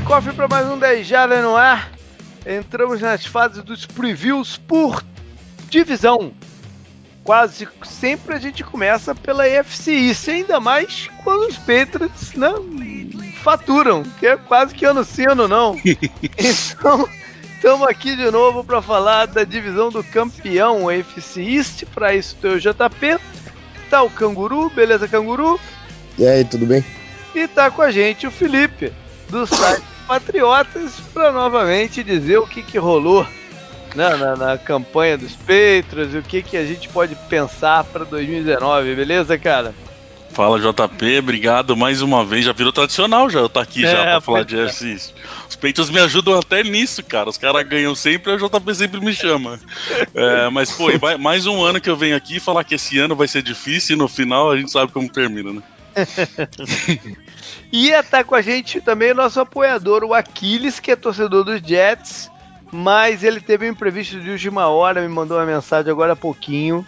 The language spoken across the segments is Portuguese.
cofre para mais um 10 Jardas no ar. Entramos nas fases dos previews por divisão. Quase sempre a gente começa pela EFC East, ainda mais quando os Patriots né, faturam, que é quase que ano sim, ano não. Então, estamos aqui de novo para falar da divisão do campeão EFC East. Para isso, tem o JP, tá o Canguru, beleza, Canguru? E aí, tudo bem? E tá com a gente o Felipe, do site Patriotas, para novamente dizer o que, que rolou na, na, na, campanha dos Patriots e o que, que a gente pode pensar para 2019, beleza, cara? Fala JP, obrigado mais uma vez. Já virou tradicional já eu tô aqui é, já pra falar de exercício. Os peitos me ajudam até nisso, cara. Os caras ganham sempre, a JP sempre me chama. É, mas, pô, mais um ano que eu venho aqui falar que esse ano vai ser difícil e no final a gente sabe como termina, né? e tá com a gente também o nosso apoiador, o Aquiles, que é torcedor dos Jets, mas ele teve um imprevisto de última hora, me mandou uma mensagem agora há pouquinho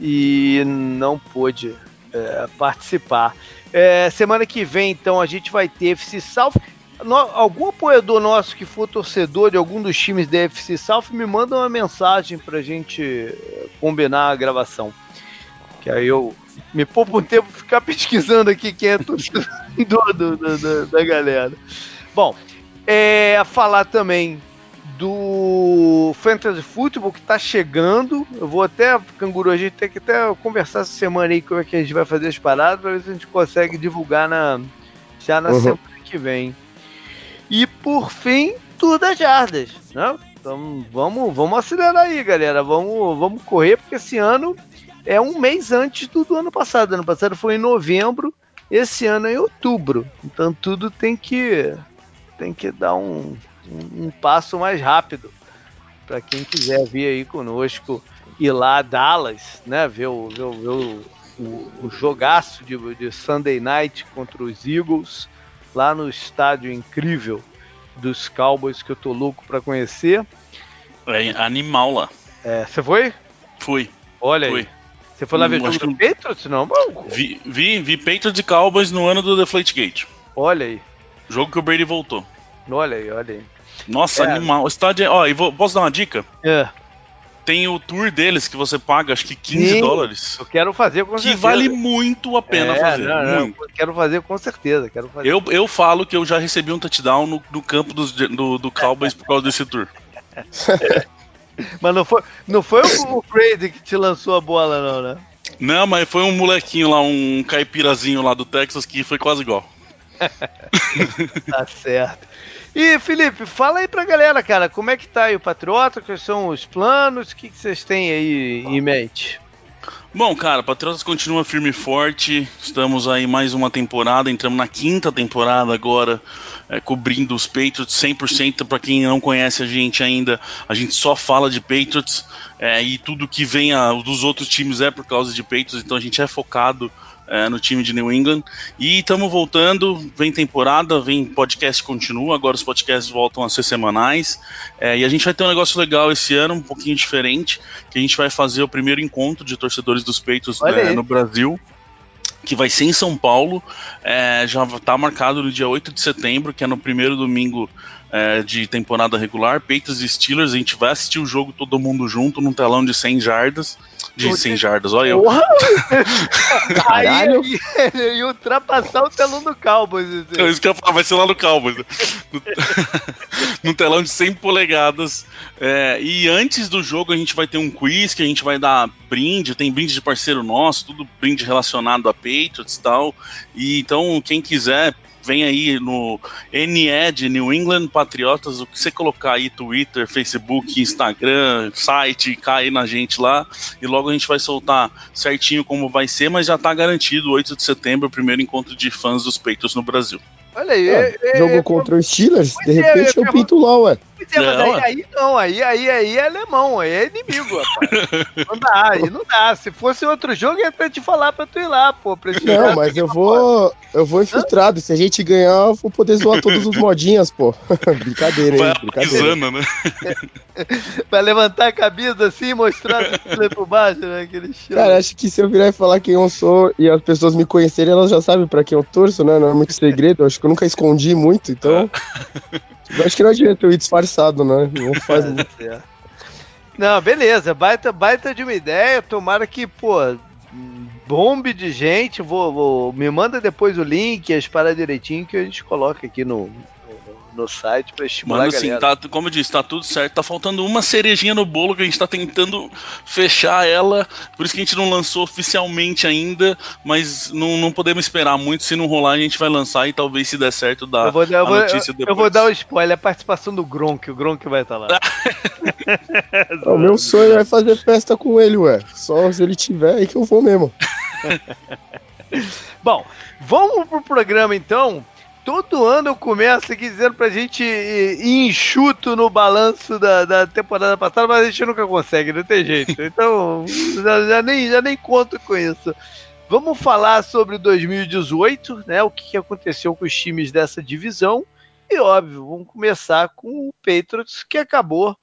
e não pôde é, participar. É, semana que vem, então, a gente vai ter FC South. No, algum apoiador nosso que for torcedor de algum dos times da FC South me manda uma mensagem pra gente é, combinar a gravação. Que aí eu me poupo um tempo ficar pesquisando aqui quem é torcedor do, do, do, da galera. Bom, é, falar também do Fantasy Football que tá chegando. Eu vou até, Canguru, a gente tem que até conversar essa semana aí como é que a gente vai fazer as paradas para ver se a gente consegue divulgar na, já na uhum. semana que vem. E por fim, tudo das jardas, né? Então vamos, vamos acelerar aí, galera. Vamos, vamos correr, porque esse ano é um mês antes do, do ano passado. Ano passado foi em novembro, esse ano é em outubro. Então tudo tem que tem que dar um, um, um passo mais rápido para quem quiser vir aí conosco ir lá a Dallas, né? Ver o, ver, ver o, o, o jogaço de, de Sunday Night contra os Eagles lá no estádio incrível dos Cowboys que eu tô louco para conhecer. É animal lá. É, você foi? Fui. Olha Fui. aí. Você foi lá ver o jogo do Patriots? Não, vi, vi, vi Patriots e Cowboys no ano do Deflategate. Olha aí. Jogo que o Brady voltou. Olha aí, olha aí. Nossa, é. animal. O estádio. É, ó, e vou, posso dar uma dica? É. Tem o tour deles que você paga, acho que 15 Sim, dólares. Eu quero fazer com que certeza. Que vale muito a pena é, fazer. Não, muito. Não, quero fazer com certeza. Quero fazer. Eu, eu falo que eu já recebi um touchdown no, no campo dos, do, do Cowboys por causa desse tour. Mas não foi, não foi o, o Crazy que te lançou a bola, não, né? Não, mas foi um molequinho lá, um caipirazinho lá do Texas que foi quase igual. tá certo. E Felipe, fala aí pra galera, cara, como é que tá aí o Patriota, quais são os planos, o que, que vocês têm aí em mente? Bom, cara, Patriotas continua firme e forte. Estamos aí mais uma temporada, entramos na quinta temporada agora, é, cobrindo os Patriots 100%. Para quem não conhece a gente ainda, a gente só fala de Patriots é, e tudo que vem a, dos outros times é por causa de Patriots, então a gente é focado é, no time de New England. E estamos voltando, vem temporada, vem podcast continua, agora os podcasts voltam a ser semanais. É, e a gente vai ter um negócio legal esse ano, um pouquinho diferente, que a gente vai fazer o primeiro encontro de torcedores dos peitos é, no Brasil que vai ser em São Paulo, é, já está marcado no dia 8 de setembro, que é no primeiro domingo é, de temporada regular, Peitos e Steelers, a gente vai assistir o jogo todo mundo junto num telão de 100 jardas, de 100 jardas, olha eu. Caralho! Aí, ia ultrapassar o telão do Cowboys. Assim. É isso que eu ia falar, vai ser lá no Cowboys. no, num telão de 100 polegadas. É, e antes do jogo a gente vai ter um quiz que a gente vai dar brinde, tem brinde de parceiro nosso, tudo brinde relacionado a Patriots e tal. E então, quem quiser, vem aí no NE de New England Patriotas, o que você colocar aí, Twitter, Facebook, Instagram, site, cai na gente lá, e logo a gente vai soltar certinho como vai ser, mas já tá garantido 8 de setembro, o primeiro encontro de fãs dos Peitos no Brasil. Olha aí. É, é, jogo é, contra os Steelers, de repente eu pinto lá, ué. É, mas aí, aí, não, aí, aí, aí é alemão, aí é inimigo, rapaz. não dá, aí não dá. Se fosse outro jogo, ia até te falar pra tu ir lá, pô. Não, mas eu vou. Eu vou infiltrado. Se a gente ganhar, eu vou poder zoar todos os modinhas, pô. brincadeira, hein? Brincadeira. né? Vai levantar a camisa assim e mostrar por baixo, né? Aquele show. Cara, acho que se eu virar e falar quem eu sou e as pessoas me conhecerem, elas já sabem pra quem eu torço, né? Não é muito segredo. Eu acho que eu nunca escondi muito, então. Eu acho que não adianta eu ir disfarçado, né? Não faz muito. É. Não, beleza, baita, baita de uma ideia. Tomara que, pô, bombe de gente. Vou, vou, me manda depois o link, as paradas direitinho que a gente coloca aqui no, no site para estimular Mano, a assim, galera. Assim, tá, como eu disse, tá tudo certo. Tá faltando uma cerejinha no bolo que a gente tá tentando fechar ela. Por isso que a gente não lançou oficialmente ainda, mas não, não podemos esperar muito. Se não rolar, a gente vai lançar e talvez se der certo dá eu vou, eu a vou, notícia eu, depois. Eu vou dar o um spoiler, a participação do Gronk. O Gronk vai estar tá lá. o meu sonho é fazer festa com ele, ué. Só se ele tiver aí que eu vou mesmo. Bom, vamos pro programa então. Todo ano eu começo aqui dizendo pra gente ir enxuto no balanço da, da temporada passada, mas a gente nunca consegue, não tem jeito. Então, já, já, nem, já nem conto com isso. Vamos falar sobre 2018, né? O que aconteceu com os times dessa divisão. E óbvio, vamos começar com o Patriots, que acabou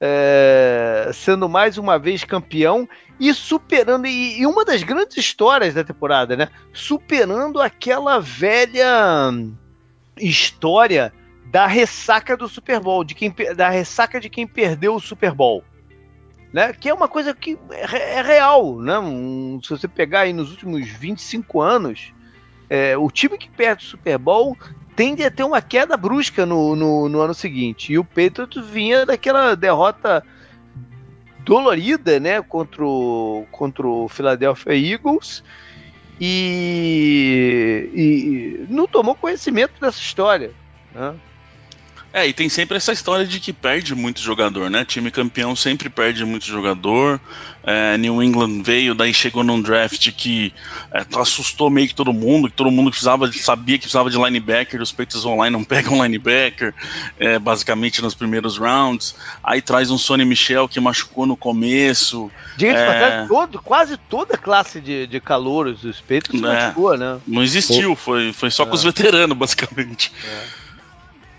é, sendo mais uma vez campeão e superando, e, e, uma das grandes histórias da temporada, né? Superando aquela velha história da ressaca do Super Bowl, de quem, da ressaca de quem perdeu o Super Bowl. Né? Que é uma coisa que é, é real, né? Um, se você pegar aí nos últimos 25 anos, é, o time que perde o Super Bowl tende a ter uma queda brusca no, no, no ano seguinte. E o Patriots vinha daquela derrota dolorida, né, contra o, contra o Philadelphia Eagles e, e não tomou conhecimento dessa história. Né? É, e tem sempre essa história de que perde muito jogador, né? Time campeão sempre perde muito jogador. É, New England veio, daí chegou num draft que é, assustou meio que todo mundo, que todo mundo precisava, sabia que precisava de linebacker, os Patriots online não pegam linebacker, é, basicamente nos primeiros rounds. Aí traz um Sonny Michel que machucou no começo. Diga é... todo, quase toda classe de, de calouros dos Patriots é, machucou, né? Não existiu, foi, foi só com os é. veteranos, basicamente. É.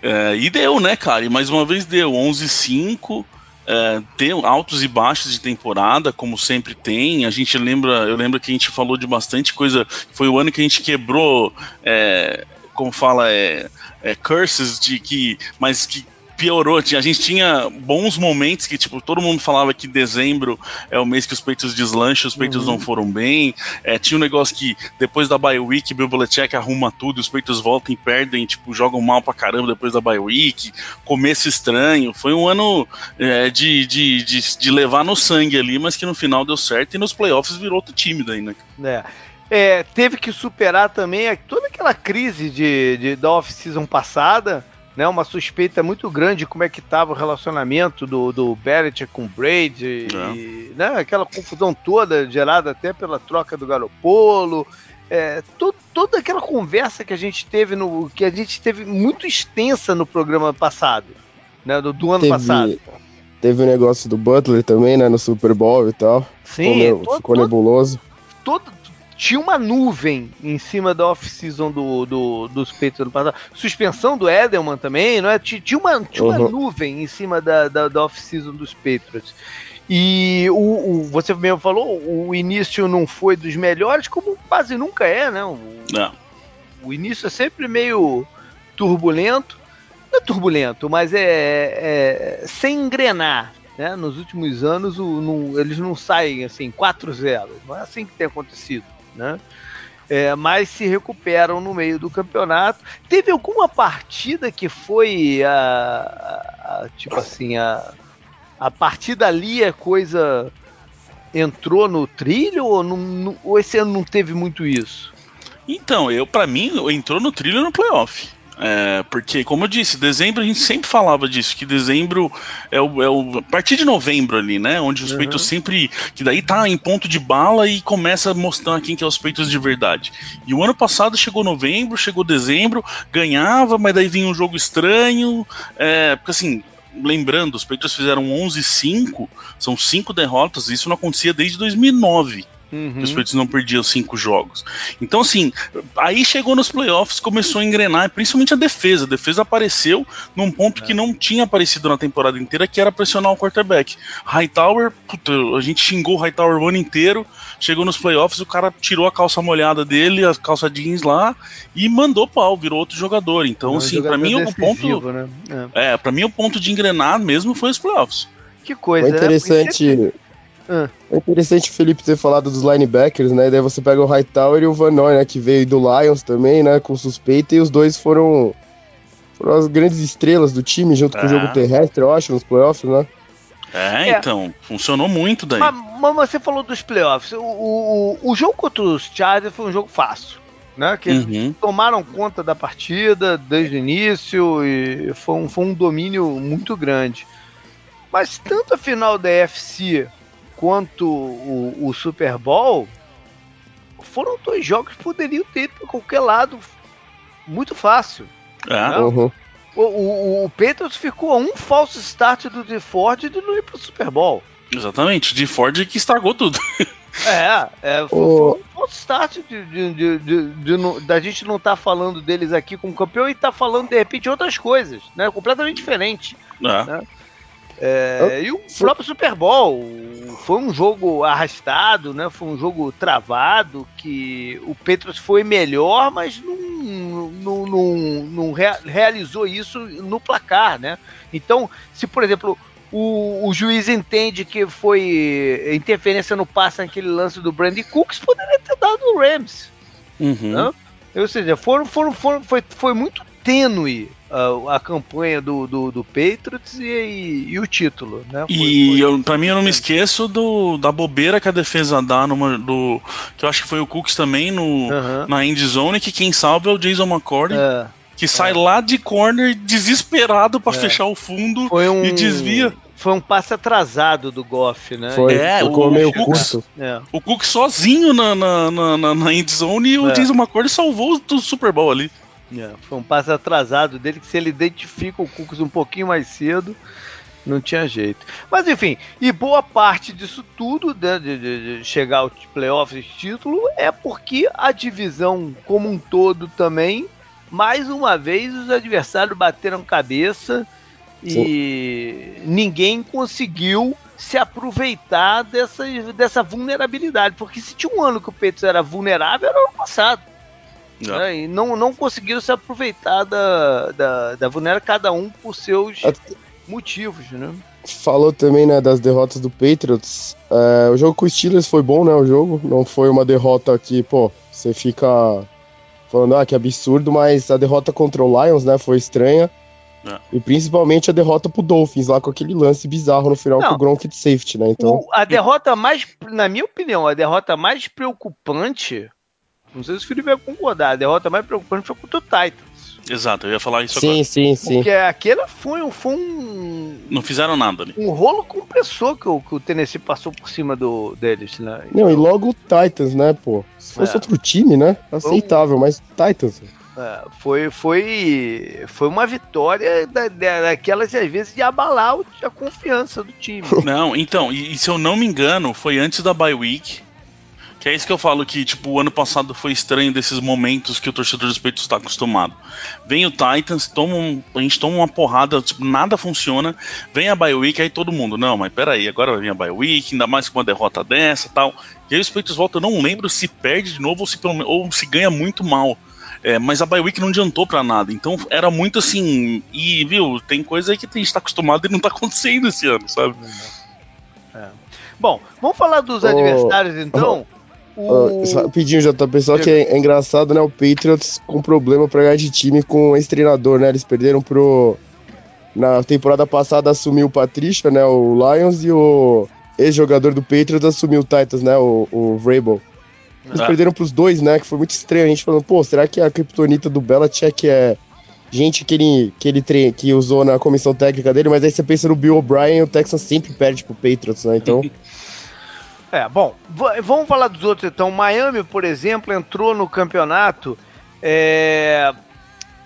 É, e deu, né, cara? E mais uma vez deu 11-5. É, tem altos e baixos de temporada, como sempre tem. A gente lembra, eu lembro que a gente falou de bastante coisa. Foi o ano que a gente quebrou, é, como fala, é, é, curses de que, mas que piorou. A gente tinha bons momentos que, tipo, todo mundo falava que dezembro é o mês que os peitos deslancham, os peitos uhum. não foram bem. É, tinha um negócio que depois da bye week, Bill Belichick arruma tudo, os peitos voltam e perdem, tipo, jogam mal pra caramba depois da bye week. Começo estranho. Foi um ano é, de, de, de, de, levar no sangue ali, mas que no final deu certo e nos playoffs virou outro time daí, né? É. É, teve que superar também toda aquela crise de, de da off-season passada, né, uma suspeita muito grande de como é que estava o relacionamento do, do Belichick com o Brady, é. e, né, aquela confusão toda gerada até pela troca do Garopolo, é, to, toda aquela conversa que a gente teve no que a gente teve muito extensa no programa passado, né, do, do ano teve, passado. Teve o negócio do Butler também, né, no Super Bowl e tal. Sim, ficou, todo, ficou nebuloso. Todo, tinha uma nuvem em cima da off-season do, do, dos Patriots ano passado. Suspensão do Edelman também, não é? Tinha uma, tinha uma uhum. nuvem em cima da, da, da off-season dos Patriots. E o, o, você mesmo falou, o início não foi dos melhores, como quase nunca é, né? O, não. o início é sempre meio turbulento. Não é turbulento, mas é, é sem engrenar. Né? Nos últimos anos o, não, eles não saem assim 4-0. Não é assim que tem acontecido né? É, mas se recuperam no meio do campeonato. Teve alguma partida que foi a, a, a tipo assim a, a partir dali a coisa entrou no trilho ou, não, ou esse ano não teve muito isso? Então, eu para mim entrou no trilho no playoff. É, porque, como eu disse, dezembro a gente sempre falava disso, que dezembro é o, é o a partir de novembro ali, né? Onde os uhum. peitos sempre. Que daí tá em ponto de bala e começa a mostrar quem que é os peitos de verdade. E o ano passado chegou novembro, chegou dezembro, ganhava, mas daí vinha um jogo estranho. É, porque assim, lembrando, os Patriots fizeram 11-5, são cinco derrotas, isso não acontecia desde 2009. Uhum. Os Patriots não perdiam cinco jogos. Então, assim, aí chegou nos playoffs, começou a engrenar, principalmente a defesa. A defesa apareceu num ponto é. que não tinha aparecido na temporada inteira, que era pressionar o quarterback. Hightower, puta, a gente xingou o Hightower o ano inteiro. Chegou nos playoffs, o cara tirou a calça molhada dele, a calça jeans lá, e mandou pau, virou outro jogador. Então, é um assim, para mim o ponto. Né? É, é para mim o ponto de engrenar mesmo foi os playoffs. Que coisa, é interessante. Né? Ah. É interessante o Felipe ter falado dos linebackers, né? Daí você pega o Hightower e o Van Noy, né? Que veio do Lions também, né? Com suspeita, e os dois foram, foram as grandes estrelas do time, junto com o jogo é. terrestre, eu acho, nos playoffs, né? É, é, então, funcionou muito daí. Mas, mas, você falou dos playoffs. O, o, o jogo contra os Chargers foi um jogo fácil. Né, que uhum. tomaram conta da partida desde o início e foi um, foi um domínio muito grande. Mas tanto a final da FC quanto o, o Super Bowl foram dois jogos que poderiam ter ido para qualquer lado muito fácil. É. Uhum. O, o, o Patriots ficou a um falso start do De Ford de não ir pro Super Bowl. Exatamente, de Ford que estragou tudo. É, é foi, foi um falso start de, de, de, de, de da gente não estar tá falando deles aqui como campeão e estar tá falando de repente outras coisas, né? Completamente diferente. É. Né? É, e o próprio Super Bowl foi um jogo arrastado, né? Foi um jogo travado que o Patriots foi melhor, mas não, não, não, não realizou isso no placar, né? Então, se por exemplo o, o, juiz entende que foi interferência no passe naquele lance do Brandy Cooks, poderia ter dado o Rams. Uhum. Né? Ou seja, foram, foram, foram, foi, foi muito tênue a, a campanha do, do, do Patriots e, e, e, o título, né? Foi, e foi... para mim eu não me esqueço do, da bobeira que a defesa dá numa, do que eu acho que foi o Cooks também no, uhum. na end zone que quem salva é o Jason McCord. É. Que sai é. lá de corner desesperado para é. fechar o fundo um... e desvia foi um passe atrasado do Goff, né? Foi, é, ficou o, meio curto. É. O Cook sozinho na, na, na, na endzone e o é. Jason McCord salvou o Super Bowl ali. É, foi um passe atrasado dele que se ele identifica o Cooks um pouquinho mais cedo, não tinha jeito. Mas enfim, e boa parte disso tudo, né, de, de, de, chegar ao playoffs de título, é porque a divisão como um todo também, mais uma vez, os adversários bateram cabeça e Sim. ninguém conseguiu se aproveitar dessa, dessa vulnerabilidade. Porque se tinha um ano que o Peitos era vulnerável, era o ano passado. Né? E não, não conseguiram se aproveitar da, da, da cada um por seus motivos, né? Falou também, né, das derrotas do Patriots. É, o jogo com os Steelers foi bom, né, o jogo. Não foi uma derrota que, pô, você fica falando, ah, que absurdo, mas a derrota contra o Lions, né, foi estranha. É. E principalmente a derrota pro Dolphins, lá com aquele lance bizarro no final não, com o Gronk de safety, né? Então... O, a derrota mais, na minha opinião, a derrota mais preocupante não sei se o Felipe vai concordar. A derrota mais preocupante foi contra o Titans. Exato, eu ia falar isso sim, agora. Sim, sim, Porque aquele foi, um, foi um. Não fizeram nada ali. Um rolo compressor que o, que o Tennessee passou por cima do, deles, né? Então... Não, e logo o Titans, né, pô? Se fosse é. outro time, né? Aceitável, um... mas Titans. É, foi, foi, foi uma vitória da, daquelas, às vezes, de abalar a confiança do time. Não, então, e, e se eu não me engano, foi antes da bye week que é isso que eu falo que, tipo, o ano passado foi estranho desses momentos que o torcedor dos peitos está acostumado. Vem o Titans, toma um, a gente toma uma porrada, tipo, nada funciona. Vem a bye week, aí todo mundo, não, mas peraí, agora vai vir a bye week, ainda mais com uma derrota dessa tal. E aí os peitos voltam, eu não lembro se perde de novo ou se, ou se ganha muito mal. É, mas a bye week não adiantou para nada. Então era muito assim. E, viu, tem coisa aí que a gente tá acostumado e não tá acontecendo esse ano, sabe? É. Bom, vamos falar dos oh, adversários então. Oh. O... Uh, rapidinho, JP, só que é, é, engraçado, né? O Patriots com problema pra ganhar de time com esse treinador, né? Eles perderam pro. Na temporada passada assumiu o Patrícia, né? O Lions e o ex-jogador do Patriots assumiu o Titans, né? O, o Vrabel. Eles ah. perderam pros dois, né? Que foi muito estranho. A gente falando, pô, será que a criptonita do Belichick é gente que ele, que ele tre que usou na comissão técnica dele? Mas aí você pensa no Bill O'Brien, o Texas sempre perde pro Patriots, né? Então. É, bom, vamos falar dos outros então. Miami, por exemplo, entrou no campeonato é,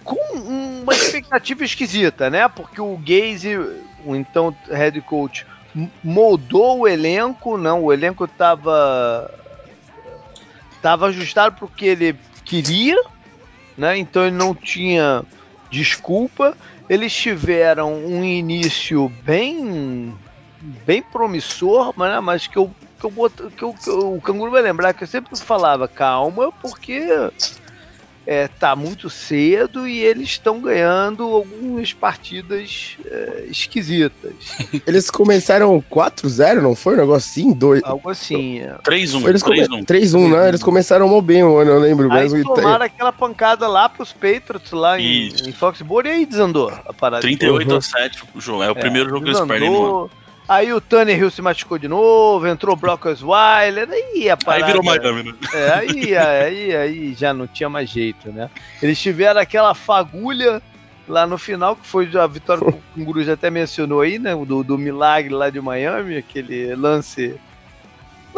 com uma expectativa esquisita, né? Porque o Gaze, o então head coach, moldou o elenco, não, o elenco estava estava ajustado para o que ele queria, né? Então ele não tinha desculpa. Eles tiveram um início bem bem promissor, né? mas que eu que, eu, que, eu, que eu, o canguru vai lembrar que eu sempre falava calma, porque é, tá muito cedo e eles estão ganhando algumas partidas é, esquisitas. Eles começaram 4-0, não foi? Um negócio assim? Dois... Algo assim. 3-1. Eles 3-1, 3-1 né? Eles começaram mó bem o ano, eu lembro aí mesmo. tomaram aquela pancada lá pros Patriots, lá em, em Foxborough, e aí desandou a parada. 38 a 7 o jogo. É o primeiro jogo desandou. que eles perdem no ano. Aí o Tanner Hill se machucou de novo, entrou o Brock Osweiler, aí a parada... Aí virou Miami, né? É, aí, aí, aí já não tinha mais jeito, né? Eles tiveram aquela fagulha lá no final, que foi a vitória que o Cunguru já até mencionou aí, né? Do, do milagre lá de Miami, aquele lance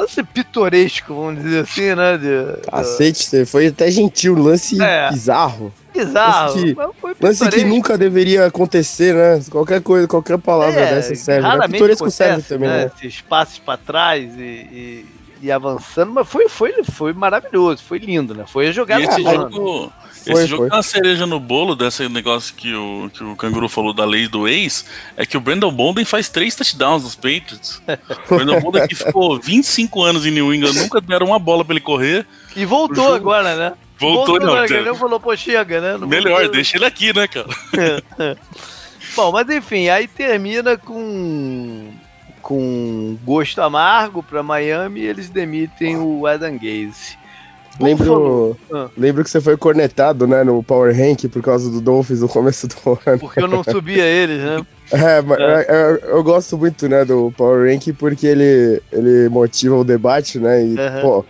lance pitoresco, vamos dizer assim, né? De, Cacete, você foi até gentil, lance é, bizarro. Bizarro. Lance que, lance que, nunca deveria acontecer, né? Qualquer coisa, qualquer palavra é, dessa serve. Né? Pitoresco acontece, serve também, né? né? Esses passos para trás e, e, e, avançando, mas foi, foi, foi maravilhoso, foi lindo, né? Foi a jogada. E esse jogo, foi, Esse jogo foi. uma cereja no bolo desse negócio que o, que o Canguru falou da lei do ex, é que o Brandon Bolden faz três touchdowns nos Patriots. o Brandon Bolden que ficou 25 anos em New England, nunca deram uma bola pra ele correr. E voltou agora, né? Voltou, voltou não. Ele falou, pô, chega, né? Não melhor, voltou. deixa ele aqui, né, cara? Bom, mas enfim, aí termina com com gosto amargo para Miami e eles demitem o Adam Gaze. Lembro, ah. lembro que você foi cornetado, né, no Power Rank por causa do Dolphins no começo do ano. Porque eu não subia eles, né? É, mas é. Eu, eu, gosto muito, né, do Power Rank porque ele, ele motiva o debate, né, e, uhum. pô,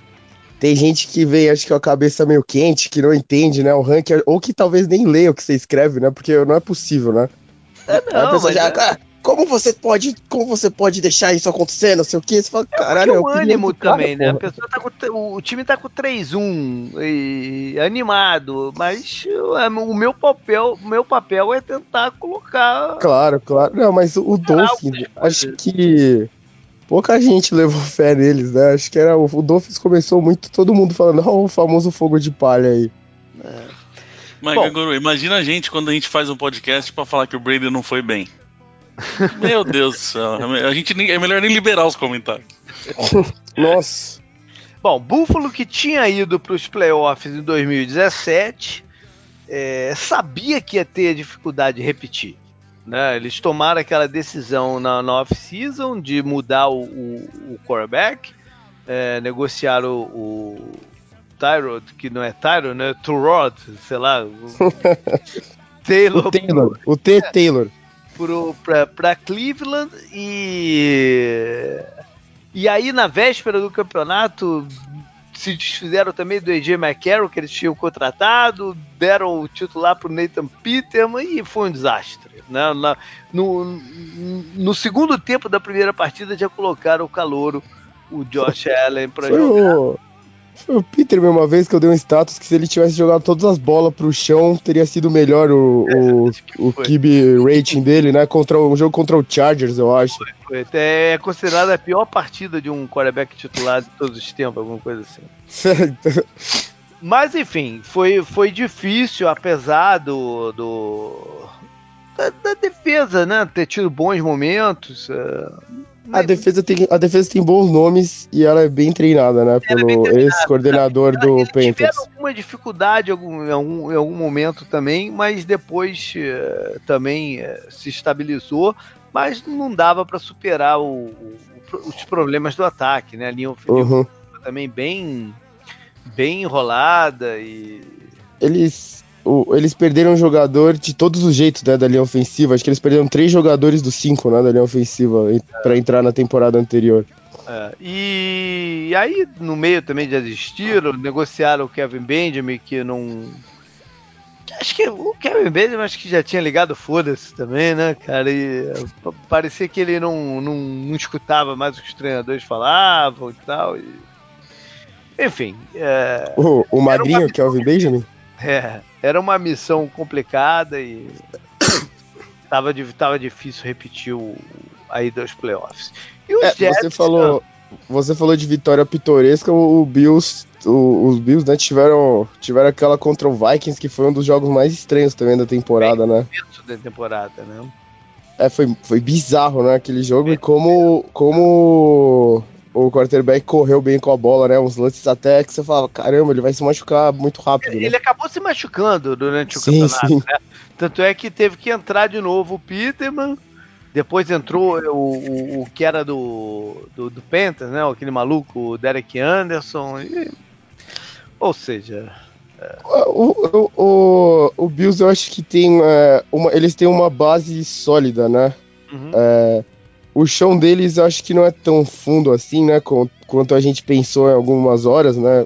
tem gente que vem, acho que com a cabeça meio quente, que não entende, né, o ranking, ou que talvez nem leia o que você escreve, né, porque não é possível, né? É, não, mas já, é como você pode, como você pode deixar isso acontecer, não sei o que, você fala, é caralho, é o ânimo também, cara, né? A pessoa tá com, o time tá com 3-1 e animado, mas é, o meu papel, o meu papel é tentar colocar Claro, claro. Não, mas o Dolphins, acho que pouca gente levou fé neles, né? Acho que era o, o Dolphins começou muito todo mundo falando, oh, o famoso fogo de palha aí. É. Mas, Bom, imagina a gente quando a gente faz um podcast para falar que o Brady não foi bem. Meu Deus do céu. A gente nem, é melhor nem liberar os comentários. Nossa. Bom, Buffalo que tinha ido para os playoffs em 2017 é, sabia que ia ter dificuldade de repetir. Né? Eles tomaram aquela decisão na, na off-season de mudar o, o, o quarterback, é, negociar o, o Tyrod, que não é Tyrod, né? Turod, sei lá. O Taylor. O Taylor. O T. Taylor para Cleveland e e aí na véspera do campeonato se desfizeram também do AJ McCarroll que eles tinham contratado, deram o titular para o Nathan Peterman e foi um desastre. Né? Na, no, no segundo tempo da primeira partida já colocaram o calouro, o Josh Allen, para jogar. O o Peter uma vez que eu dei um status que se ele tivesse jogado todas as bolas pro chão, teria sido melhor o, o, o Kibe rating dele, né? Contra um jogo contra o Chargers, eu acho. Foi, foi. É considerada a pior partida de um quarterback titular de todos os tempos, alguma coisa assim. Mas enfim, foi, foi difícil, apesar do, do da, da, defesa, né? Ter tido bons momentos. Uh, a defesa, tem, a defesa tem bons nomes e ela é bem treinada, né? É pelo ex-coordenador do Panthers. Tiveram alguma dificuldade em algum, em algum, em algum momento também, mas depois uh, também uh, se estabilizou. Mas não dava para superar o, o, os problemas do ataque, né? A linha ofensiva uhum. também bem, bem enrolada e. Eles o, eles perderam um jogador de todos os jeitos né, da linha ofensiva. Acho que eles perderam três jogadores dos cinco né, da linha ofensiva para entrar na temporada anterior. É, e aí, no meio também desistiram, negociaram o Kevin Benjamin, que não. Acho que o Kevin Benjamin acho que já tinha ligado foda-se também, né, cara? E parecia que ele não, não, não, escutava mais o que os treinadores falavam e tal. E... Enfim. É... O, o madrinho, uma... Kevin Benjamin? É, era uma missão complicada e tava, tava difícil repetir o, a ida aos playoffs. E os é, Jets, você falou, você falou de vitória pitoresca, o, o Bills, o, os Bills, né, tiveram, tiveram aquela contra o Vikings, que foi um dos jogos mais estranhos também da temporada, né? da temporada, né? É, foi, foi bizarro, né, aquele jogo, e como, como o quarterback correu bem com a bola, né? Uns lances até que você falava, caramba, ele vai se machucar muito rápido. Ele, né? acabou se machucando durante o sim, campeonato, sim. né? Tanto é que teve que entrar de novo o Peterman, depois entrou o, o, o que era do, do, do Panthers, né? Aquele maluco, o Derek Anderson. E... Ou seja. O, o, o, o, Bills eu acho que tem é, uma. Eles têm uma base sólida, né? Uhum. É, o chão deles eu acho que não é tão fundo assim, né? Quanto a gente pensou em algumas horas, né?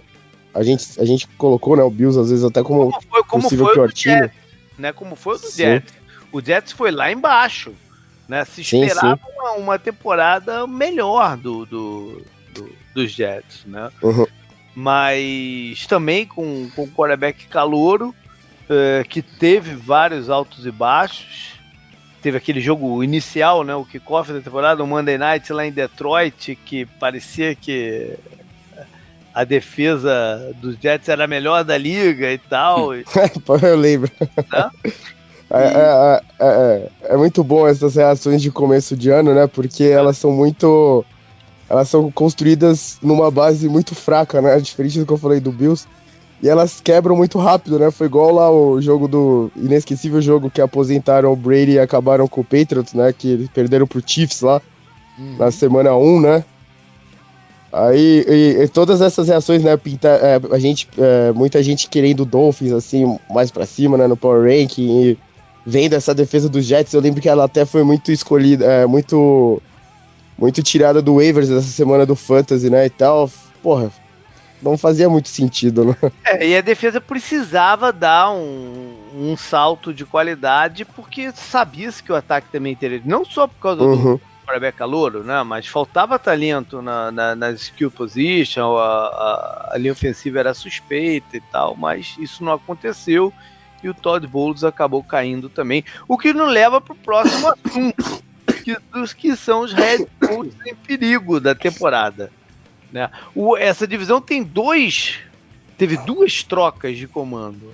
A gente, a gente colocou né, o Bills às vezes até como, como foi, como possível foi pior o time. Jets, né? Como foi o do Jets. O Jets foi lá embaixo. Né? Se esperava sim, sim. Uma, uma, temporada melhor do, do, do, dos Jets, né? Uhum. Mas também com, com o quarterback calouro, uh, que teve vários altos e baixos. Teve aquele jogo inicial, né? O kickoff da temporada, o Monday Night lá em Detroit, que parecia que a defesa dos Jets era a melhor da liga e tal. Eu lembro. Né? É, é, é, é, muito bom essas reações de começo de ano, né? Porque elas são muito. Elas são construídas numa base muito fraca, né? Diferente do que eu falei do Bills. E elas quebram muito rápido, né? Foi igual lá o jogo do. inesquecível jogo que aposentaram o Brady e acabaram com o Patriots, né? Que perderam pro Chiefs lá uhum. na semana 1, né? Aí, e, e todas essas reações, né, pinta, é, a gente, é, muita gente querendo Dolphins, assim, mais pra cima, né, no Power Ranking, e vendo essa defesa dos Jets, eu lembro que ela até foi muito escolhida, é, muito, muito tirada do waivers essa semana do Fantasy, né, e tal, porra, não fazia muito sentido, né. É, e a defesa precisava dar um, um salto de qualidade, porque sabia-se que o ataque também teria, não só por causa uhum. do quarterback calouro, né? Mas faltava talento na, na, na skill position, a, a, a, linha ofensiva era suspeita e tal, mas isso não aconteceu e o Todd Bowles acabou caindo também. O que nos leva para o próximo assunto, que, dos que são os Red Bulls em perigo da temporada. Né? O, essa divisão tem dois. Teve duas trocas de comando.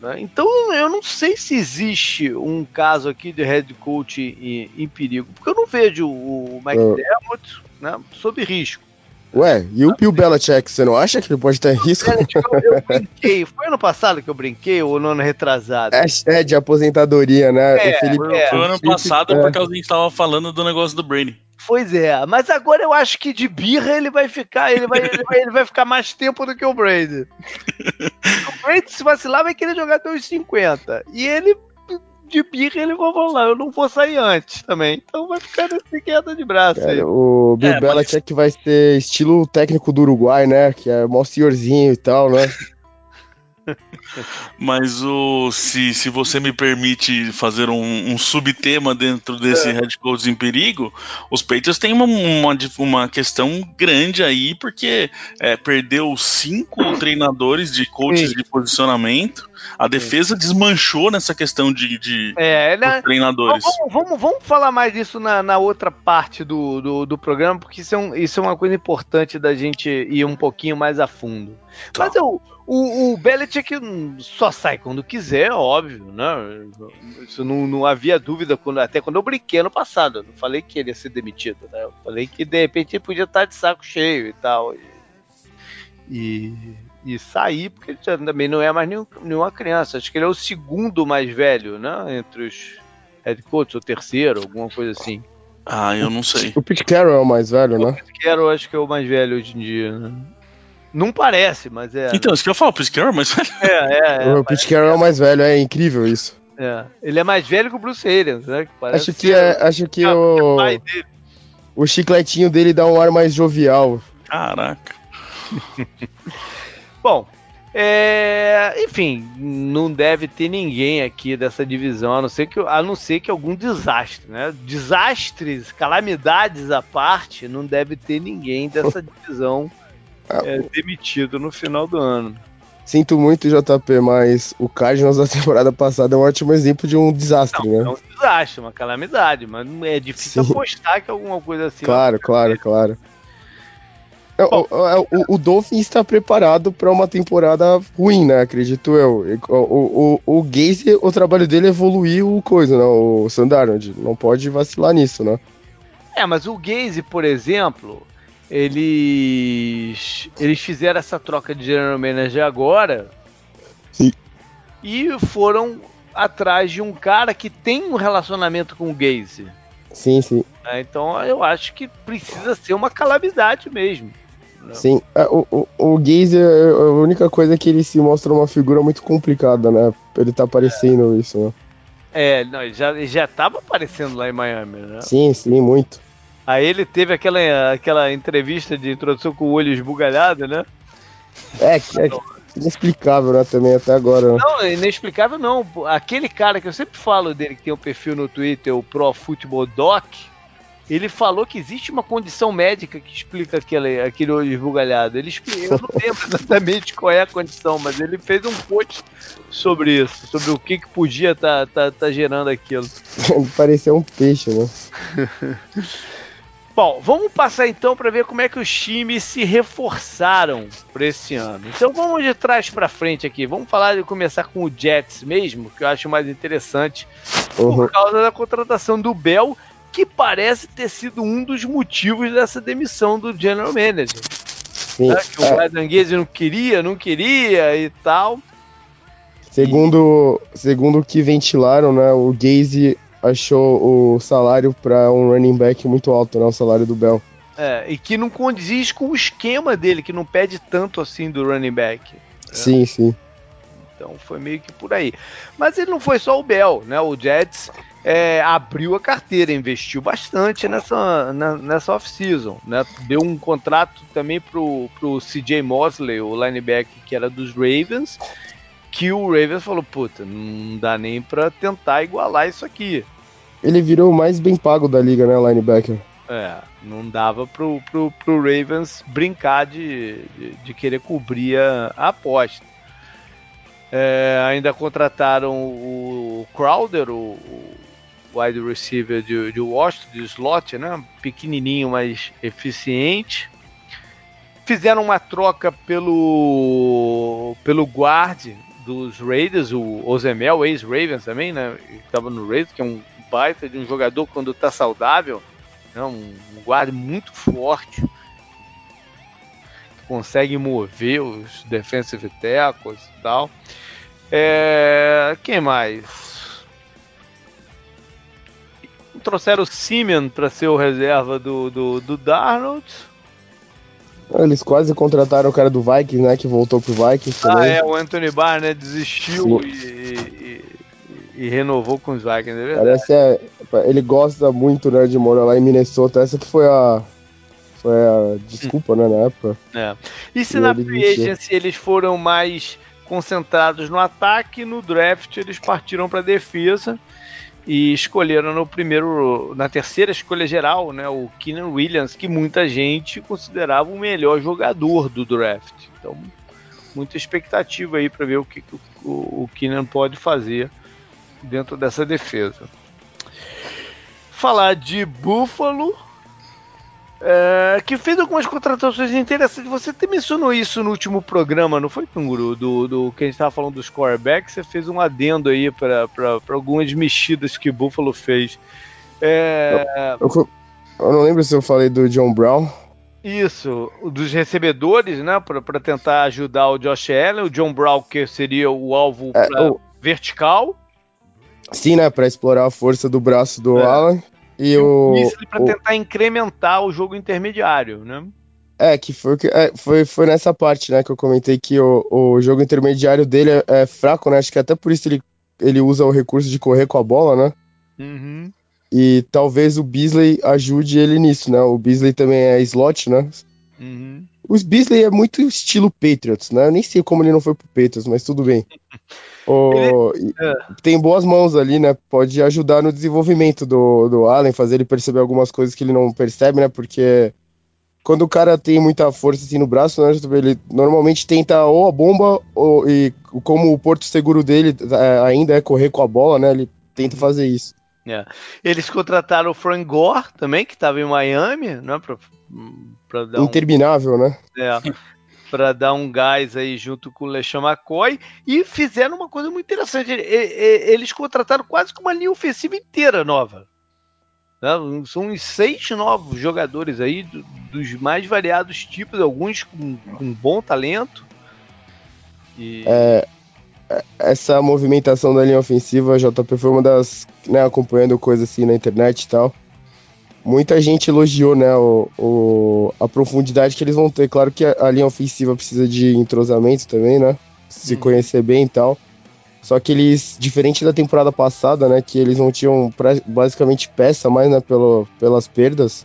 Né? Então eu não sei se existe um caso aqui de head coach em, em perigo, porque eu não vejo o McDermott né, sob risco. Ué, e o Bill Belichick, você não acha que ele pode ter risco? Eu, eu brinquei, foi ano passado que eu brinquei ou no ano retrasado? É, é de aposentadoria, né? É, o Felipe, é. Foi ano passado é. porque a gente tava falando do negócio do Brady. Pois é, mas agora eu acho que de birra ele vai ficar, ele vai, ele vai, ele vai ficar mais tempo do que o Brady. o Brady, se vacilar, vai querer jogar até os 50. E ele, de birra, ele vai falar, eu não vou sair antes também. Então vai ficar nesse queda de braço Cara, aí. O Bill é, Belichick mas... vai ser estilo técnico do Uruguai, né? Que é mó senhorzinho e tal, né? Mas o se, se você me permite fazer um, um subtema dentro desse é. Red Coach em perigo, os Patriots têm uma, uma, uma questão grande aí, porque é, perdeu cinco treinadores de coaches Sim. de posicionamento. A defesa desmanchou nessa questão de, de é, né? treinadores. Vamos, vamos, vamos, falar mais disso na, na outra parte do, do, do, programa, porque isso é, um, isso é uma coisa importante da gente ir um pouquinho mais a fundo. Tá. Mas eu, o, o Belichick só sai quando quiser, óbvio, né? Isso não, não havia dúvida quando, até quando eu brinquei no passado. Eu não falei que ele ia ser demitido, né? Eu falei que de repente ele podia estar de saco cheio e tal. E, e, e sair, porque ele também não é mais nenhum, nenhuma criança. Acho que ele é o segundo mais velho, né? Entre os head coaches, ou terceiro, alguma coisa assim. Ah, eu não sei. O Pete Carroll é o mais velho, né? O Pete Carroll acho que é o mais velho hoje em dia, né? Não parece, mas é. Então, isso que eu falo, o Pete Carroll é mais velho. É, é. é o Pete Carroll é o mais velho, é incrível isso. É. Ele é mais velho que o Bruce Arians, né? Que acho que, é, acho que ah, o. O chicletinho dele dá um ar mais jovial. Caraca. Bom, é, enfim, não deve ter ninguém aqui dessa divisão, a não ser que, a não ser que algum desastre, né? Desastres, calamidades à parte, não deve ter ninguém dessa divisão é, demitido no final do ano. Sinto muito, JP, mas o Cardinals da temporada passada é um ótimo exemplo de um desastre, não, né? É um desastre, uma calamidade, mas é difícil Sim. apostar que alguma coisa assim. Claro, claro, claro. É, o, o, o Dolphin está preparado para uma temporada ruim, né? Acredito eu. O, o, o, Gaze, o trabalho dele é evoluir o coisa, né? O Sandarnold. Não pode vacilar nisso, né? É, mas o Gaze, por exemplo, eles eles fizeram essa troca de general manager agora. Sim. E foram atrás de um cara que tem um relacionamento com o Gaze. Sim, sim. É, então eu acho que precisa ser uma calamidade mesmo. Sim, é, o, o, o Gaze, é a única coisa é que ele se mostra uma figura muito complicada, né? Ele tá aparecendo é. isso, né? É, não, ele já, ele já tava aparecendo lá em Miami, né? Sim, sim, muito. Aí ele teve aquela, aquela entrevista de introdução com o olho esbugalhado, né? É, é inexplicável, né, também até agora. Né? Não, inexplicável não. Aquele cara que eu sempre falo dele, que tem um perfil no Twitter, o Pro Football Doc, ele falou que existe uma condição médica que explica aquele, aquele olho esbugalhado. Ele eu não lembro exatamente qual é a condição, mas ele fez um post sobre isso, sobre o que, que podia estar tá, tá, tá gerando aquilo. Parecia um peixe, né? Bom, vamos passar então para ver como é que os times se reforçaram para esse ano. Então vamos de trás para frente aqui. Vamos falar de começar com o Jets mesmo, que eu acho mais interessante, uhum. por causa da contratação do Bell, que parece ter sido um dos motivos dessa demissão do general manager. Sim? Que o é. não queria, não queria e tal. Segundo, segundo o que ventilaram, né, o Gaze achou o salário para um running back muito alto, né? O salário do Bell. É, e que não condiz com o esquema dele, que não pede tanto assim do running back. Né? Sim, sim. Então foi meio que por aí. Mas ele não foi só o Bell, né? O Jets é, abriu a carteira, investiu bastante nessa, na, nessa off-season, né? Deu um contrato também pro, pro CJ Mosley, o linebacker que era dos Ravens, que o Ravens falou, puta, não dá nem pra tentar igualar isso aqui ele virou o mais bem pago da liga, né, linebacker. É, não dava pro, pro, pro Ravens brincar de, de, de querer cobrir a, a aposta. É, ainda contrataram o Crowder, o, o wide receiver de, de Washington, de slot, né? Pequenininho, mas eficiente. Fizeram uma troca pelo, pelo guard dos Raiders, o Ozemel, ex-Ravens também, né? Estava no Raiders, que é um baita de um jogador quando está saudável, né? um, guarda muito forte, que consegue mover os defensive tackles e tal. É, quem mais? Trouxeram o Simeon para ser o reserva do, do, do Darnold. Eles quase contrataram o cara do Vikings, né? Que voltou pro Vikings ah, também. Ah, é, o Anthony Barr, né? Desistiu e, e, e, renovou com os Vikings, é verdade. Parece é, ele gosta muito, né, de morar lá em Minnesota. Essa que foi a foi a desculpa, né, na época. É. E se e na free agency eles foram mais concentrados no ataque, no draft eles partiram para defesa e escolheram no primeiro, na terceira escolha geral, né, o Keenan Williams, que muita gente considerava o melhor jogador do draft. Então, muita expectativa aí para ver o que, que o, o Keenan pode fazer dentro dessa defesa. Falar de Buffalo, é, que fez algumas contratações interessantes. Você até mencionou isso no último programa, não foi, Canguru? Do, do que a gente estava falando dos quarterbacks. Você fez um adendo aí para algumas mexidas que Buffalo fez. É... Eu, eu, eu, não lembro se eu falei do John Brown. Isso, dos recebedores, né? Para tentar ajudar o Josh Allen. O John Brown, que seria o alvo é, vertical. Sim, né? Para explorar a força do braço do é. Allen. E, o. Para tentar incrementar o jogo intermediário, né? É, que foi, é, foi, foi nessa parte, né, que eu comentei que o, o jogo intermediário dele é, é, fraco, né? Acho que até por isso ele, ele usa o recurso de correr com a bola, né? Uhum. E talvez o Beasley ajude ele nisso, né? O Beasley também é slot, né? Uhum. O Beasley é muito estilo Patriots, né? Eu nem sei como ele não foi pro Patriots, mas tudo bem. O, é. Tem boas mãos ali, né? Pode ajudar no desenvolvimento do, do Allen, fazer ele perceber algumas coisas que ele não percebe, né? Porque quando o cara tem muita força assim no braço, né? Ele normalmente tenta ou a bomba, ou, e como o porto seguro dele é, ainda é correr com a bola, né? Ele tenta fazer isso. É. Eles contrataram o Frank Gore também, que estava em Miami, né? Pra, pra Interminável, um, né? É. para dar um gás aí junto com o LeSean McCoy e fizeram uma coisa muito interessante. Eles contrataram quase que uma linha ofensiva inteira nova. Né? São uns seis novos jogadores aí dos mais variados tipos, alguns com, com bom talento. E... É, é, essa movimentação da linha ofensiva, JP, foi uma das. Né, acompanhando coisas assim na internet e tal muita gente elogiou né, o, o, a profundidade que eles vão ter. Claro que a, a, linha ofensiva precisa de entrosamento também, né? Se uhum. conhecer bem e tal. Só que eles, diferente da temporada passada, né, que eles não tinham pra, basicamente peça mais, né, pelo, pelas perdas,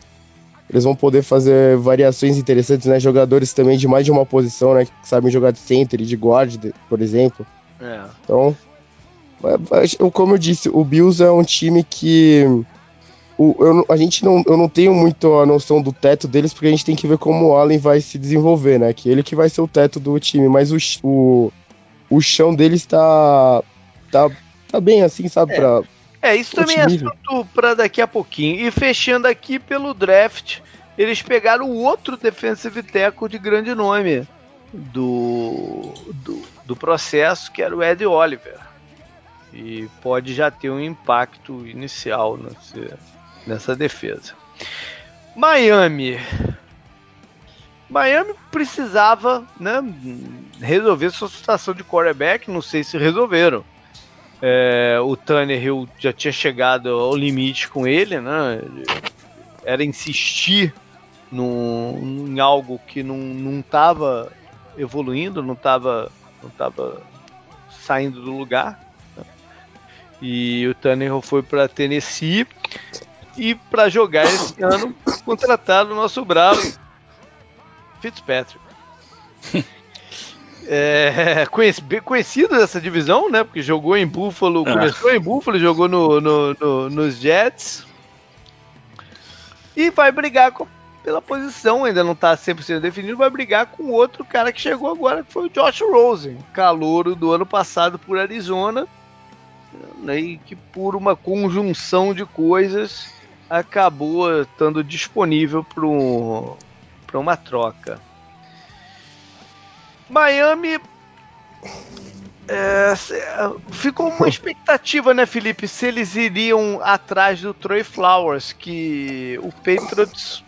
eles vão poder fazer variações interessantes, né, jogadores também de mais de uma posição, né, que sabem jogar de center e de guard, por exemplo. É. Então, como eu disse, o Bills é um time que o, eu, a gente não, eu não tenho muito a noção do teto deles, porque a gente tem que ver como o Allen vai se desenvolver, né? Que ele que vai ser o teto do time, mas o, o, o chão deles tá, tá, tá bem assim, sabe? É. Pra, é, isso também é assunto para daqui a pouquinho. E fechando aqui pelo draft, eles pegaram o outro defensive tackle de grande nome do, do, do processo, que era o Ed Oliver. E pode já ter um impacto inicial nesse, nessa defesa. Miami. Miami precisava né, resolver sua situação de quarterback, não sei se resolveram. É, o Tannehill já tinha chegado ao limite com ele, né? Era insistir em algo que não estava evoluindo, não estava não tava saindo do lugar. Né? E o Tannehill foi para Tennessee e para jogar esse ano, contrataram o nosso bravo Fitzpatrick. É, conhecido dessa divisão, né? Porque jogou em Buffalo, ah. começou em Buffalo, jogou no, no, no, nos Jets. E vai brigar com, pela posição, ainda não está 100% definido, vai brigar com outro cara que chegou agora, que foi o Josh Rosen, calouro do ano passado por Arizona, né, e que por uma conjunção de coisas acabou estando disponível para um, uma troca. Miami é, ficou uma expectativa, né, Felipe, se eles iriam atrás do Troy Flowers, que o Patriots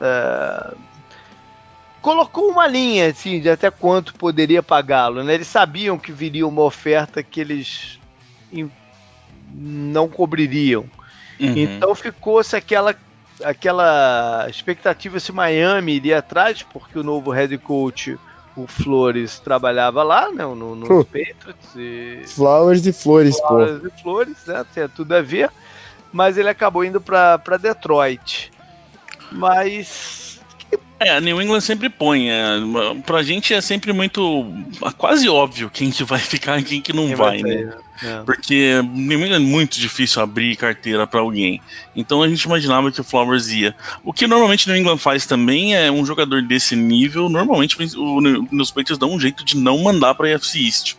é, colocou uma linha assim, de até quanto poderia pagá-lo. Né? Eles sabiam que viria uma oferta que eles não cobririam. Uhum. Então ficou-se aquela, aquela expectativa se Miami iria atrás, porque o novo head coach, o Flores, trabalhava lá, né? No, nos uh. Patriots. E... Flowers e Flores, Flowers pô. e Flores, né? Tem tudo a ver. Mas ele acabou indo para Detroit. Mas é, a New England sempre põe. É, pra gente é sempre muito. quase óbvio quem que vai ficar e quem que não quem vai, vai né? É. Porque New England é muito difícil abrir carteira para alguém. Então a gente imaginava que o Flowers ia. O que normalmente New England faz também é um jogador desse nível. Normalmente o, nos Patriots dão um jeito de não mandar pra AFC East.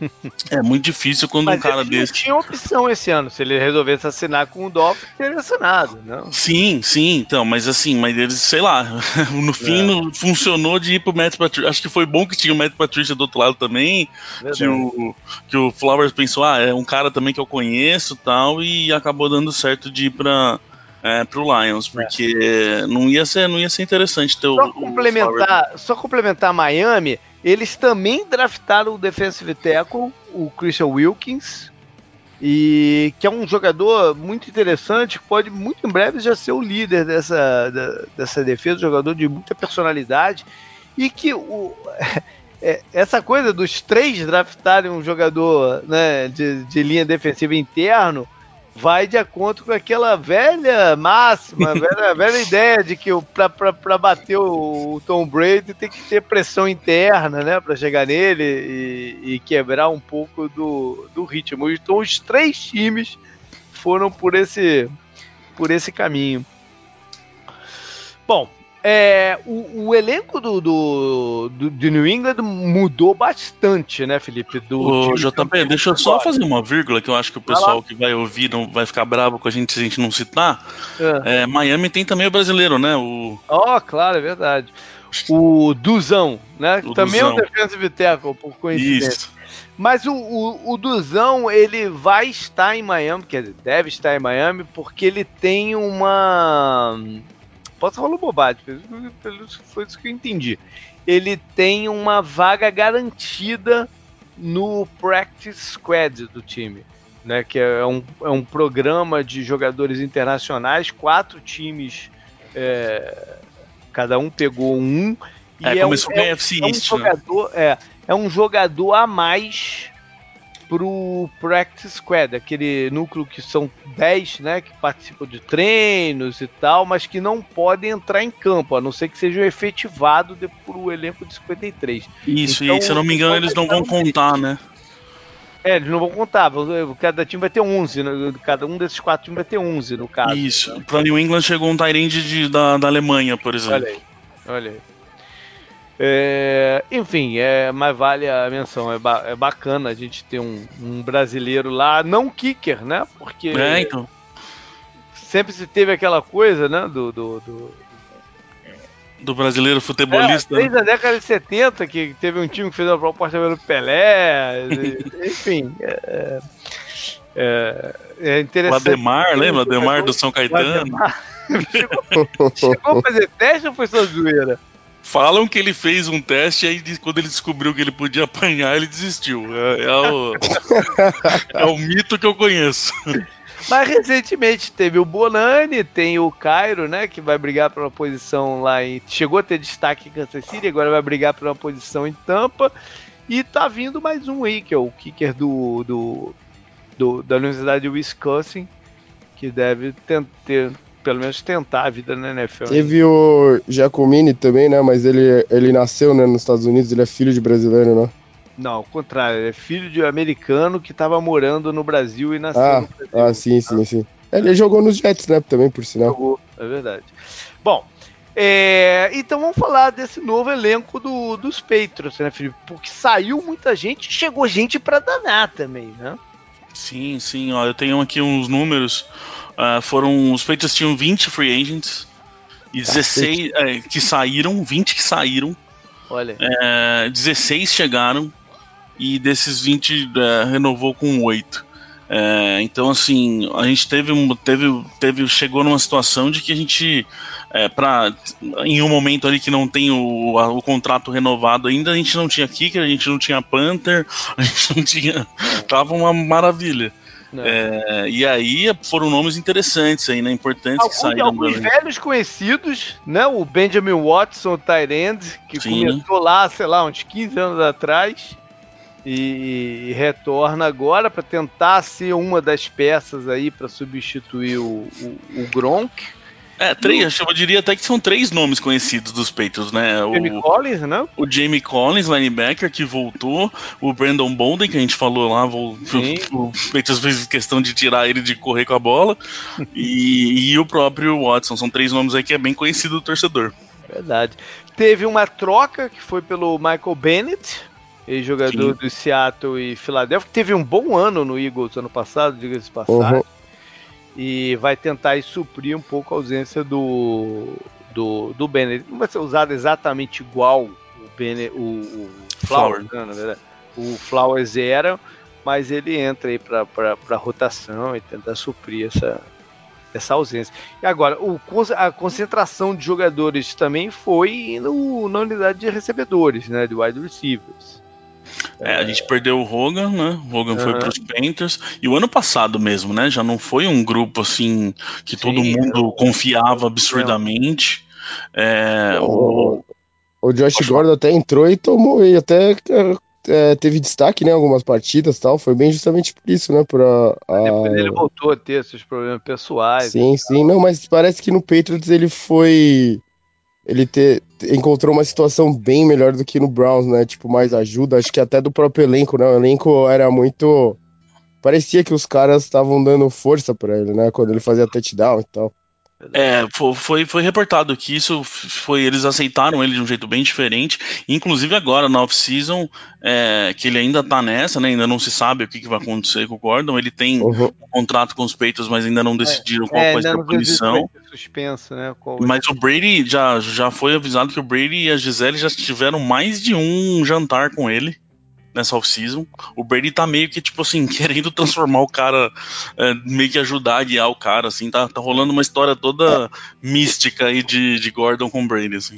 É muito difícil quando Mas um cara desse. tinha opção esse ano. Se ele resolvesse assinar com o Dolphin, teria assinado, não? Sim, sim, então, mas assim, mas eles, sei lá, no fim é. funcionou de ir pro Matt Patricia. Acho que foi bom que tinha o Matt Patricia do outro lado também. Que o, que o Flowers pensou, ah, é um cara também que eu conheço tal, e acabou dando certo de ir pra. É, pro Lions, porque é. não ia ser, não ia ser interessante ter só o, complementar, o Só complementar Miami, eles também draftaram o defensive tackle, o Christian Wilkins, e que é um jogador muito interessante, pode muito em breve já ser o líder dessa, da, dessa defesa, jogador de muita personalidade, e que o, é, essa coisa dos três draftarem um jogador né, de, de linha defensiva interno vai de acordo com aquela velha máxima, velha, velha ideia de que para bater o, Tom Brady tem que ter pressão interna, né, para chegar nele e, e, quebrar um pouco do, do ritmo. Então os três times foram por esse por esse caminho. Bom, É, o, o elenco do, do, do, de New England mudou bastante, né, Felipe? Do Ô, JP, deixa eu só fazer uma vírgula que eu acho que o pessoal que vai ouvir não vai ficar bravo com a gente se a gente não citar. É. É, Miami tem também o brasileiro, né? O... Oh, claro, é verdade. O Duzão, né? O também Duzão. é um defensive tackle, por coincidência. Isso. Mas o, o, o, Duzão, ele vai estar em Miami, quer dizer, deve estar em Miami, porque ele tem uma. Posso falar bobagem, foi isso que eu entendi. Ele tem uma vaga garantida no Practice Squad do time. Né, que é um, é um programa de jogadores internacionais, quatro times, é, cada um pegou um. É, e é, começou um, é, é um né? jogador, é, é um jogador a mais pro Practice Squad, aquele núcleo que são 10, né, que participam de treinos e tal, mas que não podem entrar em campo, a não ser que sejam efetivados pro elenco de 53. Isso, então, e se eu não me engano eles não vão contar, né? É, eles não vão contar, cada time vai ter 11, né? cada um desses quatro times vai ter 11 no caso. Isso, pra New England chegou um Tyrande da, da Alemanha, por exemplo. Olha aí, olha aí. É, enfim, é, mas vale a menção. É, ba é bacana a gente ter um, um, brasileiro lá, não kicker, né? Porque é, então. sempre se teve aquela coisa, né? Do, do, do, do brasileiro futebolista. É, desde a década de 70, que teve um time que fez uma proposta pelo Pelé, enfim. É, é, é, interessante. O Ademar, lembra? O Ademar do São Caetano. chegou, chegou a fazer teste ou foi só zoeira? Falam que ele fez um teste e aí quando ele descobriu que ele podia apanhar, ele desistiu. É, é, o, é o mito que eu conheço. Mas recentemente teve o Bonani, tem o Cairo, né? Que vai brigar por uma posição lá em. Chegou a ter destaque em Kansas City, agora vai brigar por uma posição em Tampa. E tá vindo mais um aí, que é o kicker do, do, do da Universidade de Wisconsin, que deve ter, ter pelo menos tentar a vida na NFL. Teve o Giacomini também, né? Mas ele, ele nasceu né, nos Estados Unidos, ele é filho de brasileiro, né? Não, ao contrário, ele é filho de um americano que estava morando no Brasil e nasceu ah, no Brasil. Ah, sim, sim, sim. Ele jogou nos Jets, né? Também, por sinal. Jogou, é verdade. Bom, é, então vamos falar desse novo elenco do, dos Patriots, né, Felipe? Porque saiu muita gente, chegou gente para danar também, né? Sim, sim, ó, eu tenho aqui uns números. Uh, foram. Os Patriots tinham 20 free agents e 16 é, que saíram, 20 que saíram. Olha. É, 16 chegaram e desses 20 é, renovou com 8. É, então, assim, a gente teve, teve, teve, chegou numa situação de que a gente, é, pra, em um momento ali que não tem o, a, o contrato renovado ainda, a gente não tinha kicker, a gente não tinha Panther, a gente não tinha. Tava uma maravilha. É. é, e aí foram nomes interessantes aí, né? Importantes que saíram. Alguns velhos conhecidos, né? O Benjamin Watson, o Tyrande, que Sim. começou lá, sei lá, uns 15 anos atrás e, retorna agora para tentar ser uma das peças aí para substituir o, o, o Gronk. É, três, eu diria até que são três nomes conhecidos dos Patriots, né? O Jamie Collins, né? O Jamie Collins, linebacker, que voltou. O Brandon Bolden, que a gente falou lá, o, o Patriots fez questão de tirar ele de correr com a bola. e, e, o próprio Watson. São três nomes aí que é bem conhecido do torcedor. Verdade. Teve uma troca que foi pelo Michael Bennett, ex-jogador do Seattle e Philadelphia, que teve um bom ano no Eagles ano passado, diga-se de passagem. Uhum. E vai tentar suprir um pouco a ausência do, do, do Bennett. Não vai ser usado exatamente igual o, Bennett, o, o Flowers, Flower. Né, o Flowers era, mas ele entra aí para rotação e tentar suprir essa, essa ausência. E agora, o, a concentração de jogadores também foi no, na unidade de recebedores, né, de wide receivers. É, a gente perdeu o Hogan, né? O Hogan uhum. foi para os Panthers. E o ano passado mesmo, né? Já não foi um grupo assim que Sim, todo mundo confiava absurdamente. É, o, o, Josh Gordon até entrou e tomou, e até é, teve destaque, né? Algumas partidas tal. Foi bem justamente por isso, né? Pra, a... Depois ele voltou a ter esses problemas pessoais. Sim, sim. Não, mas parece que no Patriots ele foi ele ter, encontrou uma situação bem melhor do que no Browns, né? Tipo, mais ajuda, acho que até do próprio elenco, né? O elenco era muito. Parecia que os caras estavam dando força para ele, né? Quando ele fazia touchdown e tal. É, foi, foi reportado que isso foi. Eles aceitaram ele de um jeito bem diferente. Inclusive agora, na off-season, é, que ele ainda tá nessa, né? Ainda não se sabe o que, que vai acontecer com o Gordon. Ele tem uhum. um contrato com os Peitos, mas ainda não decidiram é, qual é, vai ser a punição. Suspenso, né? Qual mas o Brady já, já foi avisado que o Brady e a Gisele já tiveram mais de um jantar com ele nessa off-season. O Brady tá meio que, tipo assim, querendo transformar o cara, é, meio que ajudar a guiar o cara, assim, tá, tá rolando uma história toda mística aí de, de Gordon com Brady, assim.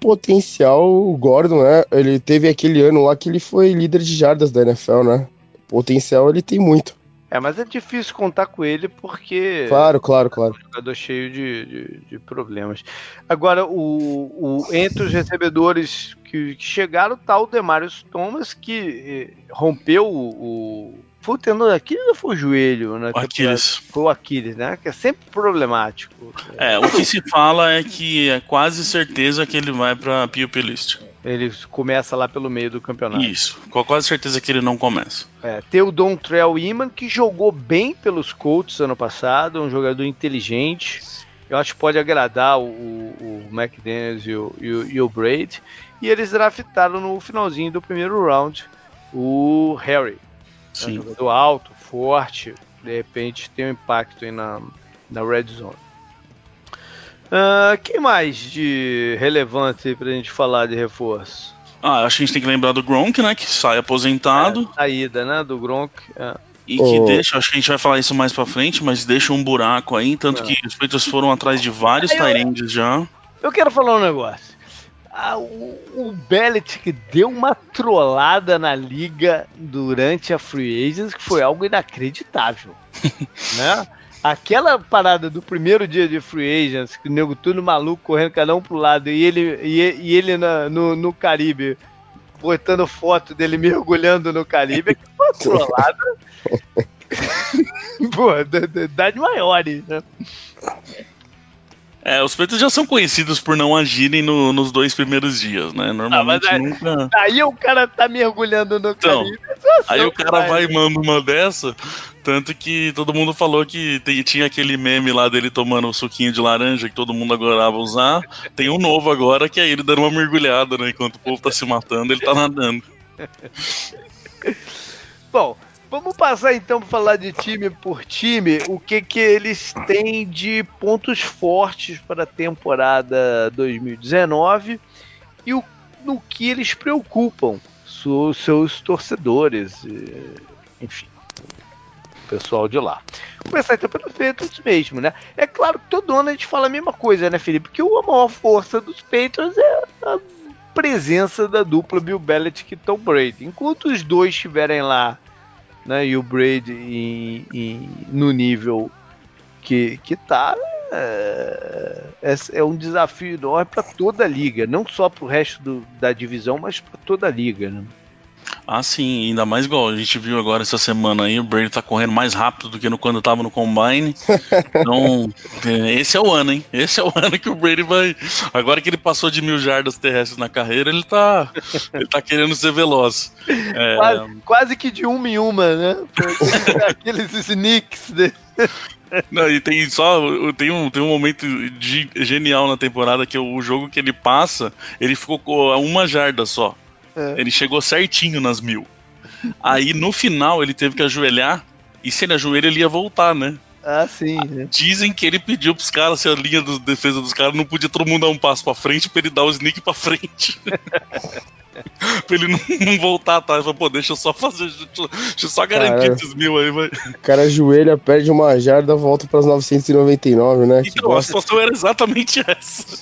Potencial, o Gordon, né, ele teve aquele ano lá que ele foi líder de jardas da NFL, né? Potencial ele tem muito. É, mas é difícil contar com ele porque. Claro, claro, claro. É um jogador cheio de, de, de problemas. Agora, o, o, entre os recebedores que, que chegaram, tá o Demarius Thomas, que eh, rompeu o. Foi o tendão da Aquiles ou foi o joelho? Né? Aquiles. Foi o Aquiles, né? Que é sempre problemático. É, o que se fala é que é quase certeza que ele vai pra PUP List. Ele começa lá pelo meio do campeonato. Isso, com quase certeza que ele não começa. É, tem o Don Trell Iman, que jogou bem pelos Colts ano passado, um jogador inteligente. Eu acho que pode agradar o, o, o McDaniels e o, e, o, e o Braid. E eles draftaram no finalzinho do primeiro round o Harry. Sim. Um jogador alto, forte, de repente tem um impacto aí na, na red zone. Uh, quem mais de relevante pra gente falar de reforço? Ah, acho que a gente tem que lembrar do Gronk, né? Que sai aposentado. É, saída, né? Do Gronk. É. E que oh. deixa, acho que a gente vai falar isso mais pra frente, mas deixa um buraco aí, tanto é. que os Patriots foram atrás de vários Tyrands já. Eu quero falar um negócio. Ah, o, o Belichick deu uma trollada na liga durante a Free Agents que foi algo inacreditável. né? Aquela parada do primeiro dia de Free Agents, que o nego tudo maluco, correndo cada um pro lado, e ele, e, e ele na, no, no Caribe, botando foto dele mergulhando no Caribe, que foi trollada. Pô, da, de maiores, né? É, os pretos já são conhecidos por não agirem no, nos dois primeiros dias, né? Normalmente ah, aí, nunca. Aí o cara tá mergulhando no então, Caribe. Aí o cara vai e manda uma dessa. Tanto que todo mundo falou que tem, tinha aquele meme lá dele tomando o suquinho de laranja que todo mundo adorava usar. Tem um novo agora que é ele dando uma mergulhada, né? Enquanto o povo tá se matando, ele tá nadando. Bom, Vamos passar então para falar de time por time, o que que eles têm de pontos fortes para a temporada 2019 e o, no que eles preocupam os seus torcedores, enfim, o pessoal de lá. Começar então pelo Patriots mesmo, né? É claro que todo ano a gente fala a mesma coisa, né, Felipe? Que a maior força dos Patriots é a presença da dupla Bill Belichick e Tom Brady. Enquanto os dois estiverem lá né, e o Brady em, em, no nível que, que tá, é, é, é um desafio enorme para toda a liga, não só para o resto do, da divisão, mas para toda a liga. Né? Ah, sim, ainda mais igual a gente viu agora essa semana aí, o Brady tá correndo mais rápido do que no, quando tava no Combine. Então, é, esse é o ano, hein? Esse é o ano que o Brady vai. Agora que ele passou de mil jardas terrestres na carreira, ele tá, ele tá querendo ser veloz. É... Quase, quase, que de uma em uma, né? Aqueles sneaks dele. Não, e tem só. Tem um, tem um momento de, genial na temporada que é o jogo que ele passa, ele ficou com uma jarda só. É. Ele chegou certinho nas mil. Aí no final ele teve que ajoelhar. E se ele ajoelha, ele ia voltar, né? Ah, sim. Né? Dizem que ele pediu pros caras, se a linha de defesa dos caras não podia todo mundo dar um passo pra frente pra ele dar o sneak pra frente. pra ele não, não, voltar atrás. Falei, pô, deixa eu só fazer. Deixa, deixa eu só garantir cara, esses mil aí, vai. O cara ajoelha, perde uma jarda, volta pras 999, né? Então, a situação era exatamente essa.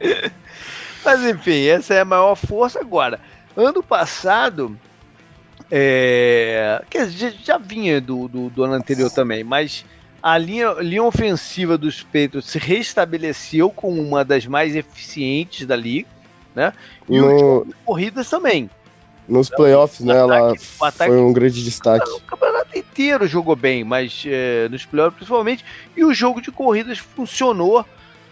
Mas enfim, essa é a maior força agora. Ano passado, é, que já, vinha do, do, do, ano anterior também, mas a linha, linha ofensiva dos Patriots se restabeleceu como uma das mais eficientes da liga, né? E no... os corridas também. Nos playoffs, né? Ataque, ela ataque, foi um grande destaque. O campeonato inteiro jogou bem, mas é, nos playoffs principalmente. E o jogo de corridas funcionou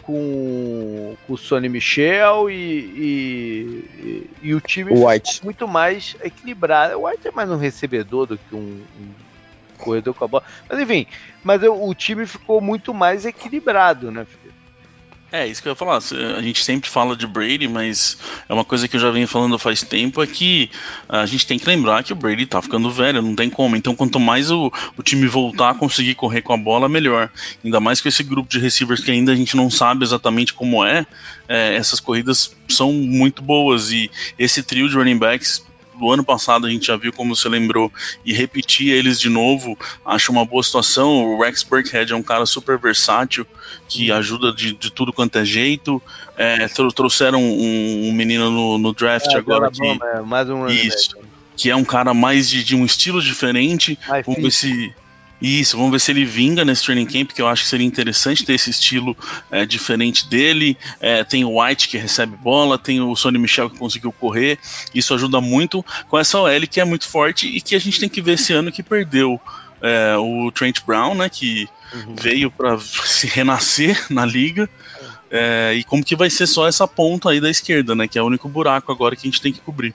com, com o Sonny Michel e, e, e, o time White. muito mais equilibrado. O White é mais um recebedor do que um, um corredor com a bola. Mas enfim, mas o time ficou muito mais equilibrado, né? É, isso que eu ia falar. A gente sempre fala de Brady, mas é uma coisa que eu já venho falando faz tempo, é que a gente tem que lembrar que o Brady tá ficando velho, não tem como. Então, quanto mais o, o time voltar a conseguir correr com a bola, melhor. Ainda mais com esse grupo de receivers que ainda a gente não sabe exatamente como é, é essas corridas são muito boas. E esse trio de running backs do ano passado a gente já viu, como você lembrou, e repetir eles de novo, acho uma boa situação. O Rex Burkhead é um cara super versátil, que ajuda de, de tudo quanto é jeito. É, trouxeram um, um menino no, no draft é, agora que. Bom, é, mais um isso, que é um cara mais de, de um estilo diferente. Vamos ver se isso, vamos ver se ele vinga nesse training camp, que eu acho que seria interessante ter esse estilo é, diferente dele. É, tem o White que recebe bola, tem o Sonny Michel que conseguiu correr. Isso ajuda muito com essa OL que é muito forte e que a gente tem que ver esse ano que perdeu é, o Trent Brown, né? Que uhum. veio para se renascer na liga. É, e como que vai ser só essa ponta aí da esquerda, né? Que é o único buraco agora que a gente tem que cobrir.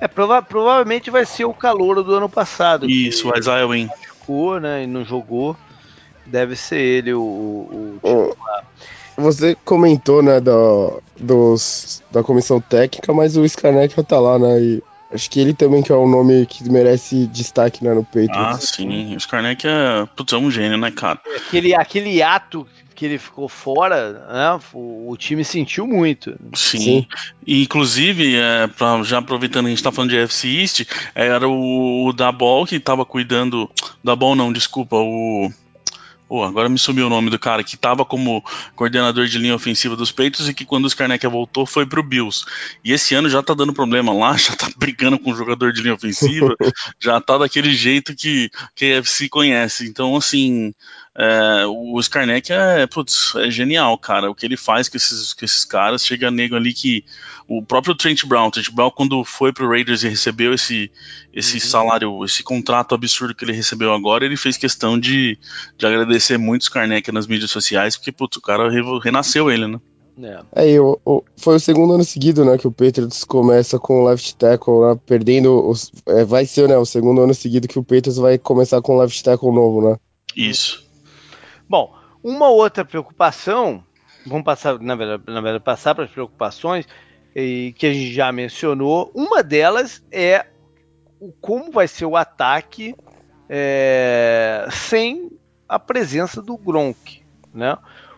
É, prova provavelmente vai ser o calor do ano passado. Isso, o Isaiah Wynn ficou, né, e não jogou. Deve ser ele o, o, o Você comentou, né, do, dos, da comissão técnica, mas o Skarnek tá lá, né, e acho que ele também que é um nome que merece destaque, né, no peito. Ah, sim, o Skarnek é, putz, é um gênio, né, cara? Aquele, aquele ato que ele ficou fora, né, o, o time sentiu muito. Sim. Sim. E, inclusive, é, pra, já aproveitando que a gente tá falando de FC East, era o, o Dabol que tava cuidando. Dabol não, desculpa, o. Oh, agora me sumiu o nome do cara que estava como coordenador de linha ofensiva dos Peitos e que quando o Skarnek voltou foi pro Bills. E esse ano já tá dando problema lá, já tá brigando com o jogador de linha ofensiva, já tá daquele jeito que, que a FC conhece. Então, assim, é, o Skarnek é, putz, é genial, cara. O que ele faz com esses, com esses caras, chega nego ali que. O próprio Trent Brown, Trent Brown, quando foi pro Raiders e recebeu esse, esse uhum. salário, esse contrato absurdo que ele recebeu agora, ele fez questão de, de agradecer muito o Skarnek nas mídias sociais, porque, putz, o cara renasceu ele, né? É, é o, o, foi o segundo ano seguido, né, que o Patriots começa com o left tackle, né, perdendo, os, é, vai ser, né, o segundo ano seguido que o Patriots vai começar com o left tackle novo, né. Isso. Bom, uma outra preocupação, vamos passar, na verdade, na verdade passar para as preocupações e, que a gente já mencionou. Uma delas é o, como vai ser o ataque é, sem a presença do Gronk, né?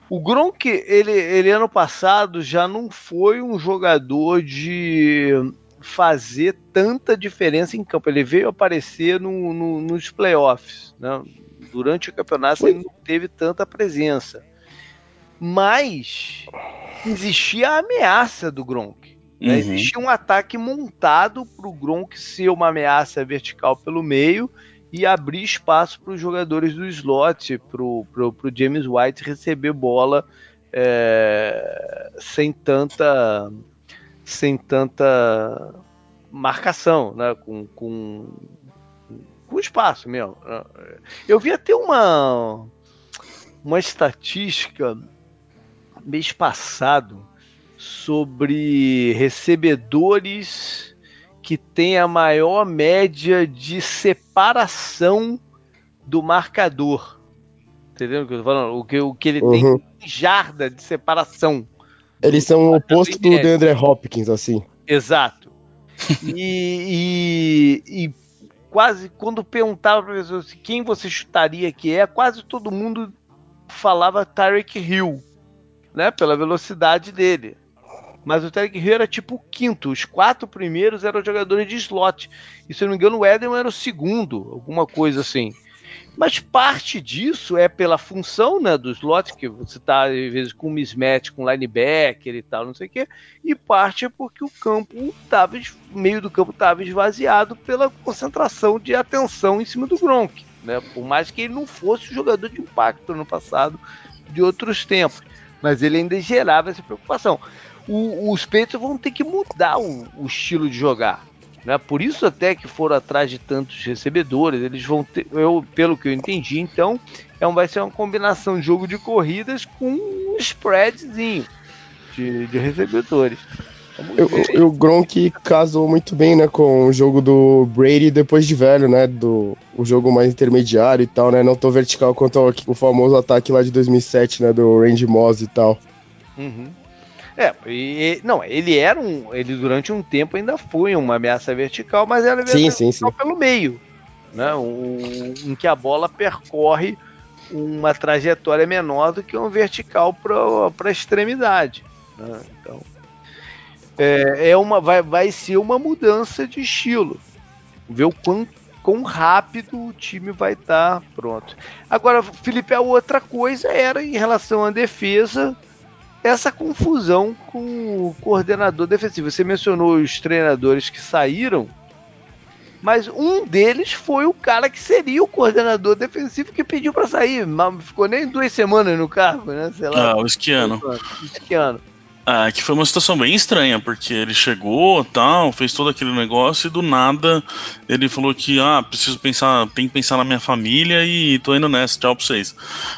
O Gronk, ele, ele ano passado já não foi um jogador de fazer tanta diferença em campo. Ele veio aparecer no, no, nos playoffs, né? Durante o campeonato ele não teve tanta presença. Mas existia a ameaça do Gronk. Né? Uhum. Existia um ataque montado para o Gronk ser uma ameaça vertical pelo meio e abrir espaço para os jogadores do slot, para o James White receber bola é, sem tanta sem tanta marcação, né? com, com com espaço mesmo. Eu vi até uma, uma estatística mês passado sobre recebedores que têm a maior média de separação do marcador. Entendeu o que eu tô falando? O que, o que ele uhum. tem jarda de separação. Eles são o oposto do Deandre Hopkins, assim. Exato. e, e, e quase quando perguntava para pessoas assim, quem você chutaria que é, quase todo mundo falava Tarek Hill, né? Pela velocidade dele. Mas o Tarek Hill era tipo o quinto. Os quatro primeiros eram jogadores de slot. E se não me engano, o Edelman era o segundo, alguma coisa assim. Mas parte disso é pela função né, do slot, que você está, às vezes, com mismatch, com linebacker e tal, não sei o quê, e parte é porque o campo estava, meio do campo estava esvaziado pela concentração de atenção em cima do Gronk. Né? Por mais que ele não fosse o jogador de impacto no passado de outros tempos. Mas ele ainda gerava essa preocupação. O, os Patriots vão ter que mudar o, o estilo de jogar. Né? Por isso até que foram atrás de tantos recebedores, eles vão ter, eu, pelo que eu entendi, então, é um, vai ser uma combinação de jogo de corridas com um spreadzinho de, de recebedores. E o Gronk casou muito bem, né, com o jogo do Brady depois de velho, né, do o jogo mais intermediário e tal, né, não tão vertical quanto o, o famoso ataque lá de 2007, né, do Randy Moss e tal. Uhum. É, e, não, ele era um. Ele durante um tempo ainda foi uma ameaça vertical, mas era sim, sim, sim. pelo meio. Né? Um, em que a bola percorre uma trajetória menor do que um vertical para a extremidade. Né? Então, é, é, uma, vai, vai ser uma mudança de estilo. Ver o quão, quão rápido o time vai estar tá pronto. Agora, Felipe, a outra coisa era em relação à defesa essa confusão com o coordenador defensivo. Você mencionou os treinadores que saíram, mas um deles foi o cara que seria o coordenador defensivo que pediu para sair. Mas ficou nem duas semanas no cargo, né? Sei lá. Ah, o Esquiano. Esquiano. Ah, que foi uma situação bem estranha, porque ele chegou, tal, fez todo aquele negócio e do nada ele falou que, ah, preciso pensar, tem que pensar na minha família e tô indo nessa, tchau pra vocês.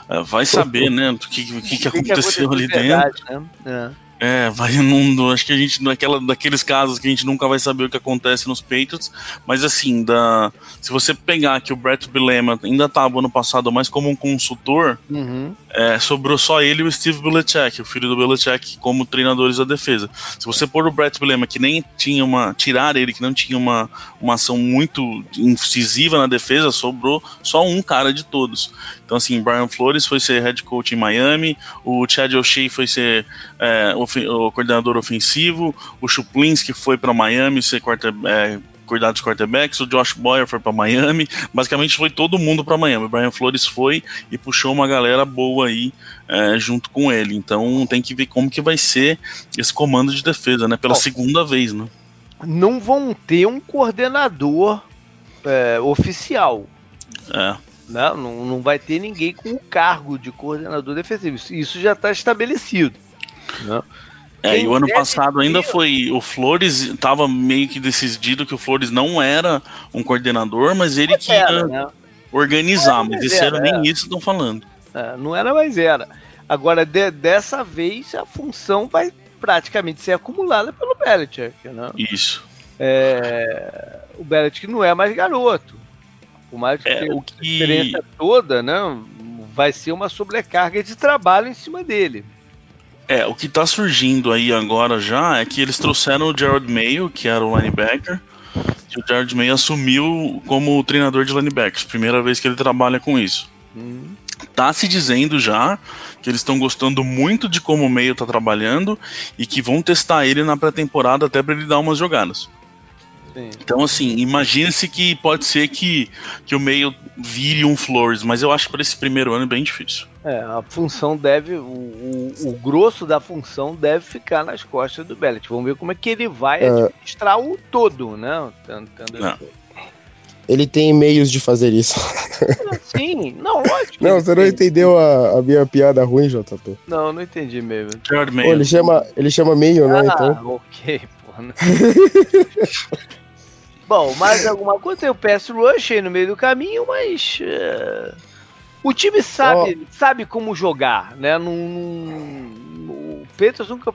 Ah, vai saber, né, o que, que, que, aconteceu ali verdade, dentro. Né? É. É, vai num. Acho que a gente. Naquela, daqueles casos que a gente nunca vai saber o que acontece nos Patriots. Mas assim, da, se você pegar que o Brett Bilema ainda estava ano passado mais como um consultor, uhum. é, sobrou só ele e o Steve Belichick, o filho do Belichick, como treinadores da defesa. Se você pôr o Brett Bilema, que nem tinha uma. tirar ele, que não tinha uma, uma ação muito incisiva na defesa, sobrou só um cara de todos. Então, assim, Brian Flores foi ser head coach em Miami, o Chad O'Shea foi ser. É, o coordenador ofensivo, o Chuplinski foi para Miami ser quarter, é, cuidar dos quarterbacks, o Josh Boyer foi para Miami, basicamente foi todo mundo para Miami. O Brian Flores foi e puxou uma galera boa aí é, junto com ele. Então tem que ver como que vai ser esse comando de defesa, né? Pela segunda vez, né? Não vão ter um coordenador é, oficial. É. Não, né? não, não vai ter ninguém com o cargo de coordenador defensivo. Isso já está estabelecido. Né? É, e o ano passado ainda foi. O Flores estava meio que decidido que o Flores não era um coordenador, mas ele que ia né? organizar. Mas esse era, ano nem é. isso estão falando. É, não era, mais era. Agora, de, dessa vez, a função vai praticamente ser acumulada pelo Belichick. Né? Isso. É, o Belichick não é mais garoto. Por mais que é, o que... experiência toda, né, vai ser uma sobrecarga de trabalho em cima dele. É, o que tá surgindo aí agora já é que eles trouxeram o Gerald Mayo, que era o linebacker, e o Gerald Mayo assumiu como treinador de linebackers, primeira vez que ele trabalha com isso. Hum. Tá se dizendo já que eles estão gostando muito de como o Mayo tá trabalhando e que vão testar ele na pré-temporada até para ele dar umas jogadas. Sim. Então, assim, imagine-se que pode ser que, que o meio vire um Flores, mas eu acho que para esse primeiro ano é bem difícil. É, a função deve, o, o, o, grosso da função deve ficar nas costas do Bellet. Vamos ver como é que ele vai é. administrar o todo, né? Tendo, ele tem meios de fazer isso. Sim, não, lógico. Não, você não entendeu a, a, minha piada ruim, JP? Não, não entendi mesmo. Pô, ele chama, ele chama meio, né? Ah, então. ok, porra. Bom, mais alguma coisa? Tem o Pass Rush aí no meio do caminho, mas. Uh, o time sabe, oh. sabe como jogar, né? Num, num, o Peters nunca. A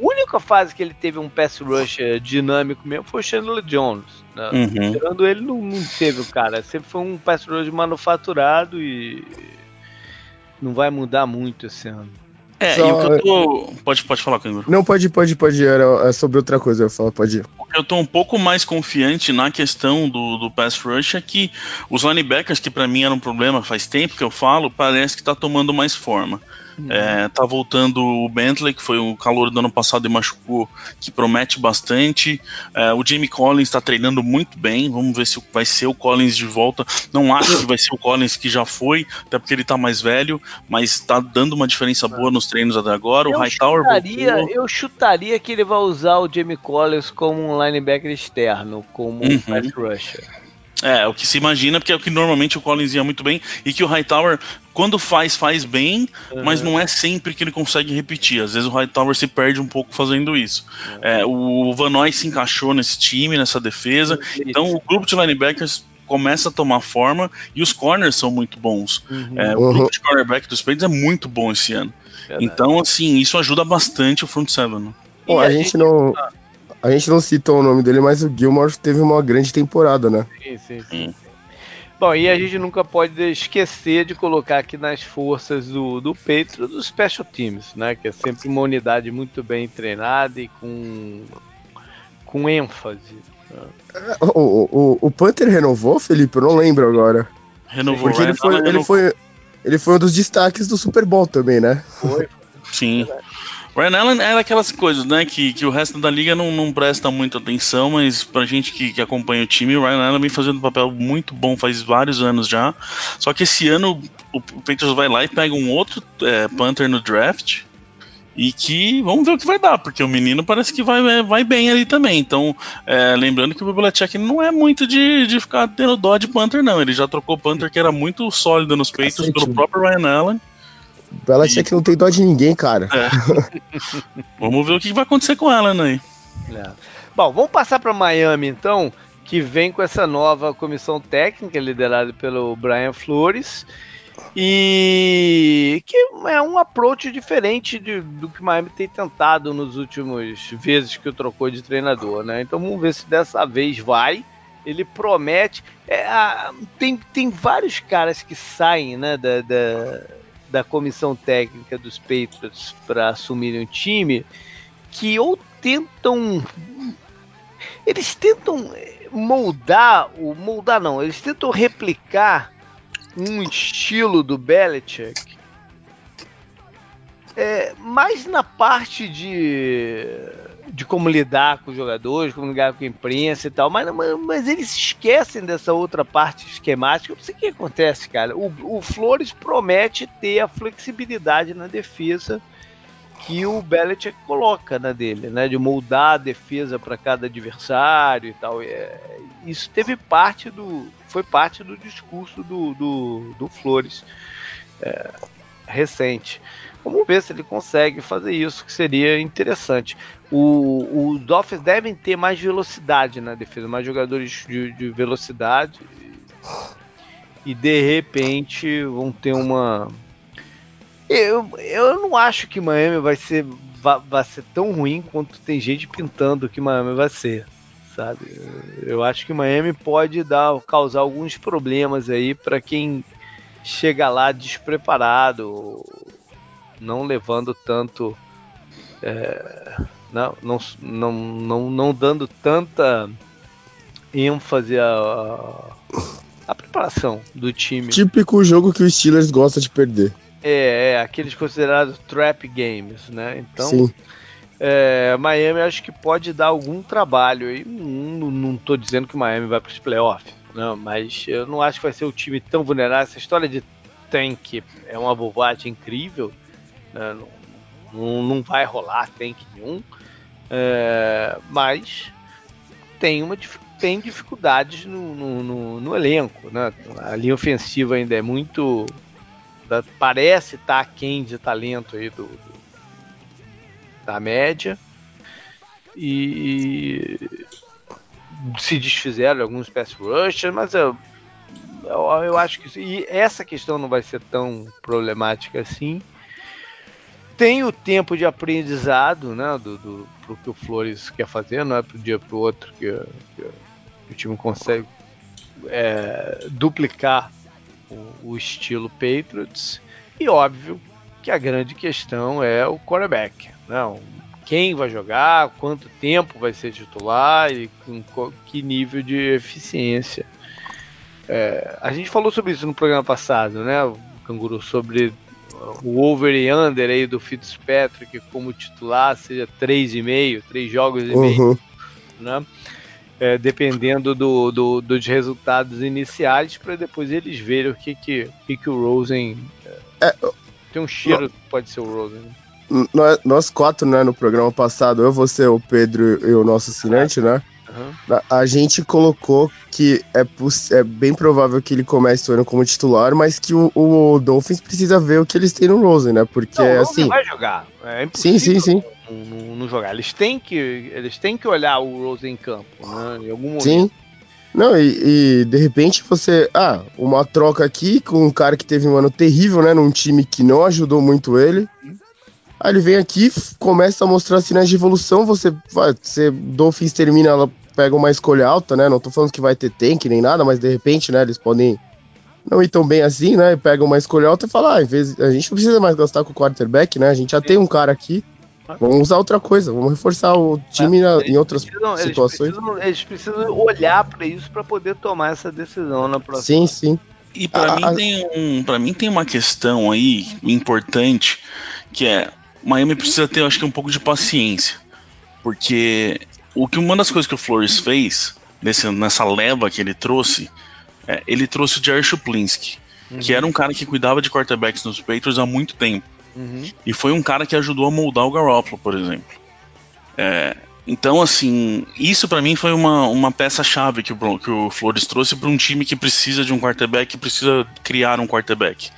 única fase que ele teve um pass rush eh, dinâmico mesmo foi o Chandler Jones. Né? Uhum. Tirando ele, não, não teve o cara. Sempre foi um pass rush manufaturado e não vai mudar muito esse ano. É, Só... e o que eu tô. Pode, pode falar, Canguru. Não, pode, pode, pode. Era é sobre outra coisa, eu falo, pode ir. Eu tô um pouco mais confiante na questão do, do pass rush é que os linebackers, que para mim era um problema faz tempo que eu falo, parece que tá tomando mais forma. Uhum. É, tá voltando o Bentley, que foi o calor do ano passado e machucou, que promete bastante. É, o Jamie Collins está treinando muito bem. Vamos ver se vai ser o Collins de volta. Não acho que vai ser o Collins que já foi, até porque ele tá mais velho, mas está dando uma diferença boa nos treinos até agora. Eu o Hightower chutaria, voltou. Eu chutaria que ele vai usar o Jamie Collins como um linebacker externo, como uhum. um pass rusher. É, o que se imagina, porque é o que normalmente o Collins ia muito bem, e que o Hightower, quando faz, faz bem, uhum. mas não é sempre que ele consegue repetir. Às vezes o Hightower se perde um pouco fazendo isso. Uhum. É, o Van Noy se encaixou nesse time, nessa defesa, uhum. então o grupo de linebackers começa a tomar forma e os corners são muito bons. Uhum. É, o grupo de cornerback dos Patriots é muito bom esse ano. Verdade. Então, assim, isso ajuda bastante o front seven. Bom, a, a, gente, gente não. A gente não citou o nome dele, mas o Gilmore teve uma grande temporada, né? Sim, sim, sim. Bom, e a gente nunca pode esquecer de colocar aqui nas forças do, do Patriots dos Special Teams, né? Que é sempre uma unidade muito bem treinada e com, com ênfase. Né? O, o, o Panther renovou, Felipe? Eu não lembro agora. Renovou, Porque ele foi, ele, foi, ele foi um dos destaques do Super Bowl também, né? Foi. Sim. Ryan Allen era aquelas coisas, né, que, que o resto da liga não, não presta muita atenção, mas pra gente que, que acompanha o time, o Ryan Allen vem fazendo um papel muito bom faz vários anos já. Só que esse ano o, o Patriots vai lá e pega um outro é, Panther no draft, e que vamos ver o que vai dar, porque o menino parece que vai, é, vai bem ali também. Então, é, lembrando que o Belichick não é muito de, de ficar tendo dó de Panther, não. Ele já trocou Panther que era muito sólido nos peitos pelo próprio Ryan Allen. Belichick e... não tem dó de ninguém, cara. É. vamos ver o que vai acontecer com ela, né? É. Bom, vamos passar para Miami então, que vem com essa nova comissão técnica liderada pelo Brian Flores e que é um approach diferente de, do que Miami tem tentado nos últimos vezes que trocou de treinador, né? Então vamos ver se dessa vez vai. Ele promete. É, a, tem, tem vários caras que saem né, da, da da comissão técnica dos Patriots para assumirem o time que ou tentam eles tentam moldar o moldar não eles tentam replicar um estilo do Belichick é, mais na parte de de como lidar com os jogadores, como lidar com a imprensa e tal, mas, mas eles esquecem dessa outra parte esquemática. Eu não sei o que acontece, cara. O, o Flores promete ter a flexibilidade na defesa que o Belichick coloca na dele, né, de moldar a defesa para cada adversário e tal. É, isso teve parte do, foi parte do discurso do, do, do Flores é, recente. Vamos ver se ele consegue fazer isso, que seria interessante. O, os Dolphins devem ter mais velocidade na defesa, mais jogadores de, de velocidade. E de repente vão ter uma. Eu, eu não acho que Miami vai ser, vai, vai ser tão ruim quanto tem gente pintando que Miami vai ser sabe? Eu acho que Miami pode dar, causar alguns problemas aí para quem chega lá despreparado não levando tanto. É, não, não, não, não, não dando tanta ênfase à, à preparação do time. Típico jogo que o Steelers gosta de perder. É, é aqueles considerados trap games, né? Então, Sim. É, Miami acho que pode dar algum trabalho aí. Não, não tô dizendo que o Miami vai para os playoffs, não, mas eu não acho que vai ser um time tão vulnerável. Essa história de tank é uma bobagem incrível. Né? Não, não, não, vai rolar tank nenhum. É, mas tem, uma, tem dificuldades no, no, no, no, elenco. Né? A linha ofensiva ainda é muito. Parece estar tá aquém de talento aí do, do, da média. E se desfizeram alguns pass rushers, mas eu, eu, eu acho que e essa questão não vai ser tão problemática assim tem o tempo de aprendizado, né, do, do pro que o Flores quer fazer, não é pro dia pro outro que, que, que o time consegue é, duplicar o, o, estilo Patriots. E óbvio que a grande questão é o quarterback? Né, quem vai jogar, quanto tempo vai ser titular e com que nível de eficiência. É, a gente falou sobre isso no programa passado, né, Canguru, sobre o over e under aí do Fitzpatrick como titular seja 3,5, 3 jogos e meio, uhum. né? É, dependendo do, do, dos resultados iniciais, para depois eles verem o que, que, que, que o Rosen. É, tem um cheiro que pode ser o Rosen. Né? Nós, nós quatro, né, no programa passado, eu, você, o Pedro e o nosso assinante, né? Uhum. A, gente colocou que é, é, bem provável que ele comece o ano como titular, mas que o, o Dolphins precisa ver o que eles têm no Rosen, né? Porque não, assim. vai jogar. É sim, sim, sim. Não, não, jogar. Eles têm que eles têm que olhar o Rosen em campo, né? Em algum momento. Sim. Não, e, e, de repente você. Ah, uma troca aqui com um cara que teve um ano terrível, né? Num time que não ajudou muito ele. Aí ele vem aqui, começa a mostrar sinais de evolução, você vai, você Dolphins termina, ela pega uma escolha alta, né? Não tô falando que vai ter tank nem nada, mas de repente, né, eles podem não ir tão bem assim, né? Pega uma escolha alta e fala, ah, em vez, a gente não precisa mais gastar com o quarterback, né? A gente já tem um cara aqui. Vamos usar outra coisa, vamos reforçar o time na, em outras precisam, situações. Eles precisam, eles precisam olhar para isso para poder tomar essa decisão na próxima. Sim, sim. E para mim tem um, para mim tem uma questão aí importante que é Miami precisa ter, acho que um pouco de paciência, porque o que uma das coisas que o Flores fez nesse, nessa leva que ele trouxe, é, ele trouxe o Jerry Shuplinski, uhum. que era um cara que cuidava de quarterbacks nos Patriots há muito tempo. Uhum. E foi um cara que ajudou a moldar o Garoppolo, por exemplo. É, então, assim, isso para mim foi uma, uma peça-chave que, o, que o Flores trouxe para um time que precisa de um quarterback, que precisa criar um quarterback.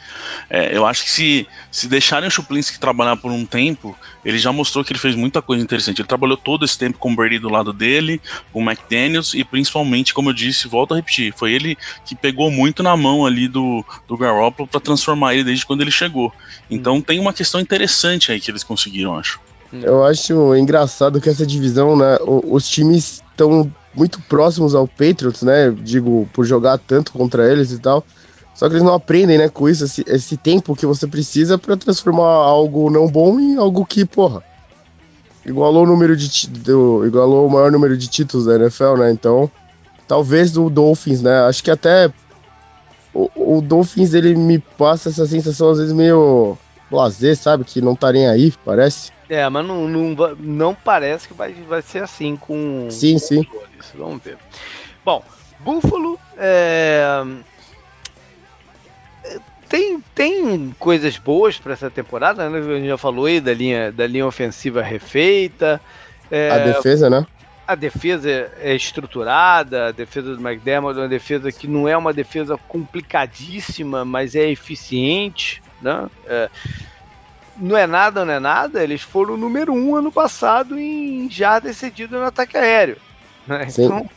É, eu acho que se, se deixarem o Chuplinski trabalhar por um tempo, ele já mostrou que ele fez muita coisa interessante. Ele trabalhou todo esse tempo com o Brady do lado dele, com o McDaniels, e principalmente, como eu disse, volto a repetir, foi ele que pegou muito na mão ali do, do Garoppolo para transformar ele desde quando ele chegou. Então hum. tem uma questão interessante aí que eles conseguiram, acho. Eu acho engraçado que essa divisão, né? Os times estão muito próximos ao Patriots, né? Digo, por jogar tanto contra eles e tal. Só que eles não aprendem, né, com isso, esse, esse tempo que você precisa para transformar algo não bom em algo que, porra, igualou o número de do, igualou o maior número de títulos da NFL, né? Então, talvez o Dolphins, né? Acho que até o, o Dolphins ele me passa essa sensação às vezes meio lazer, sabe, que não tá nem aí, parece. É, mas não, não, não parece que vai, vai ser assim com. Sim, sim. Vamos ver. Bom, Buffalo é... tem, tem coisas boas para essa temporada, né? A gente já falou aí da linha, da linha ofensiva refeita. É... A defesa, né? A defesa é estruturada, a defesa do McDermott é uma defesa que não é uma defesa complicadíssima, mas é eficiente, né? É, não é nada, não é nada, eles foram o número um ano passado em já decidido no ataque aéreo. Né? Então,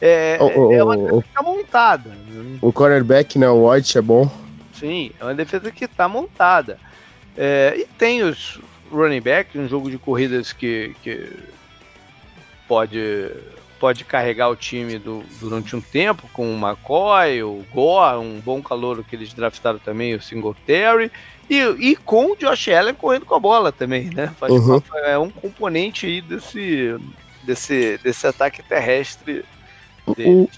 é, é uma defesa que está montada. Né? O cornerback, né, o White é bom. Sim, é uma defesa que está montada. É, e tem os running backs, um jogo de corridas que, que pode, pode carregar o time do, durante um tempo, com o McCoy, o Gore, um bom calor que eles draftaram também, o Singletary. E, e com o Josh Allen correndo com a bola também, né? Faz uhum. é um componente aí desse, desse, desse ataque terrestre deles.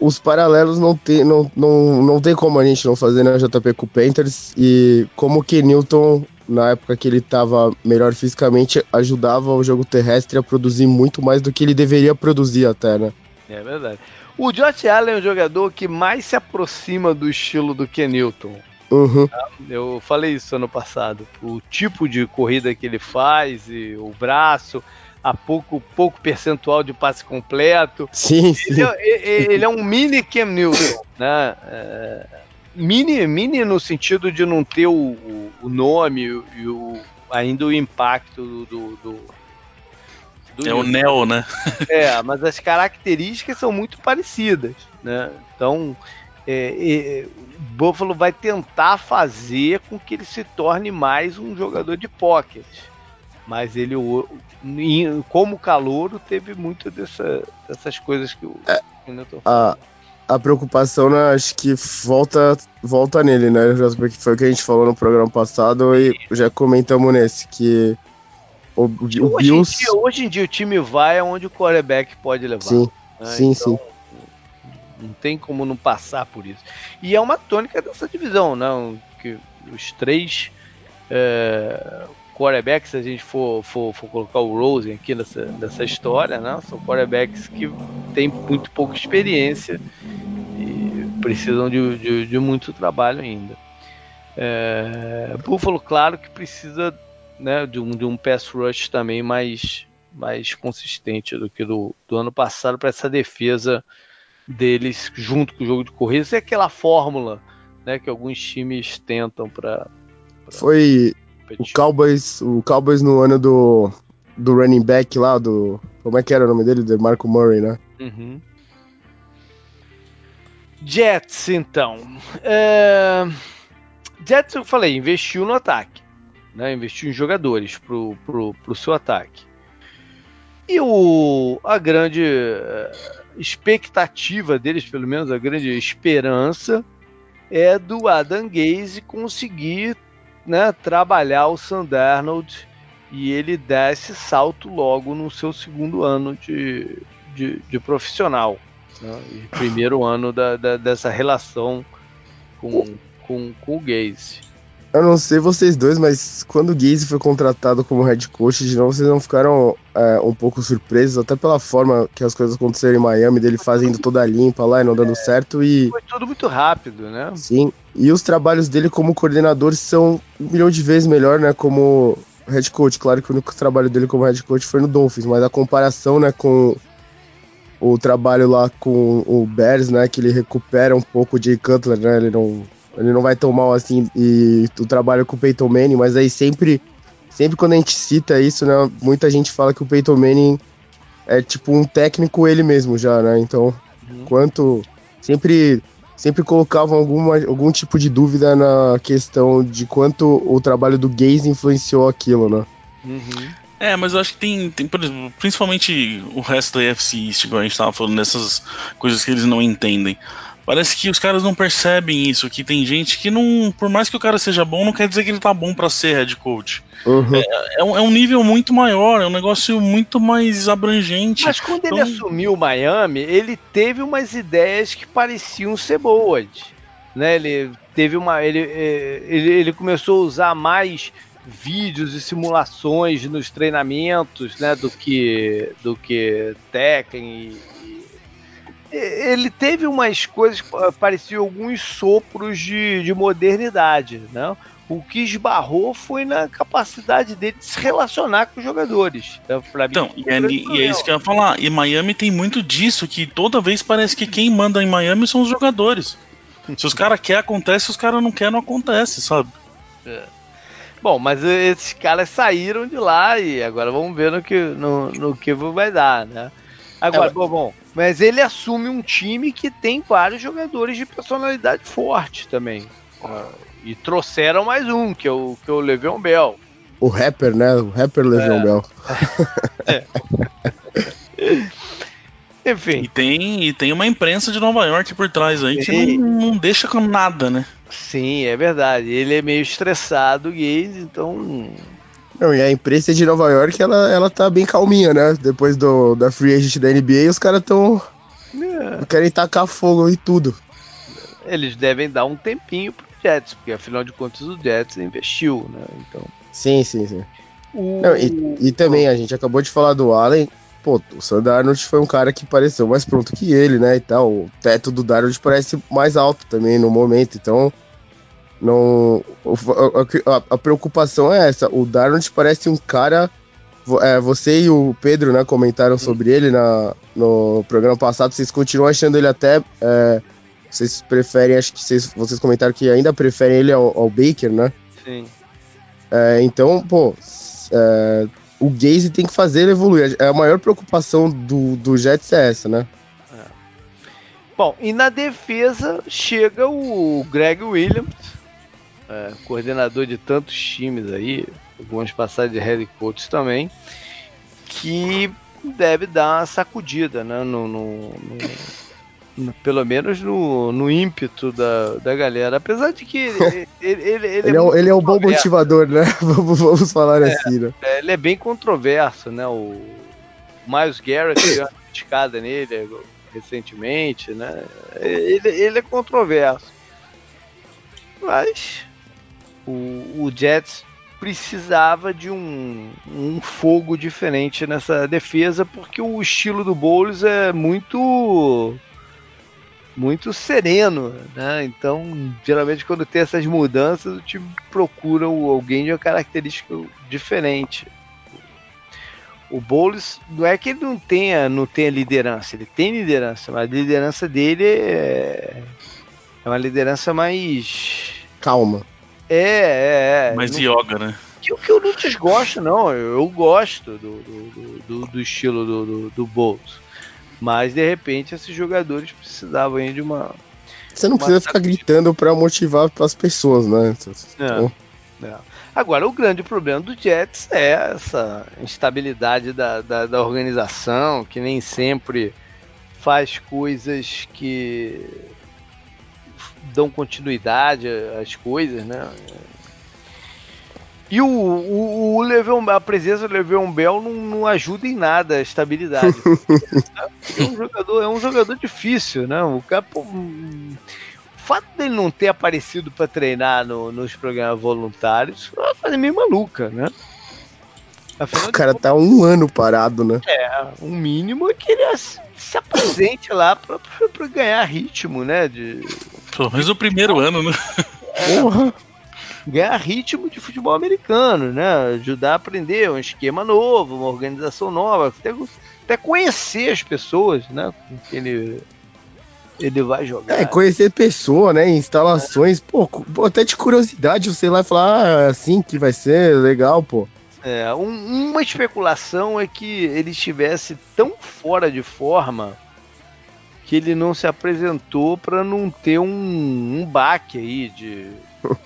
O, os paralelos não tem, não, não, não tem como a gente não fazer na JP com o Panthers e como que Newton, na época que ele estava melhor fisicamente, ajudava o jogo terrestre a produzir muito mais do que ele deveria produzir até, né? É verdade. O Josh Allen é um jogador que mais se aproxima do estilo do que Newton. Uhum. Eu falei isso ano passado. O tipo de corrida que ele faz, e o braço, a pouco, pouco percentual de passe completo. Sim, sim. Ele, é, ele é um mini Cam Newton, né? É, mini, mini no sentido de não ter o, o nome e o, ainda o impacto do, do, do é o Neo, né? é, mas as características são muito parecidas, né? Então, é, é, Buffalo vai tentar fazer com que ele se torne mais um jogador de pocket. Mas ele, como calouro, teve muito dessa, dessas coisas que o é, a, a preocupação, né, acho que volta, volta nele, né, porque foi o que a gente falou no programa passado e já comentamos nesse, que o, o hoje Bills... Em dia, hoje em dia o time vai aonde o quarterback pode levar. Sim, né? sim, então, sim não tem como não passar por isso. E é uma tônica dessa divisão, não? Né? Que os três é, quarterbacks, se a gente for, for, for, colocar o Rosen aqui nessa, nessa história, né? São quarterbacks que têm muito pouca experiência e precisam de, de, de muito trabalho ainda. É, Buffalo, claro que precisa né, de, um, de um pass rush também mais, mais consistente do que do, do ano passado para essa defesa deles junto com o jogo de corrida. Isso é aquela fórmula né, que alguns times tentam para. Foi o Cowboys, o Cowboys no ano do, do running back lá, do. Como é que era o nome dele? De Marco Murray, né? Uhum. Jets, então. É... Jets, eu falei, investiu no ataque. né? Investiu em jogadores pro, pro, pro seu ataque. E o, a grande eh, expectativa deles, pelo menos a grande esperança, é do Adam Gaze conseguir né, trabalhar o Sandarnold e ele dar esse salto logo no seu segundo ano de, de, de profissional. Né, e primeiro ano da, da, dessa relação com, com, com o Gaze. Eu não sei vocês dois, mas quando o Gaze foi contratado como head coach, de novo, vocês não ficaram é, um pouco surpresos, até pela forma que as coisas aconteceram em Miami, dele fazendo toda a limpa lá e não dando é, certo e... Foi tudo muito rápido, né? Sim, e os trabalhos dele como coordenador são um milhão de vezes melhor, né, como head coach. Claro que o único trabalho dele como head coach foi no Dolphins, mas a comparação, né, com o trabalho lá com o Bears, né, que ele recupera um pouco de Cutler, né, ele não ele não vai tão mal assim e o trabalho com o Peyton Manning, mas aí sempre, sempre quando a gente cita isso, né, muita gente fala que o Peyton Manning é tipo um técnico ele mesmo já, né? Então, uhum. quanto sempre sempre colocavam alguma, algum tipo de dúvida na questão de quanto o trabalho do Gaze influenciou aquilo, né? Uhum. É, mas eu acho que tem, tem, exemplo, principalmente o resto da East, igual a gente tava falando dessas coisas que eles não entendem. Parece que os caras não percebem isso, que tem gente que não, por mais que o cara seja bom, não quer dizer que ele tá bom para ser head coach. Uhum. É, é, um, é, um, nível muito maior, é um negócio muito mais abrangente. Mas quando então... ele assumiu o Miami, ele teve umas ideias que pareciam ser boas. Né? Ele teve uma. Ele, é, ele, ele começou a usar mais vídeos e simulações nos treinamentos, né, do que do que Tekken ele teve umas coisas que pareciam alguns sopros de, de modernidade, né? O que esbarrou foi na capacidade dele de se relacionar com os jogadores. Então, então e, é, e é isso que eu ia falar. E Miami tem muito disso, que toda vez parece que quem manda em Miami são os jogadores. Se os caras querem, acontece, se os caras não querem, não acontece, sabe? É. Bom, mas esses caras saíram de lá e agora vamos ver no que, no, no que vai dar, né? Agora, é, bom, bom, mas ele assume um time que tem vários jogadores de personalidade forte também. Uh, e trouxeram mais um, que é o, que é o Le'Veon Bell. O rapper, né? O rapper Le'Veon é. Bell. É. Enfim. E tem, e tem uma imprensa de Nova York por trás aí que não, não deixa com nada, né? Sim, é verdade. Ele é meio estressado, gays, então não, e a imprensa de Nova York, ela, ela tá bem calminha, né? Depois do, da free agent da NBA, os caras tão. É. querem tacar fogo e tudo. Eles devem dar um tempinho pro Jets, porque afinal de contas o Jets investiu, né? Então. Sim, sim, sim. O... Não, e, e, também, a gente acabou de falar do Allen. Pô, o Sam Arnold foi um cara que pareceu mais pronto que ele, né? E tal. O teto do Darnold parece mais alto também no momento. Então, não, a, a, preocupação é essa. O Darnold parece um cara. É, você e o Pedro né, comentaram sobre ele na, no programa passado. Vocês continuam achando ele até. É, vocês preferem, acho que vocês, vocês comentaram que ainda preferem ele ao, ao Baker, né? Sim. É, então, pô, é, o Gaze tem que fazer ele evoluir. A maior preocupação do, do Jets é essa, né? É. Bom, e na defesa chega o Greg Williams, é, coordenador de tantos times aí, algumas passagens de head coach também, que deve dar uma sacudida, né? No, no, no, pelo menos no, no ímpeto da, da galera. Apesar de que ele, ele, ele, ele, é, é ele é um bom motivador, né? vamos, falar é, assim, né? É, ele é bem controverso, né? O Miles Garrett deu uma criticada nele recentemente, né? Ele, ele é controverso. Mas o, o Jets precisava de um, um fogo diferente nessa defesa, porque o estilo do Bowles é muito muito sereno, né? Então, geralmente quando tem essas mudanças, o time procura alguém de uma característica diferente. O Bowles não é que ele não tenha, não tenha liderança, ele tem liderança, mas a liderança dele é, é uma liderança mais calma. É, é, é. Mais yoga, né? Que o que eu não desgosto, não. Eu, gosto do, do, do, do estilo do, do, do Bulls. Mas de repente esses jogadores precisavam de uma. Você não precisa ficar gritando para motivar as pessoas, né? Então... É. Agora, o grande problema do Jets é essa instabilidade da, da, da, organização, que nem sempre faz coisas que dão continuidade às coisas, né? E o, o, o Leveon, a presença do Le'Veon Bell não, não, ajuda em nada a estabilidade. é, um jogador, é um jogador difícil, né? O cara, pô, fato dele não ter aparecido para treinar no, nos programas voluntários uma coisa meio maluca, né? Afinal o cara tá um ano parado, né? É, o um mínimo é que ele se apresente lá pra, pra, pra, ganhar ritmo, né? De... Pelo menos o primeiro ano, né? É, Porra! Ganhar ritmo de futebol americano, né? Ajudar a aprender um esquema novo, uma organização nova, até, até conhecer as pessoas, né? Com que ele ele vai jogar. É, conhecer pessoa, né? Instalações, é. pô, até de curiosidade você lá e falar, ah, é assim que vai ser, legal, pô. É, um, uma especulação é que ele estivesse tão fora de forma que ele não se apresentou para não ter um, um baque aí de.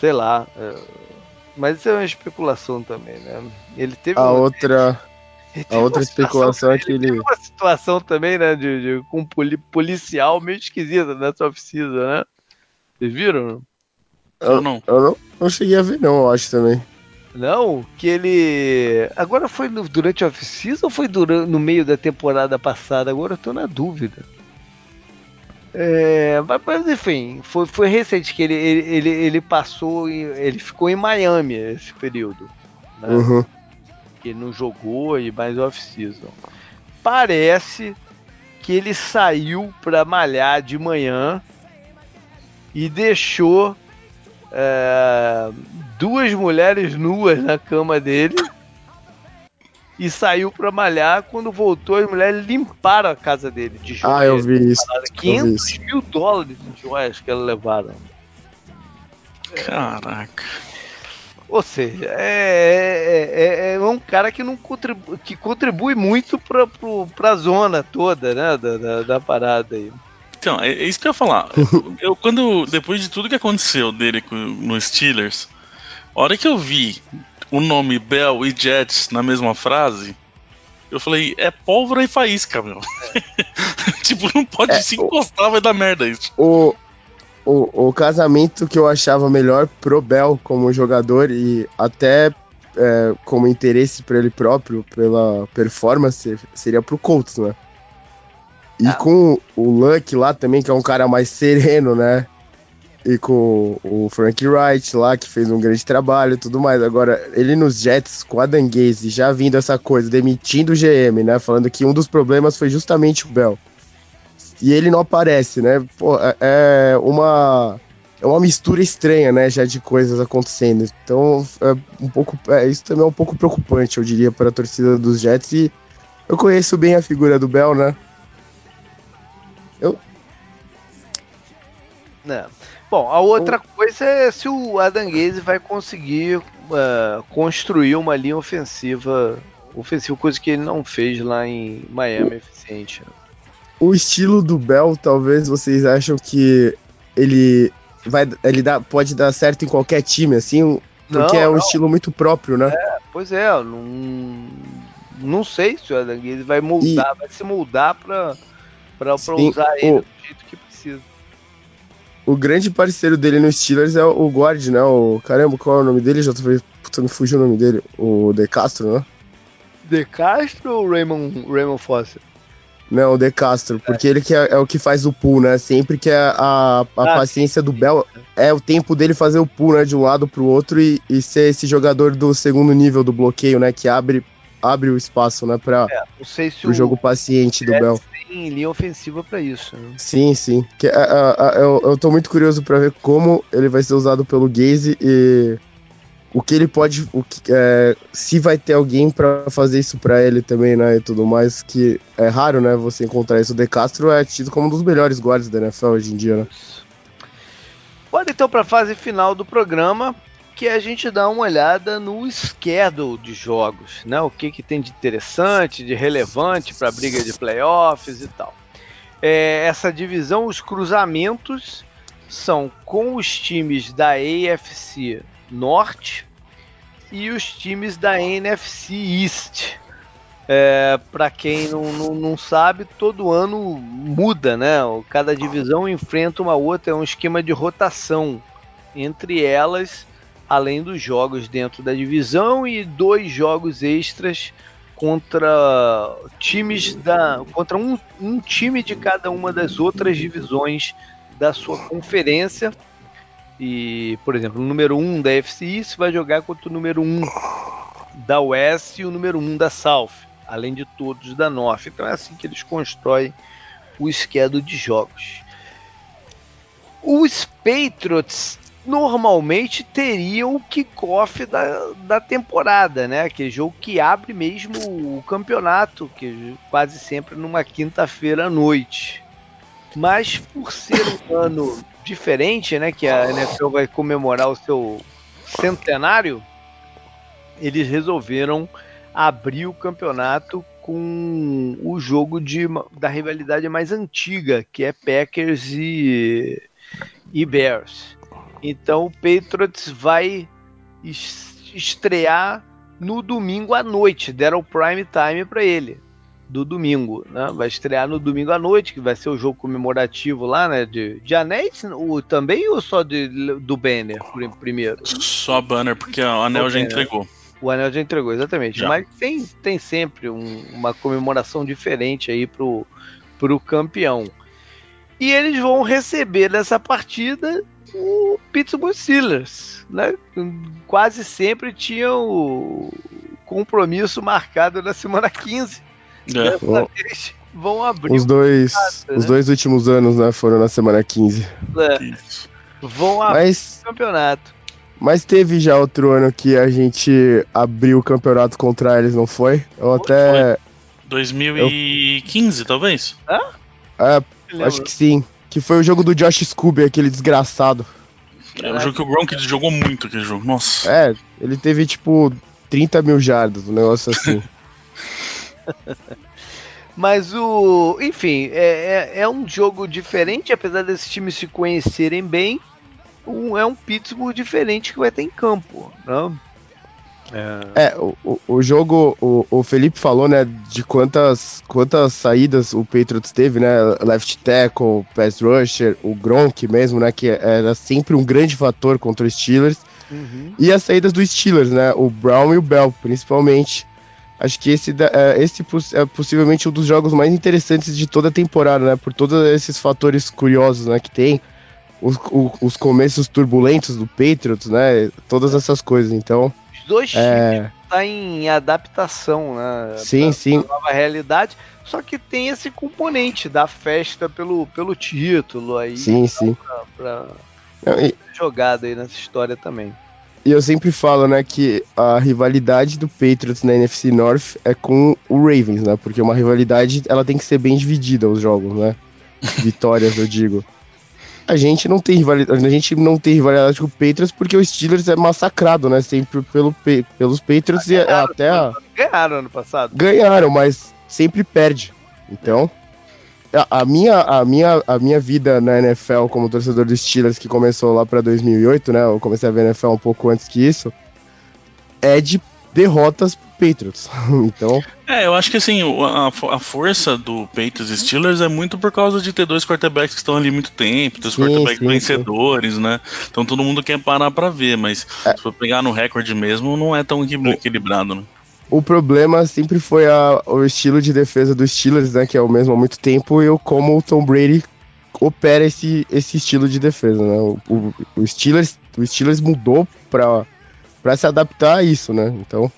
sei lá. É, mas isso é uma especulação também, né? Ele teve. A uma... outra. A outra especulação é que ele. Tem uma situação também, né? De, de, com um policial meio esquisita nessa oficina, né? Vocês viram? Eu, não. Eu não, não cheguei a ver, não, eu acho também. Não, que ele. Agora foi no, durante a oficina ou foi durante, no meio da temporada passada? Agora eu tô na dúvida. É, mas enfim, foi, foi recente que ele, ele, ele, ele passou, ele ficou em Miami esse período. Né? Uhum que não jogou e mais off-season. Parece que ele saiu para malhar de manhã e deixou é, duas mulheres nuas na cama dele e saiu para malhar. Quando voltou, as mulheres limparam a casa dele de joias. Ah, eu vi isso. 500 vi isso. mil dólares de joias que elas levaram. Caraca. Ou seja, é, é, é, um cara que não contribui, que contribui muito para a zona toda, né, da, da, da, parada aí. Então, é, isso que eu ia falar. eu quando depois de tudo que aconteceu dele no Steelers, a hora que eu vi o nome Bell e Jets na mesma frase, eu falei, é pólvora e faísca, meu. tipo, não pode é, se encostar, vai dar merda isso. O, o, o casamento que eu achava melhor pro Bell como jogador e até é, como interesse para ele próprio, pela performance, seria pro Colts, né? E ah. com o Luck lá também, que é um cara mais sereno, né? E com o Frank Wright lá, que fez um grande trabalho e tudo mais. Agora, ele nos Jets, com a Danguese, já vindo essa coisa, demitindo o GM, né? Falando que um dos problemas foi justamente o Bell e ele não aparece, né? Pô, é, é uma é uma mistura estranha, né, já de coisas acontecendo. Então, é um pouco, é, isso também é um pouco preocupante, eu diria, para a torcida dos Jets. E eu conheço bem a figura do Bell, né? Eu. Não. Bom, a outra coisa é se o Adam Gaze vai conseguir uh, construir uma linha ofensiva, ofensiva, coisa que ele não fez lá em Miami eficiente. O estilo do Bell, talvez vocês acham que ele vai ele dá, pode dar certo em qualquer time, assim, porque não, é um não. estilo muito próprio, né? É, pois é, não, não sei se o Adam Gaze vai moldar, e... vai se moldar pra usar ele do jeito que precisa. O grande parceiro dele no Steelers é o Guard, né? O, caramba, qual é o nome dele? Já tô, puta, me fugiu o nome dele. O De Castro, né? De Castro ou Raymond, Raymond Foster? Não, o De Castro, porque é. ele que é, é, o que faz o pull, né? Sempre que a, a, a ah, paciência sim. do Bell é o tempo dele fazer o pull, né? De um lado pro outro e, e ser esse jogador do segundo nível do bloqueio, né? Que abre, abre o espaço, né? Pra, é, se o jogo paciente do Bell. Tem linha ofensiva para isso. Né? Sim, sim. Que, a, a, a, eu, eu tô muito curioso para ver como ele vai ser usado pelo Gaze e o que ele pode. O que, é, se vai ter alguém para fazer isso para ele também, né? E tudo mais, que é raro, né? Você encontrar isso. O De Castro é tido como um dos melhores guardas da NFL hoje em dia, né? Bora então para a fase final do programa, que a gente dá uma olhada no schedule de jogos, né? O que, que tem de interessante, de relevante para a briga de playoffs e tal. É, essa divisão, os cruzamentos são com os times da AFC Norte e os times da NFC East. É, para quem não, não, não, sabe, todo ano muda, né? Cada divisão enfrenta uma outra, é um esquema de rotação entre elas, além dos jogos dentro da divisão e dois jogos extras contra times da. contra um, um time de cada uma das outras divisões da sua conferência. E, por exemplo, o número 1 um da FC East vai jogar contra o número 1 um da West e o número 1 um da South além de todos da North. Então é assim que eles constroem o esquema de jogos. Os Patriots normalmente teriam o kickoff da, da temporada, né? Aquele jogo que abre mesmo o campeonato, que quase sempre numa quinta-feira à noite. Mas por ser um ano diferente, né? Que a NFL vai comemorar o seu centenário, eles resolveram abrir o campeonato com o jogo de, da rivalidade mais antiga, que é Packers e, e Bears. Então o Patriots vai estrear no domingo à noite, deram o prime time para ele do domingo, né? Vai estrear no domingo à noite, que vai ser o jogo comemorativo lá, né? De, de anéis o, também ou só de, do banner primeiro? Só banner, porque o anel o já banner. entregou. O Anel já entregou, exatamente. Já. Mas tem, tem sempre um, uma comemoração diferente aí pro, pro campeão. E eles vão receber nessa partida o Pittsburgh Steelers, né? Quase sempre tinham o compromisso marcado na semana 15. É. Dessa vez vão abrir os dois, casa, os né? dois últimos anos, né, foram na semana 15. É. Vão abrir Mas... o campeonato. Mas teve já outro ano que a gente abriu o campeonato contra eles, não foi? Ou até. Foi. 2015, Eu... talvez? Hã? É, acho que sim. Que foi o jogo do Josh Scooby, aquele desgraçado. É um jogo que o Gronk jogou muito aquele jogo, nossa. É, ele teve tipo 30 mil jardas, um negócio assim. Mas o. Enfim, é, é, é, um jogo diferente, apesar desses times se conhecerem bem um, é um Pittsburgh diferente que vai ter em campo. Né? É, é o, o jogo, o, o Felipe falou, né, de quantas, quantas saídas o Patriots teve, né, left tackle, pass rusher, o Gronk mesmo, né, que era sempre um grande fator contra os Steelers, uhum. e as saídas dos Steelers, né, o Brown e o Bell, principalmente. Acho que esse, é, esse é possivelmente um dos jogos mais interessantes de toda a temporada, né, por todos esses fatores curiosos, né, que tem, os, os começos turbulentos do Patriots, né? Todas essas coisas. Então. Os dois é... times tá em adaptação, né? Sim, pra, sim. Pra nova realidade. Só que tem esse componente da festa pelo, pelo título aí. Sim, sim. Pra, pra Não, e... jogada aí nessa história também. E eu sempre falo, né, que a rivalidade do Patriots na NFC North é com o Ravens, né? Porque uma rivalidade, ela tem que ser bem dividida os jogos, né? Vitórias, eu digo a gente não tem rivalidade, a gente não tem rivalidade com o Patriots porque o Steelers é massacrado, né? Sempre pelo, pelos Patriots ah, ganharam, e até a... ganharam ano passado. Ganharam, mas sempre perde. Então, a, a, minha a minha a minha vida na NFL como torcedor dos Steelers que começou lá para 2008, né? Eu comecei a ver NFL um pouco antes que isso. É de derrotas Patriots. então. É, eu acho que assim, a, a força do Patriots e Steelers é muito por causa de ter dois quarterbacks que estão ali muito tempo, dois quarterbacks sim, vencedores, sim. né? Então todo mundo quer parar pra ver, mas é. se for pegar no recorde mesmo, não é tão equilibrado, né? O problema sempre foi a, o estilo de defesa dos Steelers, né? Que é o mesmo há muito tempo, e o, como o Tom Brady opera esse, esse estilo de defesa, né? O, o, o Steelers, o Steelers mudou para para se adaptar a isso, né? Então.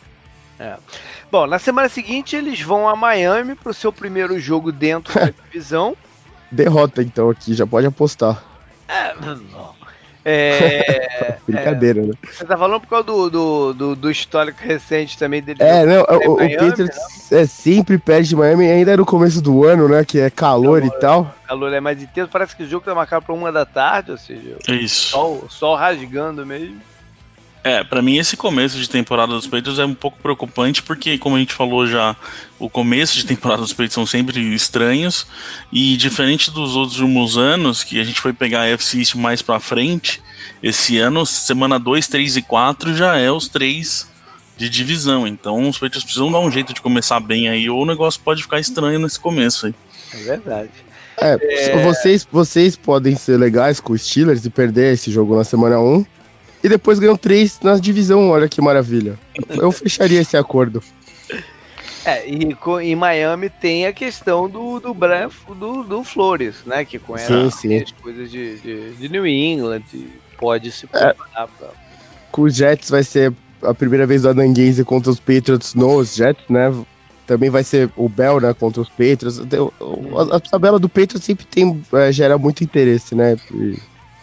É. Bom, na semana seguinte eles vão a Miami para o seu primeiro jogo dentro da divisão. Derrota então aqui, já pode apostar. É, é, Brincadeira, é, né? Você tá falando por causa do, do, do, do histórico recente também dele. É, não, o, Miami, o Patriots é, sempre perde de Miami, ainda no começo do ano, né? Que é calor, calor e tal. Calor é mais intenso, parece que o jogo tá marcado pra uma da tarde, ou seja, Isso. Sol, sol rasgando mesmo. É, para mim esse começo de temporada dos Patriots é um pouco preocupante porque, como a gente falou já, o começo de temporada dos Patriots são sempre estranhos e diferente dos outros anos que a gente foi pegar a FC East mais para frente, esse ano semana 2, 3 e 4 já é os três de divisão. Então os Patriots precisam dar um jeito de começar bem aí ou o negócio pode ficar estranho nesse começo aí. É verdade. É, é... Vocês, vocês podem ser legais com os Steelers e perder esse jogo na semana 1 e depois ganham três na divisão. Olha que maravilha. Eu fecharia esse acordo. É, e em Miami tem a questão do do, Bran, do, do Flores, né? Que conhece sim, sim. as coisas de, de, de, New England, pode se preparar é, pra... Com os Jets vai ser a primeira vez do Gaze contra os Patriots nos Jets, né? Também vai ser o Bell, né, contra os Patriots. A, a tabela do Patriots sempre tem, é, gera muito interesse, né? E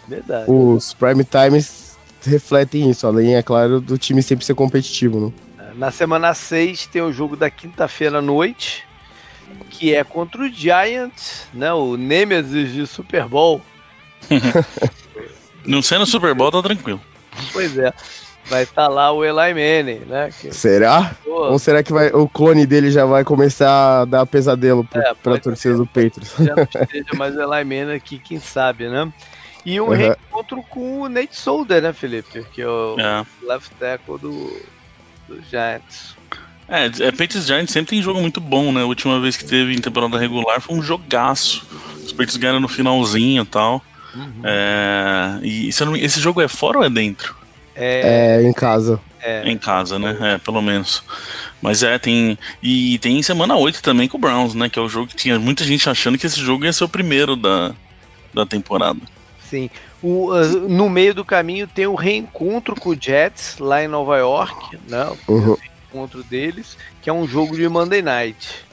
Verdade. Os prime times refletem isso, além, é claro, do time sempre ser competitivo. Né? Na semana 6 tem o jogo da quinta-feira à noite, que é contra o Giants, né, o Nemesis de Super Bowl. Não sendo Super Bowl, tá tranquilo. Pois é. Vai estar tá lá o Eli Manning, né? Que... Será? Pô. Ou será que vai, o clone dele já vai começar a dar pesadelo é, para a torcida do Patriots? Já não esteja mais o Eli Manning aqui, quem sabe, né? E um uhum. reencontro com o Nate Solder, né, Felipe? Que é o é. left tackle do, do Giants. É, é Patriots Giants sempre tem jogo muito bom, né? A última vez que teve em temporada regular foi um jogaço. Os Patriots ganharam no finalzinho e tal. Uhum. É, e esse jogo é fora ou é dentro? É, é em casa. É. Em casa, né? É, pelo menos. Mas é, tem. E tem semana 8 também com o Browns, né? Que é o jogo que tinha muita gente achando que esse jogo ia ser o primeiro da, da temporada. Sim. O, uh, no meio do caminho tem o reencontro com o Jets lá em Nova York, né? Uhum. O reencontro deles, que é um jogo de Monday Night.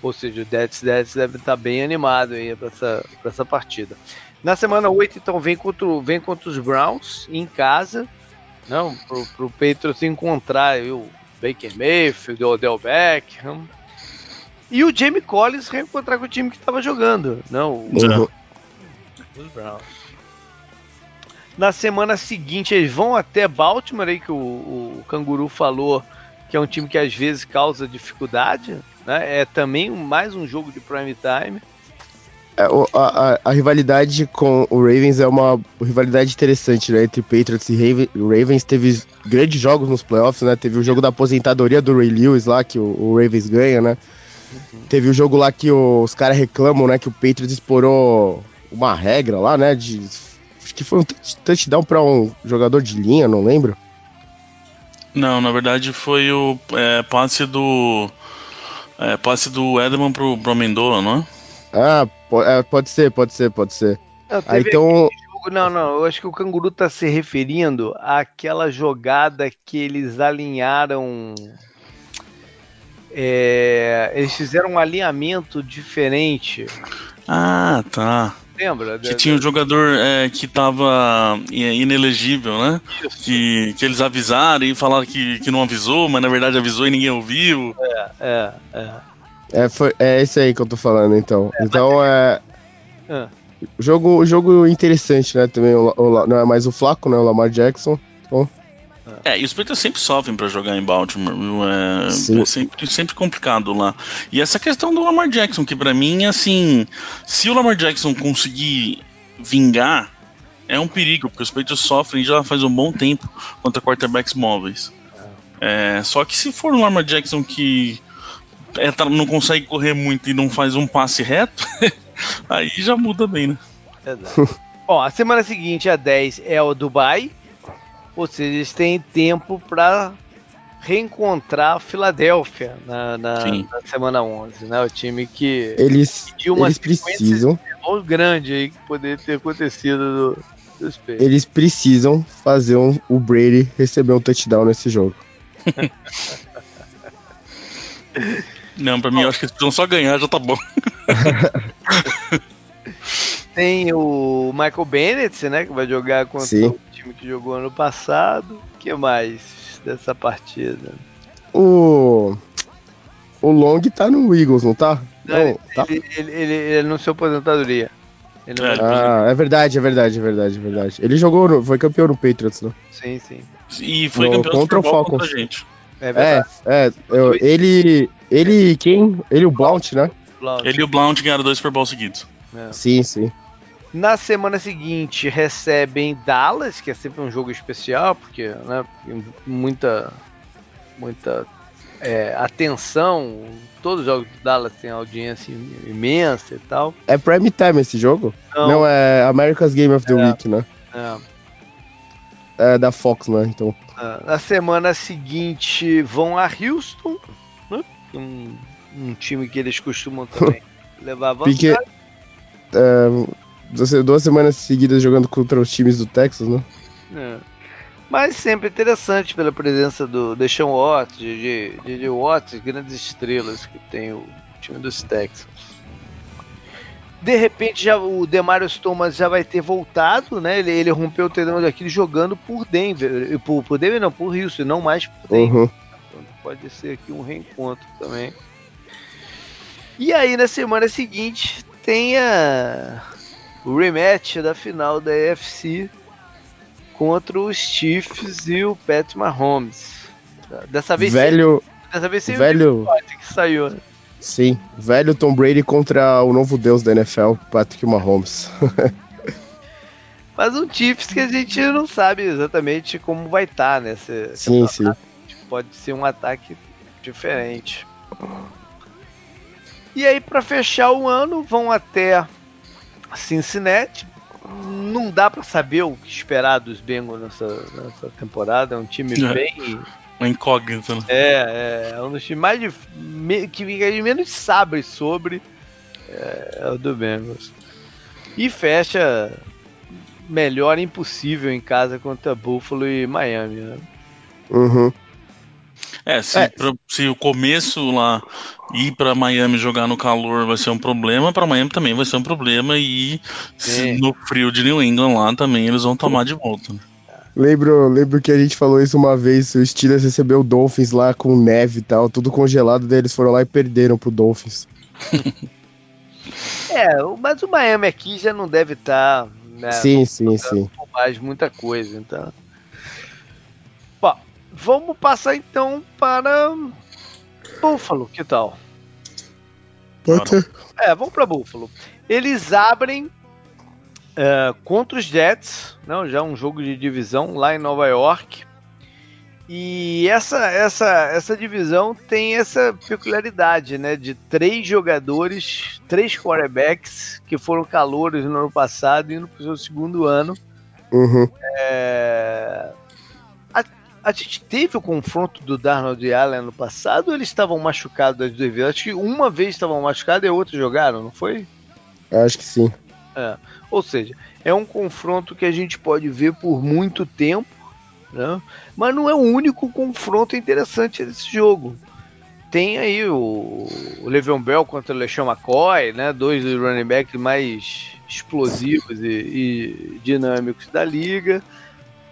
Ou seja, o Jets, Jets deve estar bem animado aí para essa, essa partida. Na semana 8, então, vem contra, vem contra os Browns em casa. Não, pro, pro Patriots encontrar o Baker Mayfield, o Odell Beckham. E o Jamie Collins reencontrar com o time que estava jogando. Não, uhum. os Browns. Na semana seguinte, eles vão até Baltimore, aí que o, o Canguru falou que é um time que às vezes causa dificuldade. Né? É também mais um jogo de prime time. É, a, a, a, rivalidade com o Ravens é uma rivalidade interessante, né? Entre Patriots e Ravens. Teve grandes jogos nos playoffs, né? Teve o jogo da aposentadoria do Ray Lewis lá, que o, o Ravens ganha, né? Uhum. Teve o jogo lá que os caras reclamam, né? Que o Patriots explorou uma regra lá, né? De Acho que foi um touchdown para um jogador de linha, não lembro. Não, na verdade foi o é, passe do. É, passe do Edelman pro, pro Amendola, não é? Ah, pode, é, pode ser, pode ser, pode ser. Não, ah, então. Não, não, eu acho que o Canguru tá se referindo àquela jogada que eles alinharam. É, eles fizeram um alinhamento diferente. Ah, tá. Lembra? Que tinha um jogador é, que tava é, inelegível, né? Que, que eles avisaram e falaram que, que não avisou, mas na verdade avisou e ninguém ouviu. É, é, é. É, foi, é esse aí que eu tô falando, então. É, então é. Ah. Jogo, jogo interessante, né? Também o, o, não é mais o Flaco, né? O Lamar Jackson. Então, é, e os Patriots sempre sofrem para jogar em Baltimore, é, é, sempre, sempre complicado lá. E essa questão do Lamar Jackson, que para mim, assim, se o Lamar Jackson conseguir vingar, é um perigo, porque os Patriots sofrem já faz um bom tempo contra quarterbacks móveis. É, só que se for o Lamar Jackson que é, tá, não consegue correr muito e não faz um passe reto, aí já muda bem, né? Exato. Bom, a semana seguinte, a 10, é o Dubai, ou seja, eles têm tempo para reencontrar a Filadélfia na, na, na, semana 11, né? O time que eles, eles precisam grande aí que poderia ter acontecido do, do Eles precisam fazer um, o Brady receber um touchdown nesse jogo. Não, pra mim eu acho que eles precisam só ganhar, já tá bom. Tem o Michael Bennett, né? Que vai jogar contra Sim. o time que jogou ano passado. O que mais dessa partida? O. O Long tá no Eagles, não tá? Não, não ele, tá? Ele, ele, ele, ele anunciou aposentadoria. Ele é, ah, é verdade, é verdade, é verdade, é verdade. Ele jogou, no, foi campeão no Patriots, né? Sim, sim. E foi no, campeão contra o Falcons. Contra a gente. É, é, é eu, ele, ele, quem? Ele e o Blount, né? Blount. Ele e o Blount ganharam dois Super Bowl seguidos. É. Sim, sim. Na semana seguinte recebem Dallas, que é sempre um jogo especial, porque né, muita, muita é, atenção. Todos os jogos do Dallas têm audiência imensa e tal. É prime time esse jogo? Não, Não é America's Game of the é, Week, né? É. É da Fox, né? Então. É, na semana seguinte vão a Houston, né? um, um time que eles costumam também levar vantagem. Pique, é, duas semanas seguidas jogando contra os times do Texas, né? É. Mas sempre interessante pela presença do Deshaun Watts, de, Watts, grandes estrelas que tem o time dos Texans. De repente já o Demarius Thomas já vai ter voltado, né? Ele, ele rompeu o tendão daquele jogando por Denver, por, por Denver não, por Houston, não mais por Denver. Uhum. Então, pode ser aqui um reencontro também. E aí na semana seguinte tem a o rematch da final da AFC contra os Chiefs e o Pat Mahomes. Dessa vez velho, sem, dessa vez sem velho, o que saiu. Né? Sim, velho Tom Brady contra o novo deus da NFL, Patrick Mahomes. Mas um Chiefs que a gente não sabe exatamente como vai estar, tá, né? Se, sim, sim. Pode ser um ataque diferente. E aí, para fechar o ano, vão até Cincinnati. Não dá para saber o que esperar dos Bengals nessa, nessa temporada. É um time é. bem. Uma incógnita, né? É, é, é um dos times mais dif... que a gente menos sabe sobre é, é o do Bengals. E fecha melhor impossível em casa contra Buffalo e Miami, né? Uhum. É, se, é. Pra, se o começo lá ir para Miami jogar no calor vai ser um problema, para Miami também vai ser um problema e se, no frio de New England lá também eles vão tomar de volta. Lembro, lembro que a gente falou isso uma vez, o Steelers recebeu o Dolphins lá com neve e tal, tudo congelado, daí eles foram lá e perderam pro Dolphins. é, mas o Miami aqui já não deve estar. Tá, né, sim, sim, sim. Mais muita coisa, então. Vamos passar então para Buffalo, que tal? Pode É, vamos para Buffalo. Eles abrem uh, contra os Jets, não, já um jogo de divisão lá em Nova York. E essa, essa, essa divisão tem essa peculiaridade, né? De três jogadores, três quarterbacks que foram calouros no ano passado e indo para o seu segundo ano. Uhum. É, a gente teve o confronto do Darnold e Allen no passado ou eles estavam machucados das duas vezes? Acho que uma vez estavam machucados e a outra jogaram, não foi? Acho que sim. É. Ou seja, é um confronto que a gente pode ver por muito tempo, né? mas não é o único confronto interessante desse jogo. Tem aí o, o Le'Veon Bell contra o LeSean McCoy, né? dois dos running backs mais explosivos e, e dinâmicos da liga.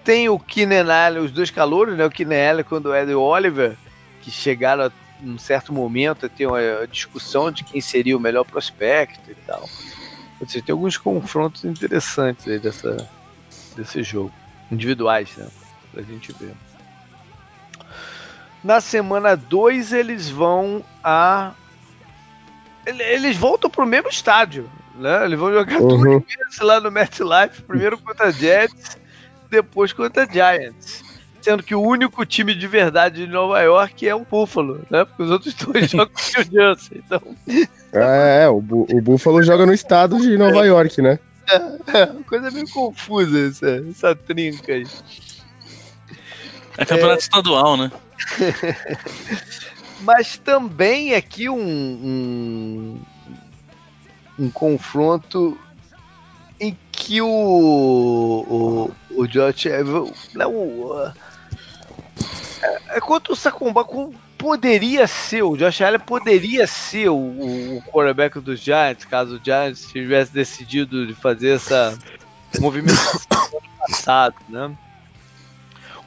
Tem o Keenan Allen, os dois calouros, né? O Keenan Allen quando o Ed Oliver, que chegaram a um certo momento a ter uma discussão de quem seria o melhor prospecto e tal. Ou seja, tem alguns confrontos interessantes aí dessa, desse jogo. Individuais, né? Pra gente ver. Na semana 2 eles vão a. Eles voltam pro mesmo estádio. Né? Eles vão jogar uhum. duas vezes lá no MetLife, primeiro contra Jets depois contra Giants. Sendo que o único time de verdade de Nova York é o Buffalo, né? Porque os outros dois jogam com o Jersey. Então... É, é o, o Buffalo joga no estado de Nova York, né? É, é coisa meio confusa essa, essa trinca aí. É campeonato é... estadual, né? Mas também aqui um, um, um confronto em que o, o, o Josh não, é, é contra o Sakumba poderia ser, o Josh Allen poderia ser o, o quarterback dos Giants, caso o Giants tivesse decidido de fazer essa movimentação no ano passado, né?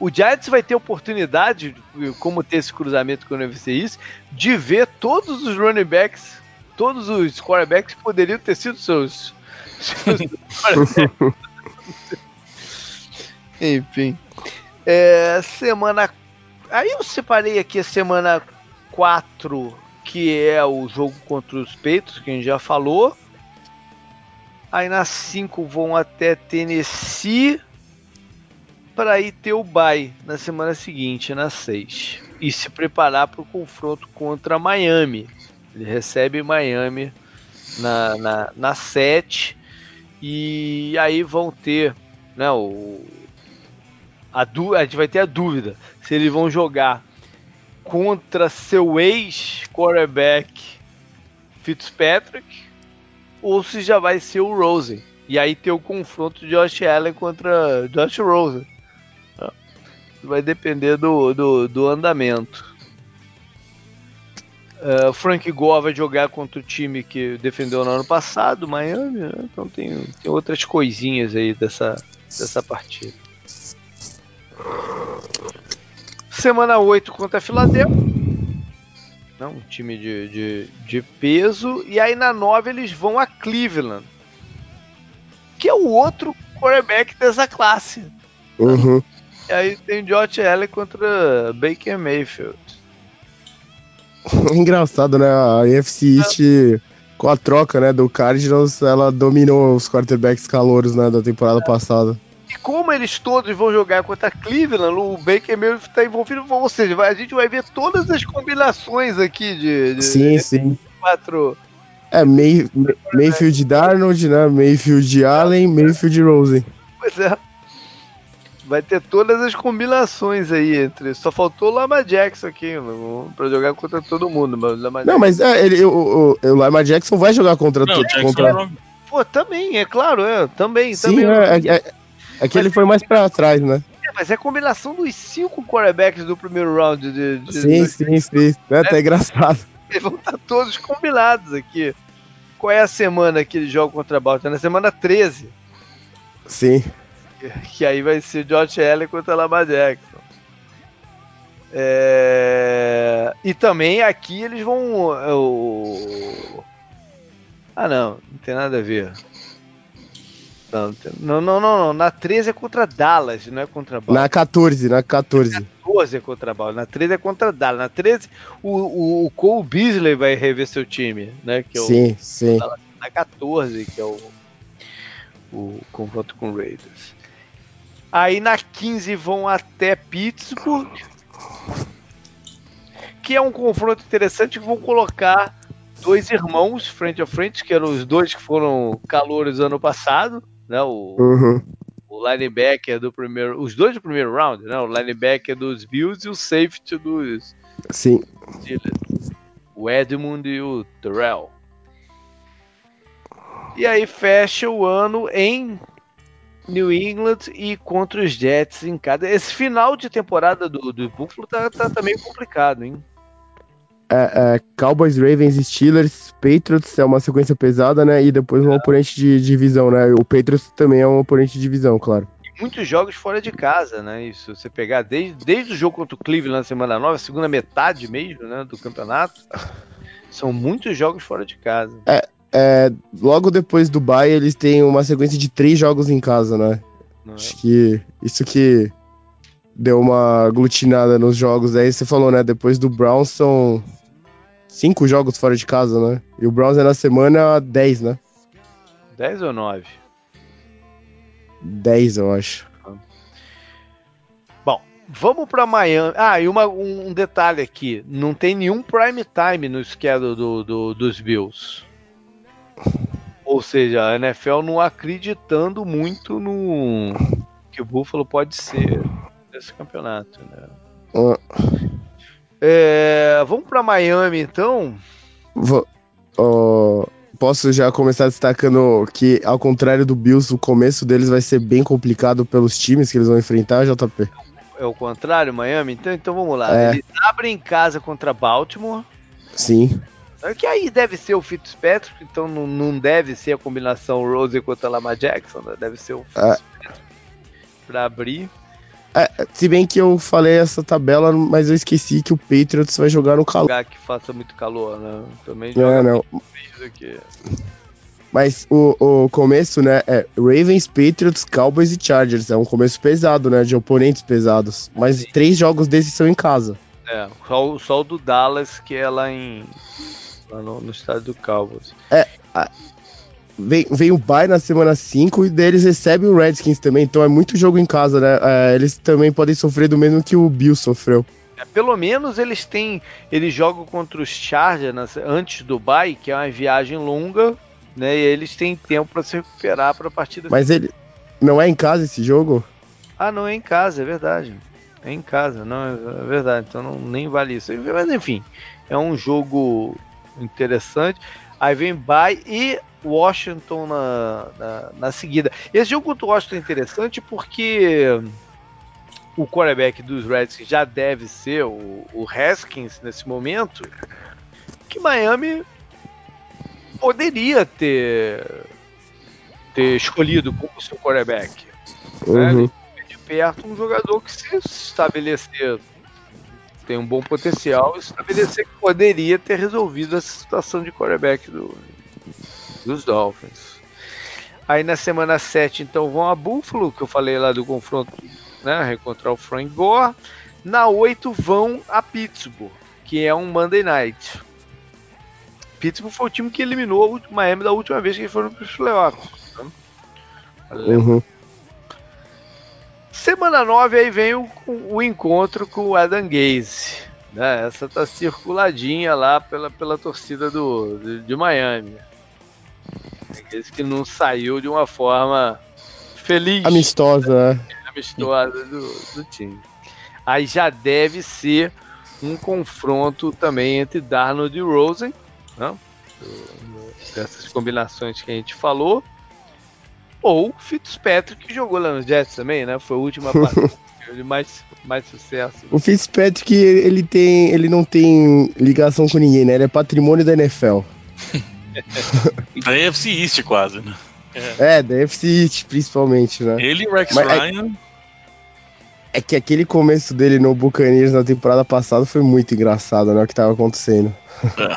O Giants vai ter oportunidade, como ter esse cruzamento com o NFC East, de ver todos os running backs todos os quarterbacks poderiam ter sido seus. Enfim. É, semana. Aí eu separei aqui a semana 4, que é o jogo contra os Peitos, que a gente já falou. Aí na 5 vão até Tennessee para ir ter o bye na semana seguinte, na 6. E se preparar para o confronto contra Miami. Ele recebe Miami na, na, na 7. E aí vão ter né, o, a, a gente vai ter a dúvida se eles vão jogar contra seu ex-quarterback Fitzpatrick ou se já vai ser o Rosen. E aí ter o confronto de Josh Allen contra Josh Rosen. Vai depender do, do, do andamento. Uh, Frank Gore vai jogar contra o time que defendeu no ano passado, Miami. Né? Então tem, tem outras coisinhas aí dessa, dessa partida. Semana 8 contra a Filadélfia. Não, um time de, de, de peso. E aí na 9 eles vão a Cleveland. Que é o outro quarterback dessa classe. Uhum. E aí tem Josh Allen contra Baker Mayfield. Engraçado, né? A NFC East, com a troca né, do Cardinals, ela dominou os quarterbacks calouros né, da temporada é. passada. E como eles todos vão jogar contra Cleveland, o Baker Mayfield está envolvido, ou seja, a gente vai ver todas as combinações aqui de, de sim, sim. quatro. É, May, Mayfield Darnold, né? Mayfield Allen, Mayfield Rosen. Pois é. Vai ter todas as combinações aí entre. Só faltou o Lama Jackson aqui pra jogar contra todo mundo. Mas Lama não, mas é, ele, o, o, o Lama Jackson vai jogar contra todo contra... Pô, também, é claro, é. Também, Sim, também. É, é, é que ele foi mais pra trás, né? É, mas é a combinação dos cinco quarterbacks do primeiro round de. de sim, de... sim, sim. É até engraçado. Eles vão estar todos combinados aqui. Qual é a semana que ele joga contra a Baltimore? Na semana 13. Sim. Que aí vai ser Josh Allen contra Lamar Jackson. É... E também aqui eles vão. É, ah não, não tem nada a ver. Não, não, não, não, Na 13 é contra Dallas, não é contra Baltimore. Na 14, na 14. Na 14 é contra Baltimore. Na 13 é contra Dallas. Na 13, o, o, o Cole Beasley vai rever seu time, né? Que é o, sim, sim. Na 14, que é o, o confronto com o Raiders. Aí na 15 vão até Pittsburgh. Que é um confronto interessante que vão colocar dois irmãos frente a frente, que eram os dois que foram calores ano passado, né? O, uhum. o linebacker do primeiro, os dois do primeiro round, né? O linebacker dos Bills e o safety dos Sim. Steelers. O Edmund e o Terrell. E aí fecha o ano em New England e contra os Jets em cada. Esse final de temporada do, do Buffalo tá, tá, tá meio complicado, hein? É, é, Cowboys, Ravens, Steelers, Patriots é uma sequência pesada, né? E depois um é. oponente de divisão, né? O Patriots também é um oponente de divisão, claro. E muitos jogos fora de casa, né? Isso, você pegar desde, desde o jogo contra o Cleveland na semana nova, segunda metade mesmo, né? Do campeonato, são muitos jogos fora de casa. É, é, logo depois do Bay, eles têm uma sequência de três jogos em casa, né? É. Acho que isso que deu uma aglutinada nos jogos. Aí você falou, né? Depois do Browns são cinco jogos fora de casa, né? E o Browns é na semana 10, né? 10 ou 9? 10, eu acho. Bom, vamos para Miami. Ah, e uma, um detalhe aqui: não tem nenhum prime time no schedule do, do, dos Bills. Ou seja, a NFL não acreditando muito no que o Buffalo pode ser nesse campeonato, né? Uh. É, vamos para Miami então? Vou, posso já começar destacando que, ao contrário do Bills, o começo deles vai ser bem complicado pelos times que eles vão enfrentar, JP. É o contrário, Miami? Então, então vamos lá. É. Eles abrem em casa contra Baltimore. Sim. Que aí deve ser o Fitzpatrick, então não, não deve ser a combinação Rose contra Lamar Jackson, né? deve ser o é. Fitzpatrick é. pra abrir. É, se bem que eu falei essa tabela, mas eu esqueci que o Patriots vai jogar no calor. Lugar que faça muito calor, né? Também É, joga não. frio aqui. Mas o, o começo, né, é Ravens, Patriots, Cowboys e Chargers. É um começo pesado, né, de oponentes pesados. Mas três jogos desses são em casa. É, só, só o do Dallas, que é lá em. Lá no, no estádio do Cowboys. Vem, vem o bye na semana 5 e daí eles recebem o Redskins também. Então é muito jogo em casa, né? É, eles também podem sofrer do mesmo que o Bill sofreu. É, pelo menos eles têm. Eles jogam contra os Chargers nas- antes do bye, que é uma viagem longa, né? E eles têm tempo para se recuperar para a partida. Mas ele. Não é em casa esse jogo? Ah, não é em casa, é verdade. É em casa, não, é, é verdade. Então não, nem vale isso. Mas enfim, é um jogo interessante. Aí vem bye e Washington na, na, na seguida. Esse jogo contra o Washington é interessante porque o quarterback dos Redskins já deve ser o, o Haskins nesse momento. Que Miami poderia ter, ter escolhido como seu quarterback né? Uhum. de perto um jogador que se estabelecer tem um bom potencial estabelecer que poderia ter resolvido essa situação de quarterback do, dos Dolphins. Aí na semana 7, então, vão a Buffalo, que eu falei lá do confronto, né, reencontrar o Frank Gore. Na 8 vão a Pittsburgh, que é um Monday Night. Pittsburgh foi o time que eliminou o Miami da última vez que eles foram para os playoffs. né? Uhum. Semana 9 aí vem o, o encontro com o Adam Gaze. Né? Essa tá circuladinha lá pela, pela torcida do, de, de Miami. Gaze que não saiu de uma forma feliz, Amistosa, né? amistosa do, do time. Aí já deve ser um confronto também entre Darnold e Rosen, né? Dessas combinações que a gente falou. Ou Fitzpatrick que jogou lá no Jets também, né? Foi a última partida de mais, mais sucesso. O Fitzpatrick, ele tem. ele não tem ligação com ninguém, né? Ele é patrimônio da NFL. Da AFC East quase, né? É, da FC East, principalmente, né? Ele e o Rex Mas é- Ryan. É que aquele começo dele no Buccaneers na temporada passada foi muito engraçado, né? O que tava acontecendo. é.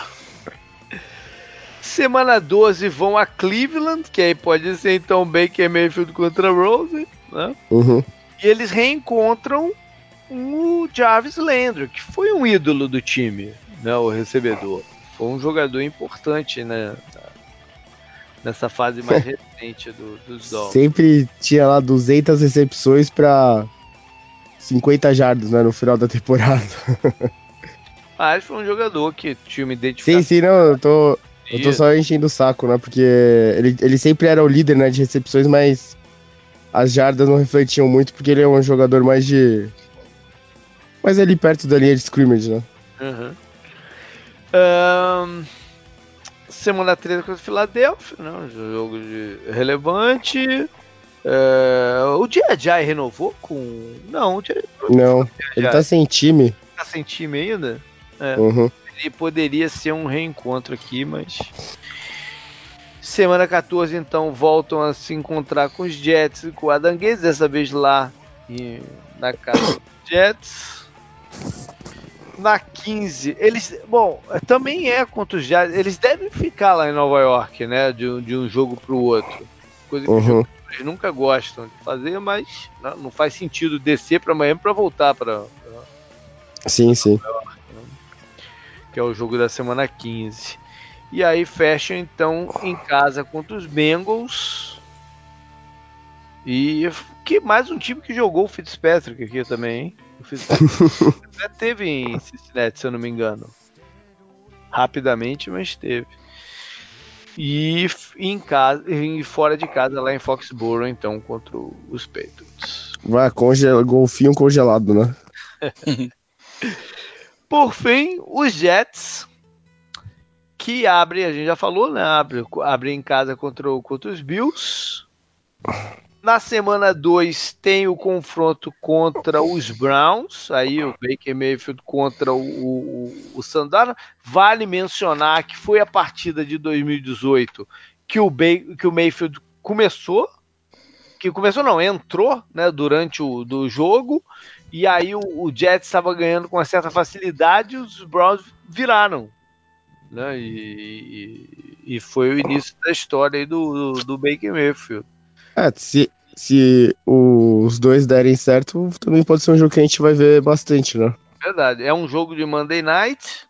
Semana 12 vão a Cleveland, que aí pode ser então Baker Mayfield contra Rose, né? Uhum. E eles reencontram o Jarvis Landry, que foi um ídolo do time, né? O recebedor. Foi um jogador importante, né? Nessa fase mais recente do- dos Dolphins. Sempre tinha lá 200 recepções pra 50 jardas, né? No final da temporada. Mas foi um jogador que tinha uma Sim, identificação. sim, não, eu tô. Eu tô só enchendo o saco, né? Porque ele, ele sempre era o líder, né? De recepções, mas as jardas não refletiam muito, porque ele é um jogador mais de. Mais ali perto da linha de scrimmage, né? Uhum. Ahn, semana 13 contra o Philadelphia, né? um jogo relevante. É, o Diajai renovou com. Não, o Diajai Não, ele tá sem time. tá sem time ainda. É, Uhum. Ele poderia ser um reencontro aqui, mas. Semana 14, então, voltam a se encontrar com os Jets e com o Adam Gaze, dessa vez lá em- na casa dos Jets. Na 15, eles. Bom, também é contra os Jets. Eles devem ficar lá em Nova York, né? De, um- de um jogo pro outro. Coisa que os Uhum. jogadores nunca gostam de fazer, mas não, não faz sentido descer para Miami para voltar para Sim, sim. Que é o jogo da semana 15. E aí fecha então em casa contra os Bengals. E que mais um time que jogou o Fitzpatrick aqui também, hein? O Fitzpatrick até teve em Cincinnati, se eu não me engano. Rapidamente, mas teve. E em casa, e fora de casa lá em Foxborough, então, contra os Patriots. Vai, congela, golfinho congelado, né? Por fim, os Jets, que abre, a gente já falou, né? Abre, abre em casa contra, o- contra os Bills. Na semana 2 tem o confronto contra os Browns, aí o Baker Mayfield contra o, o, o Sandara. Vale mencionar que foi a partida de 2018 que o, Ba- que o Mayfield começou, que começou não, entrou, né, durante o do jogo, e aí o, o Jets estava ganhando com uma certa facilidade, os Browns viraram, né, e, e, e foi o início da história aí do, do, do Baker Mayfield. É, se, se os dois derem certo, também pode ser um jogo que a gente vai ver bastante, né? Verdade, é um jogo de Monday Night,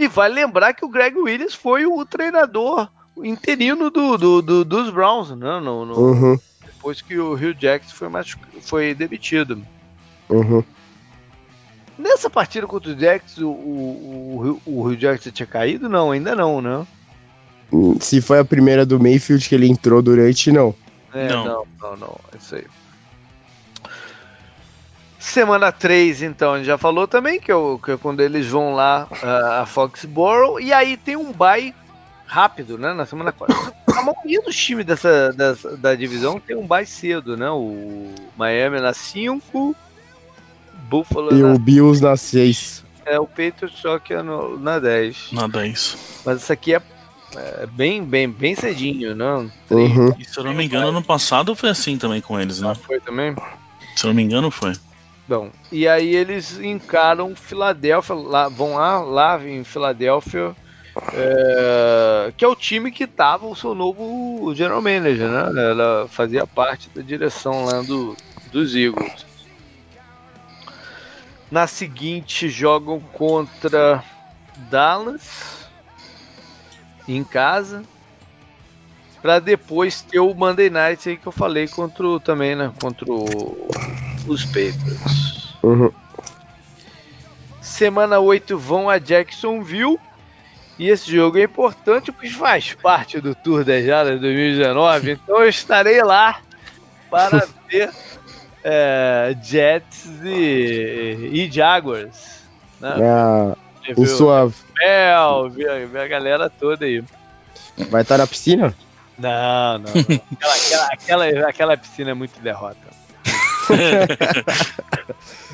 e vai lembrar que o Greg Williams foi o treinador interino do, do, do dos Browns, né? No, no, Uhum, Depois que o Hugh Jackson foi, machu- foi demitido. uhum. Nessa partida contra o Jackson, o, o, o, Hugh Jackson tinha caído? Não, ainda não, né? Hum, Se foi a primeira do Mayfield que ele entrou durante, não. É, Não. não, não, não, é isso aí. Semana 3, então, a gente já falou também, que é, o- que é quando eles vão lá ah, a Foxborough, e aí tem um bye rápido, né, na semana 4. A maioria dos times dessa, dessa- da divisão tem um bye cedo, né, o Miami na 5, Buffalo E na, o Bills na 6. é o Patriots só que é no- na 10. Nada isso. Mas isso aqui é, é bem, bem, bem cedinho, né? Uhum. E se eu não me engano, ano passado foi assim também com eles, né? Foi também? Se eu não me engano, foi. Bom, e aí eles encaram Filadélfia, lá, vão lá, lá em Filadélfia, é, que é o time que tava o seu novo general manager, né? Ela fazia parte da direção lá do, dos Eagles. Na seguinte jogam contra Dallas em casa. Pra depois ter o Monday Night aí que eu falei contra o, também, né? Contra o- os Patriots. Uhum. Semana 8 vão a Jacksonville. E esse jogo é importante porque faz parte do Tour das Jardas 2019. Então eu estarei lá para ver é, Jets e, e Jaguars. Né? Em o sua. Bell, ver, ver a galera toda aí. Vai estar na piscina? Não, não, não. Aquela, aquela, aquela, aquela piscina é muito derrota.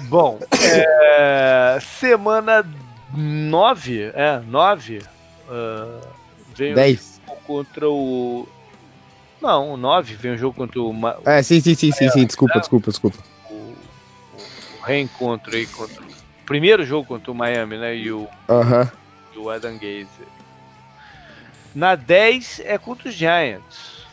Bom, é, semana 9, é, 9, uh, vem 10. o jogo contra o... Não, o 9 vem o jogo contra o, Ma- É, sim, sim, sim, sim, sim. Desculpa, desculpa, desculpa. o, o- reencontro aí contra o primeiro jogo contra o Miami, né, e o, Aham. e o Adam Gaze. Na 10 é contra os Giants.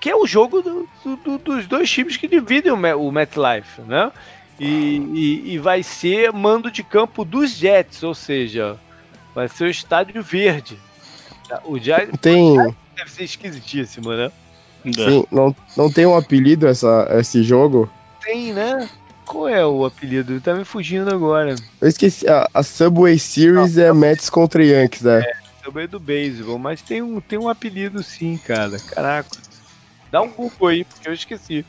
Que é o jogo do- do- do- dos dois times que dividem o, o MetLife, né? E, e- e vai ser mando de campo dos Jets, ou seja, vai ser o estádio verde. O Giants Tem. deve ser esquisitíssimo, né? É. Sim, não, não tem um apelido essa, esse jogo? Tem, né? Qual é o apelido? Tá me fugindo agora. Eu esqueci. A, a Subway Series é Mets contra Yankees, né? Também do beisebol, mas tem um, tem um apelido sim, cara. Caraca. Dá um Google aí, porque eu esqueci.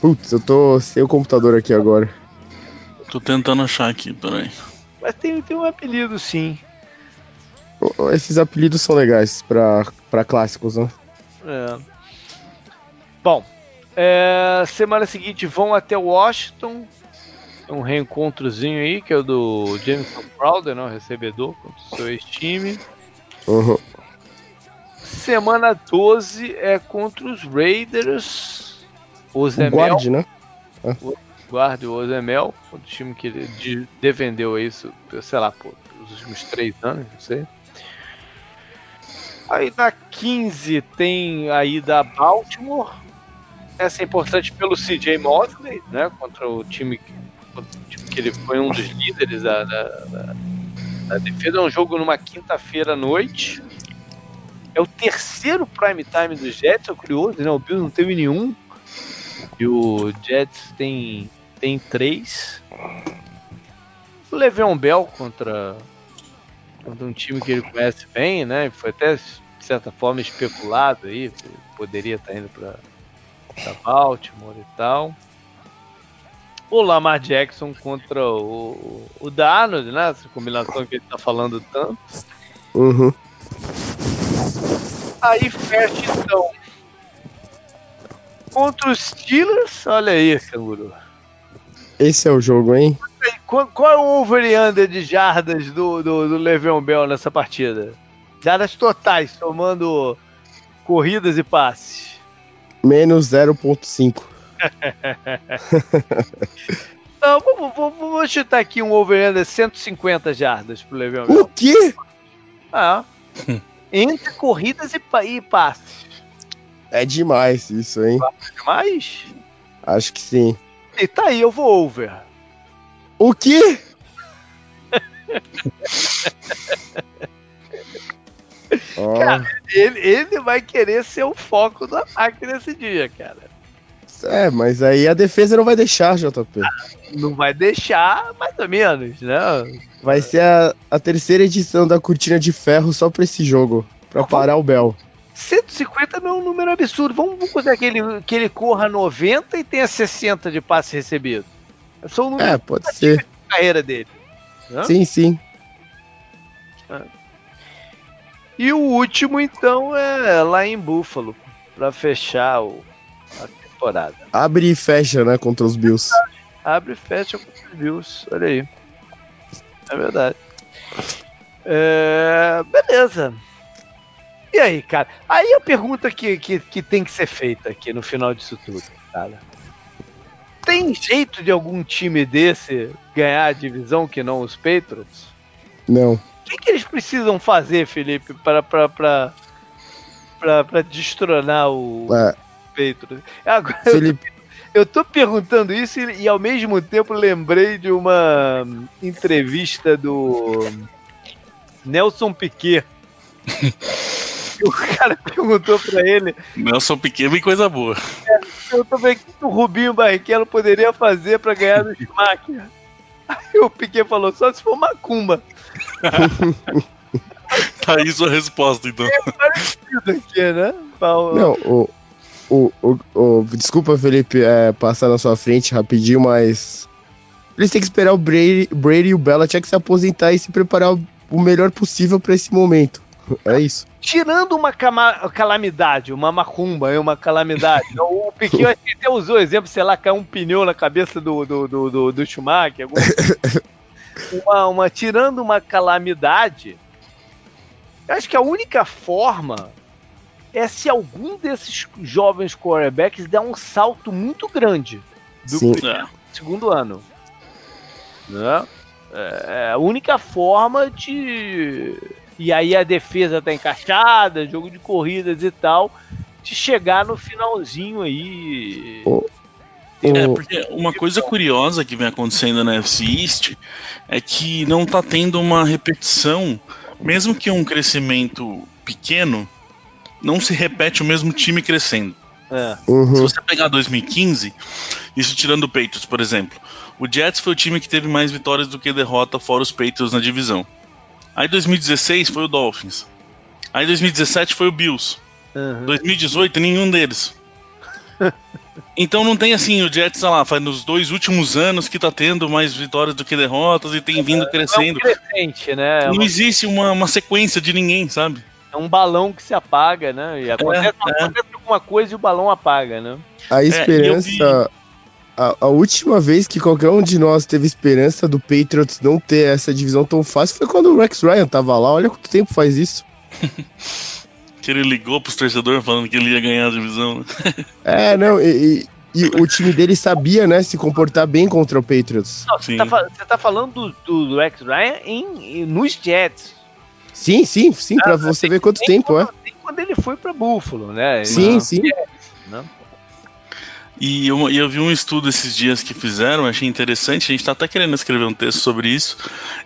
Putz, eu tô sem o computador aqui agora. Tô tentando achar aqui, peraí. Mas tem, tem um apelido sim. Esses apelidos são legais pra, pra clássicos, né? É. Bom, é, semana seguinte vão até Washington. Um reencontrozinho aí, que é o do Jameson Crowder, né, o recebedor, contra o seu ex-time. Uhum. Semana 12 é contra os Raiders. O O guarde, né? guarda o Ozemel, o time que defendeu isso, sei lá, por, pelos últimos três anos, não sei. Aí na 15 tem a ida a Baltimore. Essa é importante pelo CJ Mosley, né? Contra o time que, o time que ele foi um dos líderes da, da, da- da defesa. É um jogo numa quinta-feira à noite. É o terceiro prime time dos Jets, é curioso, né? O Bills não teve nenhum. E o Jets tem, tem três. O Le'Veon Bell contra, contra um time que ele conhece bem, né? Foi até, de certa forma, especulado aí. Poderia estar indo para Baltimore e tal. O Lamar Jackson contra o, o Darnold, né? Essa combinação que ele tá falando tanto. Uhum. Aí fecha então. Contra os Steelers, olha aí, canguru. Esse é o jogo, hein? Qual, qual é o over e under de jardas do, do, do Le'Veon Bell nessa partida? Jardas totais, somando corridas e passes. Menos 0.5. Não, vamos, vamos, vamos chutar aqui um over-under 150 jardas pro Le'Veon O quê? Ah. Entre corridas e, e passes. É demais isso, hein? Demais? Acho que sim. E tá aí, eu vou over. O quê? oh. Cara, ele, ele vai querer ser o foco do ataque nesse dia, cara. É, mas aí a defesa não vai deixar, JP. Não vai deixar, mais ou menos, né? Vai ser a, a terceira edição da Cortina de Ferro só pra esse jogo, pra parar o Bell. 150 não é um número absurdo. Vamos, vamos considerar que ele, que ele corra 90 e tenha 60 de passe recebido. São um é, pode ser. carreira dele. Né? Sim, sim. É. E o último, então, é lá em Buffalo, para fechar o, a temporada. Abre e fecha, né, contra os Bills. Abre e fecha contra os Bills, olha aí. É verdade. É, beleza. E aí, cara? Aí a pergunta que, que, que tem que ser feita aqui no final disso tudo, cara. Tem jeito de algum time desse ganhar a divisão que não os Patriots? Não. O que, que eles precisam fazer, Felipe, para para para destronar o é. Patriots? Agora, Felipe... eu, eu tô perguntando isso e, e, ao mesmo tempo lembrei de uma entrevista do Nelson Piquet. o cara perguntou pra ele. Nelson Piquet vem coisa boa. É, eu tô vendo o que o Rubinho Barrichello poderia fazer pra ganhar do Schumacher. Aí o Piquet falou, só se for macumba. tá aí sua resposta, então. É parecido aqui, né? Não, o, o, o, o, desculpa, Felipe, é, passar na sua frente rapidinho, mas eles têm que esperar o Brady, Brady e o Belichick se aposentar e se preparar o, o melhor possível para esse momento. É isso. Tirando uma calamidade, uma macumba, uma calamidade. o Piquet até usou o exemplo, sei lá, caiu um pneu na cabeça do, do, do, do, do Schumacher. uma, uma, tirando uma calamidade, eu acho que a única forma é se algum desses jovens quarterbacks der um salto muito grande do Sim. segundo ano. Né? É, é a única forma de e aí a defesa tá encaixada, jogo de corridas e tal, de chegar no finalzinho aí. É, porque uma coisa curiosa que vem acontecendo na FC East é que não tá tendo uma repetição, mesmo que um crescimento pequeno, não se repete o mesmo time crescendo. É. Uhum. Se você pegar 2015, isso tirando o Patriots, por exemplo, o Jets foi o time que teve mais vitórias do que derrota fora os Patriots na divisão. Aí 2016 foi o Dolphins. Aí 2017 foi o Bills. Uhum. 2018 nenhum deles. então não tem assim, o Jets, sei lá, faz nos dois últimos anos que tá tendo mais vitórias do que derrotas e tem vindo crescendo. É um crescente, né? É não existe uma, uma sequência de ninguém, sabe? É um balão que se apaga, né? E acontece, é, acontece é. alguma coisa e o balão apaga, né? A é, esperança a, a, última vez que qualquer um de nós teve esperança do Patriots não ter essa divisão tão fácil foi quando o Rex Ryan tava lá. Olha quanto tempo faz isso. que ele ligou pros torcedores falando que ele ia ganhar a divisão. Né? é, não, e, e, e, o time dele sabia, né, se comportar bem contra o Patriots. Não, você, tá, tá, falando do, do Rex Ryan em, em, nos Jets. Sim, sim, sim, ah, pra você ver quanto tempo, quando, é. Quando ele foi pra Buffalo, né? Sim, sim. Jets, né? E eu, eu, vi um estudo esses dias que fizeram, achei interessante, a gente está até querendo escrever um texto sobre isso,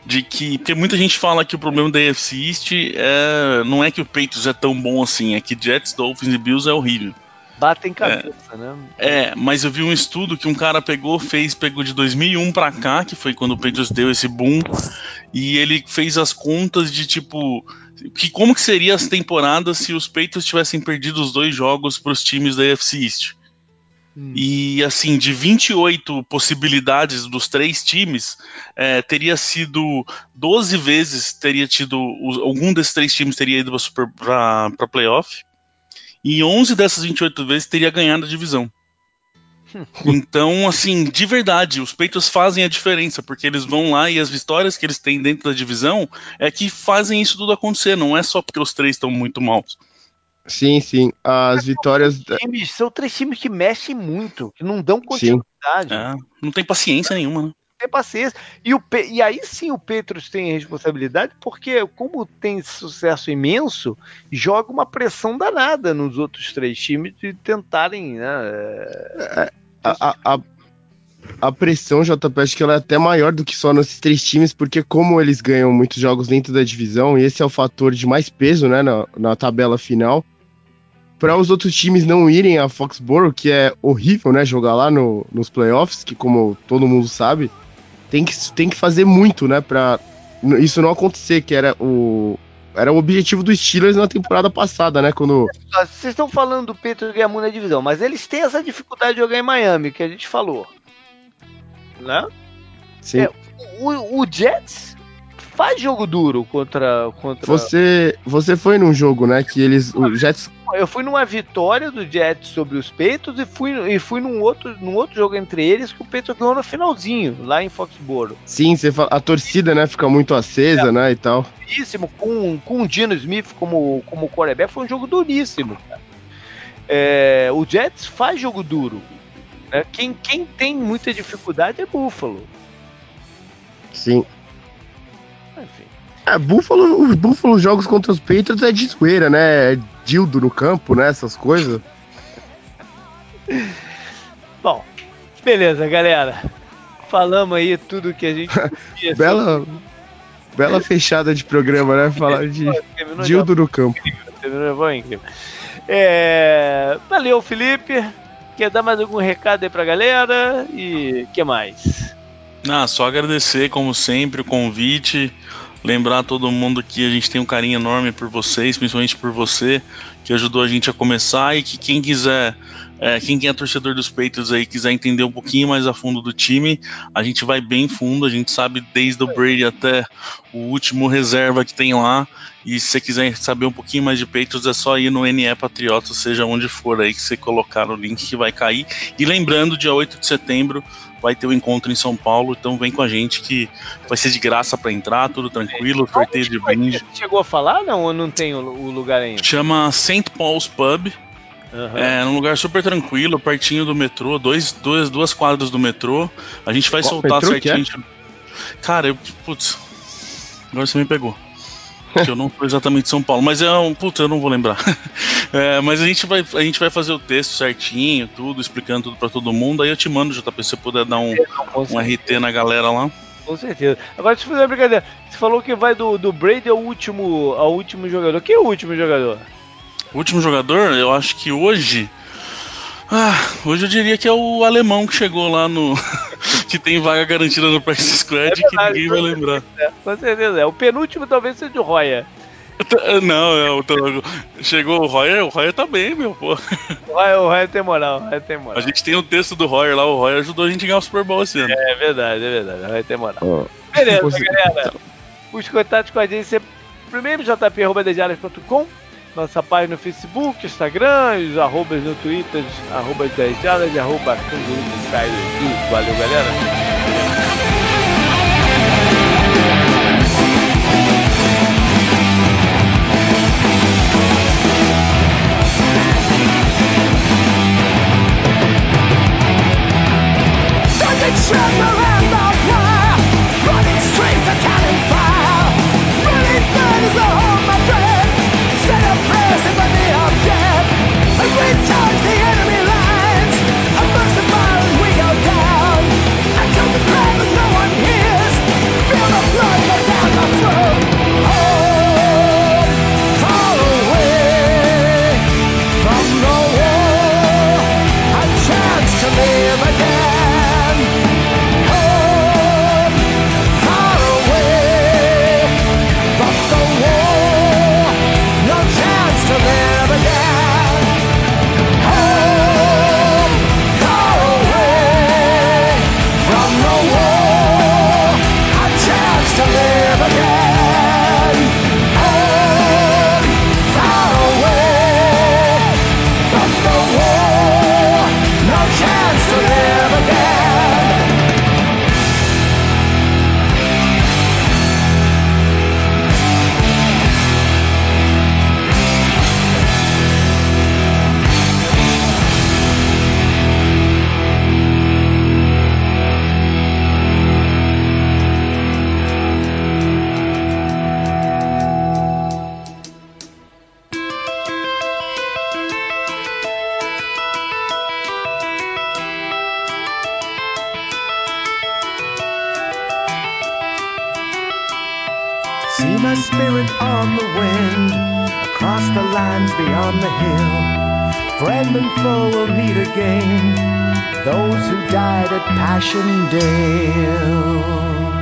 de que, porque muita gente fala que o problema da AFC East é, não é que o Patriots é tão bom assim, é que Jets, Dolphins e Bills é horrível. Batem cabeça, é, né? É, mas eu vi um estudo que um cara pegou, fez, pegou de 2001 para cá, que foi quando o Patriots deu esse boom, e ele fez as contas de tipo que como que seria as temporadas se os Patriots tivessem perdido os dois jogos para os times da AFC East. Hum. E assim, de 28 possibilidades dos três times, é, teria sido 12 vezes teria tido. Algum desses três times teria ido para playoff. E 11 dessas 28 vezes teria ganhado a divisão. Então, assim, de verdade, os peitos fazem a diferença, porque eles vão lá e as vitórias que eles têm dentro da divisão é que fazem isso tudo acontecer, não é só porque os três estão muito maus. Sim, sim. As vitórias. São três, times, são três times que mexem muito, que não dão continuidade. É, não tem paciência nenhuma, né? Tem paciência. E, o, e aí sim o Petros tem responsabilidade, porque, como tem sucesso imenso, joga uma pressão danada nos outros três times de tentarem. Né, é, a, a, a pressão, JP, acho que ela é até maior do que só nesses três times, porque como eles ganham muitos jogos dentro da divisão, e esse é o fator de mais peso né, na, na tabela final, para os outros times não irem a Foxborough, que é horrível, né, jogar lá no, nos playoffs, que como todo mundo sabe, tem que, tem que fazer muito, né, para isso não acontecer, que era o era o objetivo dos Steelers na temporada passada, né, quando Vocês estão falando do Pedro Guilherme na divisão, mas eles têm essa dificuldade de jogar em Miami, que a gente falou. Né? Sim. É, o, o Jets faz jogo duro contra. contra... Você, você foi num jogo, né? Que eles. O Jets. Eu fui numa vitória do Jets sobre os Peitos e fui, e fui num, outro, num outro jogo entre eles que o Peitos ganhou no finalzinho, lá em Foxboro. Sim, você fala, a torcida, né, fica muito acesa, é, né, e tal. Duríssimo, com, com o Dino Smith como, como quarterback, foi um jogo duríssimo, é, o Jets faz jogo duro. Né? Quem, quem tem muita dificuldade é Buffalo. Sim. Enfim. É, Buffalo, os Buffalo jogos contra os Patriots é de zoeira, né? É dildo no campo, né? Essas coisas. Bom, beleza, galera. Falamos aí tudo que a gente Bela, bela fechada de programa, né? Falar de dildo no campo. É, valeu, Felipe. Quer dar mais algum recado aí pra galera? E que mais? Ah, só agradecer, como sempre, o convite. Lembrar todo mundo que a gente tem um carinho enorme por vocês, principalmente por você, que ajudou a gente a começar e que quem quiser, é, quem é torcedor dos Peitos aí, quiser entender um pouquinho mais a fundo do time, a gente vai bem fundo, a gente sabe desde o Brady até o último reserva que tem lá. E se você quiser saber um pouquinho mais de Patriots, é só ir no NE Patriota, seja onde for aí que você colocar o link que vai cair. E lembrando, dia 8 de setembro, vai ter o um encontro em São Paulo, então vem com a gente que vai ser de graça para entrar, tudo tranquilo, sorteio de brinde. Chegou a falar não ou não tem o, lugar ainda? Chama St. Paul's Pub. Uhum. É um lugar super tranquilo, pertinho do metrô, dois, dois, duas quadras do metrô. A gente vai Qual soltar certinho. É? Cara, eu. Putz. Agora você me pegou. que eu não sou exatamente de São Paulo, mas é um. Puta, eu não vou lembrar. É, mas a gente, vai, a gente vai fazer o texto certinho, tudo, explicando tudo pra todo mundo. Aí eu te mando, JP, se você puder dar um, um RT na galera lá. Com certeza. Agora, deixa eu fazer uma brincadeira. Você falou que vai do, do Brady ao último, ao último jogador. Quem é o último jogador? O último jogador, eu acho que hoje. Ah, hoje eu diria que é o alemão que chegou lá no. que tem vaga garantida no Practice Squad é verdade, que ninguém vai lembrar. É, com certeza. É. O penúltimo talvez seja o Roya. Não, é, o, chegou o Royer, o Royer tá bem, meu, pô. O Royer, o Royer tem moral, o Royer tem moral. A gente tem o um texto do Royer lá, o Royer ajudou a gente a ganhar o Super Bowl esse ano. É verdade, é verdade, o Royer tem moral. Oh. Beleza, galera. Os contatos com a gente sempre. Primeiro, jp.com nossa página no Facebook, Instagram, os arrobas no Twitter, arrobas 10 jardas e arroba Valeu, galera! Recharge the enemy lines Amongst the fire we go It's all at Passchendaele.